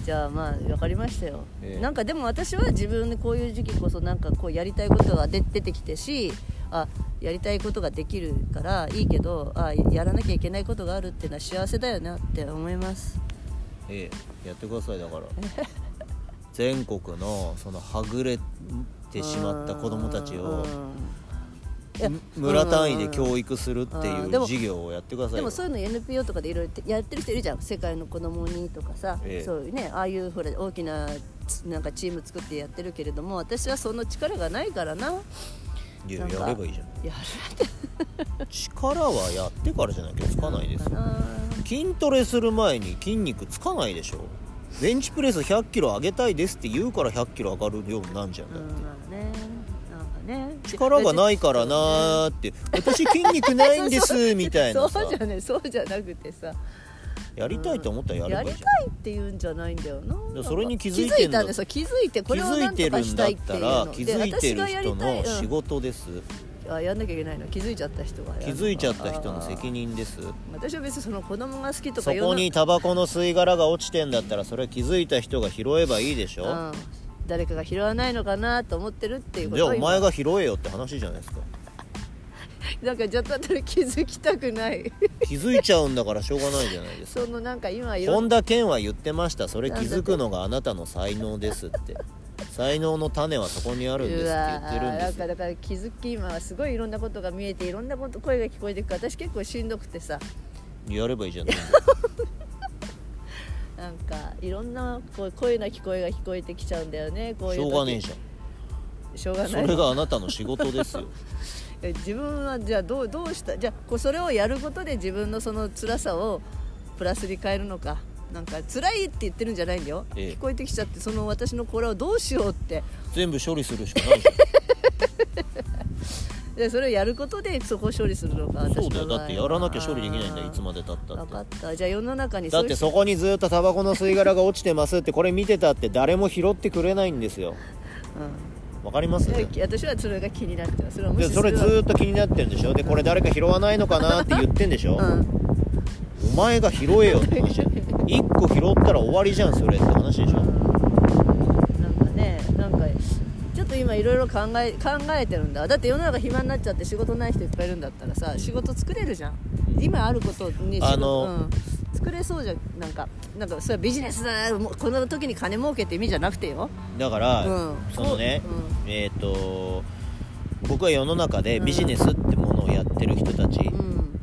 Speaker 1: じゃあまあ分かりましたよ、
Speaker 2: ええ。
Speaker 1: なんかでも私は自分でこういう時期こそなんかこうやりたいことが出出てきてしあやりたいことができるからいいけどあやらなきゃいけないことがあるっていうのは幸せだよなって思います。
Speaker 2: ええ。やってくださいだから。(laughs) 全国のそのはぐれてしまった子供たちを村単位で教育するって
Speaker 1: うん。
Speaker 2: いう事業をやってくださいよ。
Speaker 1: でもそういうの NPO とかでいろいろやってる人いるじゃん。世界の子供にとかさ、
Speaker 2: ええ。
Speaker 1: そういうねああいうほら大きなつなんかチーム作ってやってるけれども私はその力がないからな。い
Speaker 2: や
Speaker 1: なんか
Speaker 2: やればいいじゃん。
Speaker 1: や
Speaker 2: 力はやってからじゃなきゃつかないですよ。筋トレする前に筋肉つかないでしょ。ベンチプレス1 0 0キロ上げたいですって言うから1 0 0キロ上がるようになんじゃんだって、
Speaker 1: うんまあねね。
Speaker 2: 力がないからなーって。私筋肉ないんです (laughs) みたいな。さ
Speaker 1: そうじゃねそうじゃなくてさ。
Speaker 2: やりたいと思ったらやればいいじ
Speaker 1: やりたいっていうんじゃないんだよな。
Speaker 2: それに気づ
Speaker 1: 気
Speaker 2: いてんだ
Speaker 1: 気づいてこれをなんとかしたいっていうの
Speaker 2: 気づいてるんだったら気づいてる
Speaker 1: で私がやり
Speaker 2: 人の仕事です、
Speaker 1: うんあやんなきゃいけないの。気づいちゃった人が
Speaker 2: 気づいちゃった人の責任です。
Speaker 1: 私は別にその子供が好きと
Speaker 2: そ
Speaker 1: か
Speaker 2: こにタバコの吸い殻が落ちてんだったらそれは気づいた人が拾えばいいでしょ、
Speaker 1: うん、誰かが拾わないのかなと思ってるっていうこ
Speaker 2: じゃあお前が拾えよって話じゃないですか。(laughs)
Speaker 1: なんかちょっと後で気づきたくない。
Speaker 2: 気づいちゃうんだからしょうがないじゃないですか。
Speaker 1: そのなんか今
Speaker 2: 本田健は言ってました。それ気づくのがあなたの才能ですって。才能の種はそこにあるんですって言ってるんですよ。
Speaker 1: なんかだから気づき今はすごいいろんなことが見えていろんなこと声が聞こえてくから私結構しんどくてさ。
Speaker 2: やればいいじゃん (laughs)
Speaker 1: なんかいろんなこう声な聞こえが聞こえてきちゃうんだよねこういう
Speaker 2: しょ
Speaker 1: 時
Speaker 2: うがねえじゃん。そ
Speaker 1: しょうがない。
Speaker 2: れがあなたの仕事ですよ。(laughs)
Speaker 1: え自分はじゃあどうどうした？じゃあこうそれをやることで自分のその辛さをプラスに変えるのか。なんか辛いって言ってるんじゃないんだよ、
Speaker 2: ええ。
Speaker 1: 聞こえてきちゃってその私のこれをどうしようって。
Speaker 2: 全部処理するしかないじ (laughs)
Speaker 1: でそれをやることでそこを処理するのか
Speaker 2: ゃんそうだよ。だってやらなきゃ処理できないんだよいつまで経った
Speaker 1: 分か
Speaker 2: っ
Speaker 1: った。じゃあ世の中に
Speaker 2: てだってそこにずっとタバコの吸い殻が落ちてますってこれ見てたって誰も拾ってくれないんですよ。
Speaker 1: う
Speaker 2: わかります？
Speaker 1: 私はそれが気になってます。それは無
Speaker 2: でそれずーっと気になってるんでしょ？でこれ誰か拾わないのかなって言ってんでしょ、
Speaker 1: うん。
Speaker 2: お前が拾えよって話。1個拾ったら終わりじゃんそれって話でしょ？
Speaker 1: なんかねなんかちょっと今いろいろ考え考えてるんだ。だって世の中暇になっちゃって仕事ない人いっぱいいるんだったらさ仕事作れるじゃん。今あることに仕事
Speaker 2: あの
Speaker 1: うん、作れそうじゃん。なんかなんかそれはビジネスだ。もうこの時に金儲けって意味じゃなくてよ。
Speaker 2: だから、
Speaker 1: うん。
Speaker 2: そのね、
Speaker 1: う
Speaker 2: えっ、と僕は世の中でビジネスってものをやってる人たち、
Speaker 1: うん。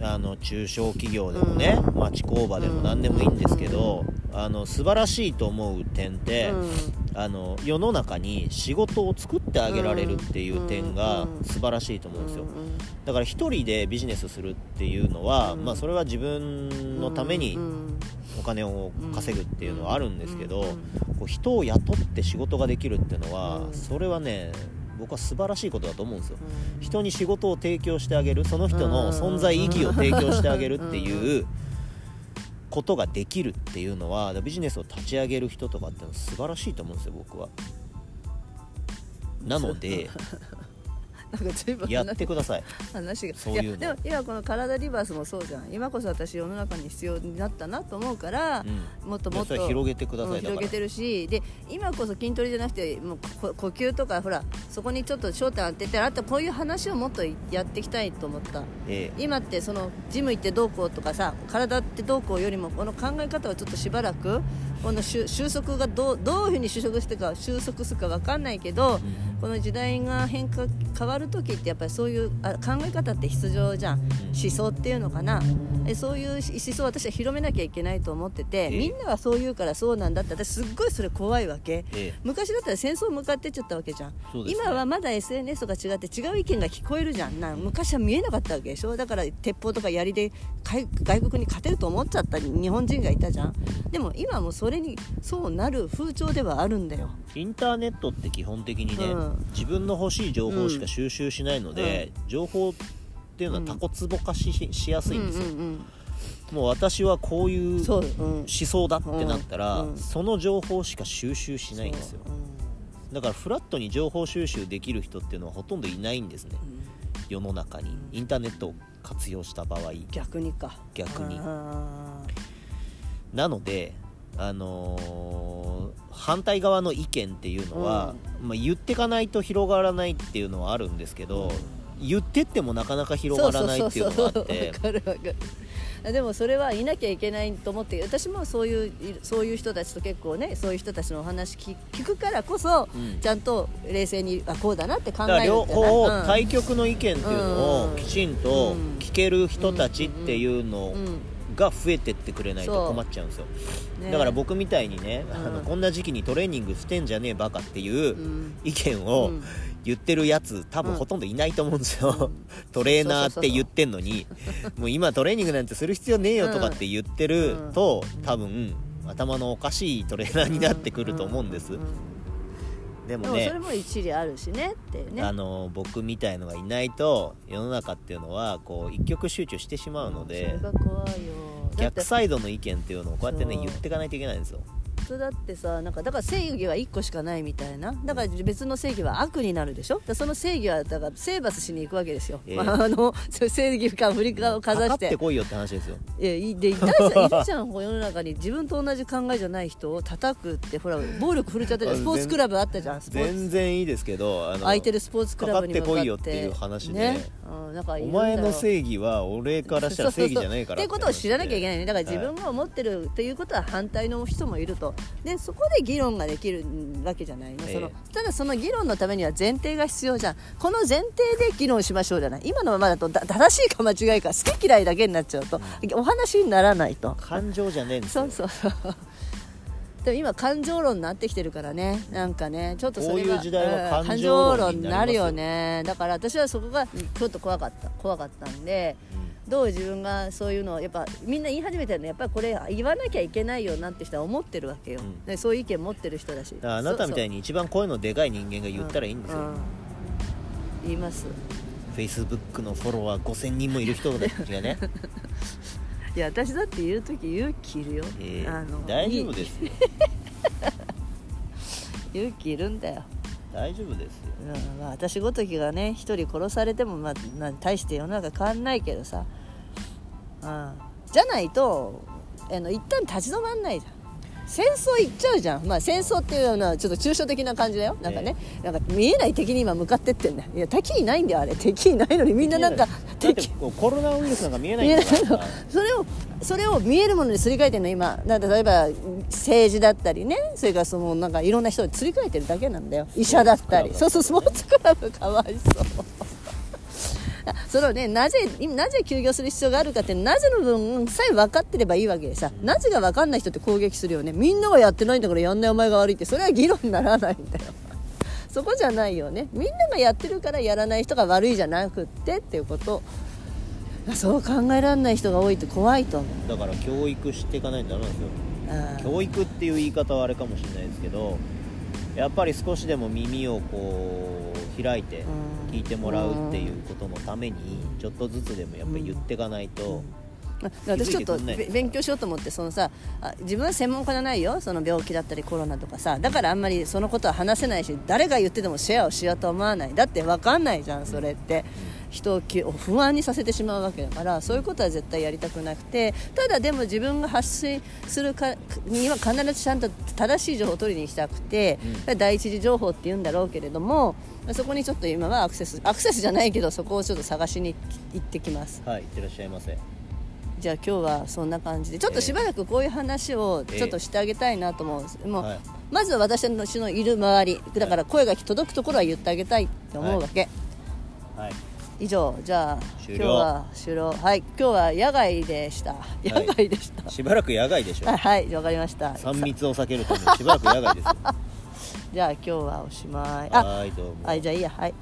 Speaker 2: あの中小企業でもね、
Speaker 1: うん。
Speaker 2: 町工場でも何でもいいんですけど、あの素晴らしいと思う点って、あの世の中に仕事を作ってあげられるっていう点が
Speaker 1: うん
Speaker 2: 素晴らしいと思うんですよ、
Speaker 1: うん
Speaker 2: だから一人でビジネスするっていうのは、
Speaker 1: うん
Speaker 2: まあ、それは自分のために
Speaker 1: うん
Speaker 2: お金を稼ぐっていうのはあるんですけど、
Speaker 1: うん
Speaker 2: こう人を雇って仕事ができるっていうのは、
Speaker 1: うん。
Speaker 2: それはね僕は素晴らしいことだと思うんですよ。
Speaker 1: うん。
Speaker 2: 人に仕事を提供してあげるその人の存在意義を提供してあげるっていうことができるっていうのはビジネスを立ち上げる人とかっての素晴らしいと思うんですよ僕は。なので (laughs)
Speaker 1: なんか随分
Speaker 2: やってください。
Speaker 1: 話が。
Speaker 2: そういう
Speaker 1: でも今この体リバースもそうじゃん。今こそ私世の中に必要になったなと思うから、
Speaker 2: う
Speaker 1: もっともっと
Speaker 2: 広げてください
Speaker 1: うん広げてるしで今こそ筋トレじゃなくてもうこ呼吸とかほらそこにちょっと焦点当ててあとこういう話をもっとやっていきたいと思った。
Speaker 2: え。
Speaker 1: 今ってそのジム行ってどうこうとかさ体ってどうこうよりもこの考え方をちょっとしばらくこの収収束がどうどういうふうに収束してか収束するか分かんないけど、この時代が変化変わる時ってやっぱりそういうあ考え方って必要じゃん、思想っていうのかな。えそういう思想を私は広めなきゃいけないと思ってて、
Speaker 2: ええ。
Speaker 1: みんながそう言うからそうなんだって私すっごいそれ怖いわけ。
Speaker 2: ええ。
Speaker 1: 昔だったら戦争向かってっちゃったわけじゃん、
Speaker 2: ね。
Speaker 1: 今はまだ SNS とか違って違う意見が聞こえるじゃん。な昔は見えなかったわけでしょ。だから鉄砲とか槍で外外国に勝てると思っちゃった日本人がいたじゃん。でも今はもうそれにそうなる風潮ではあるんだよ。
Speaker 2: インターネットって基本的にね、
Speaker 1: うん。
Speaker 2: 自分の欲しい情報しか収集しないので、情報っていうのはタコツボ化ししやすいんですよ、
Speaker 1: うんうん
Speaker 2: もう私はこういう思
Speaker 1: うん、
Speaker 2: 想だってなったら、
Speaker 1: うん。うん。
Speaker 2: その情報しか収集しないんですよ。だからフラットに情報収集できる人っていうのはほとんどいないんですね。世の中に。インターネットを活用した場合。
Speaker 1: 逆にか。
Speaker 2: 逆に。
Speaker 1: あ
Speaker 2: なのであのー反対側の意見っていうのは、まあ、言ってかないと広がらないっていうのはあるんですけど、言ってってもなかなか
Speaker 1: ー
Speaker 2: 広がらないっていうのがあって
Speaker 1: でもそれはいなきゃいけないと思って私もそういうそういう人たちと結構ねそういう人たちのお話聞聞くからこそ、
Speaker 2: うん。
Speaker 1: ちゃんと冷静にあこうだなって考えるんじゃない？
Speaker 2: 方
Speaker 1: うん
Speaker 2: 対極の意見っていうの
Speaker 1: うん。
Speaker 2: をきちんと
Speaker 1: うん。
Speaker 2: 聞ける人たちっていうの
Speaker 1: うん。
Speaker 2: が増えてってくれないと困っちゃうんですよ
Speaker 1: ね。
Speaker 2: だから僕みたいにね、あの
Speaker 1: うん
Speaker 2: こんな時期にトレーニングしてんじゃねえバカっていう
Speaker 1: うん。
Speaker 2: 意見
Speaker 1: う
Speaker 2: を
Speaker 1: ん。
Speaker 2: 言ってるやつ多分
Speaker 1: うん
Speaker 2: ほとんどいないと思うんですよ、
Speaker 1: うん。(laughs)
Speaker 2: トレーナーって言ってんのに。もう今トレーニングなんてする必要ねえよとかって言ってると多分頭のおかしいトレーナーになってくると思うんですでもね
Speaker 1: それも一理あるしねってね。
Speaker 2: あの僕みたいのがいないと世の中っていうのはこう一極集中してしまうので
Speaker 1: それが怖いよ。
Speaker 2: 逆サイドの意見っていうのをこうやってね言っていかないといけないんですよ
Speaker 1: 人だってさなんかだから正義は1個しかないみたいな。だから別の正義は悪になるでしょ？その正義はだから征伐しに行くわけですよ、
Speaker 2: ええ。
Speaker 1: まあ、あの (laughs) 正義か振りかをかざ
Speaker 2: かか
Speaker 1: し
Speaker 2: っていよって話ですよ。
Speaker 1: いでいたじゃんいるじゃん世の中に自分と同じ考えじゃない人を叩くってほら暴力振るっちゃったじゃん。スポーツクラブあったじゃん。
Speaker 2: 全然いいですけど
Speaker 1: 空いてるスポーツクラブに向かって。
Speaker 2: かかってこいよっていう話で。
Speaker 1: ね。うん、なんかい
Speaker 2: お前の正義は俺からしたら正義じゃないから。
Speaker 1: っていうことを知らなきゃいけないね。だから自
Speaker 2: はい
Speaker 1: 分が思ってるっていうことは反対の人もいるとでそこで議論ができるわけじゃないの、
Speaker 2: ええ。
Speaker 1: そのただその議論のためには前提が必要じゃん。この前提で議論しましょうじゃない。今のままだとだ正しいか間違いか好き嫌いだけになっちゃうと、お話にならないと。
Speaker 2: 感情じゃねえんですよ。
Speaker 1: そうそうそう。(laughs) でも今感情論になってきてるからね。なんかねちょっとそれが
Speaker 2: こういう時代は
Speaker 1: うん
Speaker 2: 感情論にな
Speaker 1: るよね。だから私はそこがちょっと怖かった。怖かったんでどう自分がそういうのをやっぱみんな言い始めてるのやっぱりこれ言わなきゃいけないよなって人は思ってるわけよ、
Speaker 2: うん。
Speaker 1: でそういう意見持ってる人だし。
Speaker 2: あなたみたい
Speaker 1: に
Speaker 2: に一番声のでかい人間が言ったらいいんですよ、
Speaker 1: 言います。
Speaker 2: フェイスブックのフォロワー5000人もいる人たちがね、(laughs)
Speaker 1: いや私だって言う時勇気いるよ、
Speaker 2: えー
Speaker 1: あの
Speaker 2: 大丈夫
Speaker 1: い
Speaker 2: ですよ。(laughs)
Speaker 1: 勇気いるんだよ。
Speaker 2: 大丈夫ですよ。
Speaker 1: うん。まあ、私ごときがね一人殺されても、まあ、まあ大して世の中変わんないけどさ、うん、じゃないとあの一旦立ち止まんないじゃん。戦争行っちゃうじゃん、まあ、戦争っていうのはちょっと抽象的な感じだよ。なんかね、なんか見えない敵に今向かってってんだよ。いや敵いないんだよあれ。敵いないのにみんななんか敵。
Speaker 2: コロナウイルスなんか見えないんだから。
Speaker 1: の。それをそれを見えるものにすり替えてるの今。だ例えば政治だったりね。それからそのなんかいろんな人にすり替えてるだけなんだよ。医者だったり。そうそうスポーツクラブ。かわいそうそれをねなぜなぜ休業する必要があるかってなぜの分さえ分かってればいいわけでさ。なぜが分かんない人って攻撃するよね。みんながやってないんだからやんないお前が悪いって。それは議論にならないんだよ。(laughs) そこじゃないよね。みんながやってるからやらない人が悪いじゃなくってっていうこと。そう考えられない人が多いと怖いと思う。
Speaker 2: だから教育していかないとダメなんですよ。教育っていう言い方はあれかもしれないですけどやっぱり少しでも耳をこう開いて
Speaker 1: うん
Speaker 2: 聞いてもらうっていうことのためにちょっとずつでもやっぱり言っていかないと、
Speaker 1: まあ私ちょっと勉強しようと思ってそのさあ自分は専門家じゃないよその病気だったりコロナとかさだからあんまりそのことは話せないし誰が言っててもシェアをしようとは思わない。だって分かんないじゃんそれって。人をき不安にさせてしまうわけだからそういうことは絶対やりたくなくてただでも自分が発信するかには必ずちゃんと正しい情報を取りに行きたくて、第一次情報って言うんだろうけれどもそこにちょっと今はアクセスアクセスじゃないけどそこをちょっと探しに行ってきます。
Speaker 2: はいいってらっしゃいませ。
Speaker 1: じゃあ今日はそんな感じでちょっとしばらくこういう話をちょっとしてあげたいなと思うんです、もう
Speaker 2: はい。
Speaker 1: まずは私のいる周りだから声が届くところは言ってあげたいって思うわけ、
Speaker 2: はい
Speaker 1: 以上じゃあ今日は終了。はい今日は野外でした。野外でした、
Speaker 2: しばらく野外でしょ
Speaker 1: はい、(laughs) はい、わかりました。
Speaker 2: 3密を避けるためにしばらく野外ですよ。(laughs)
Speaker 1: じゃあ今日はおしまい。あ
Speaker 2: はいどうも。
Speaker 1: はいじゃあいいやはい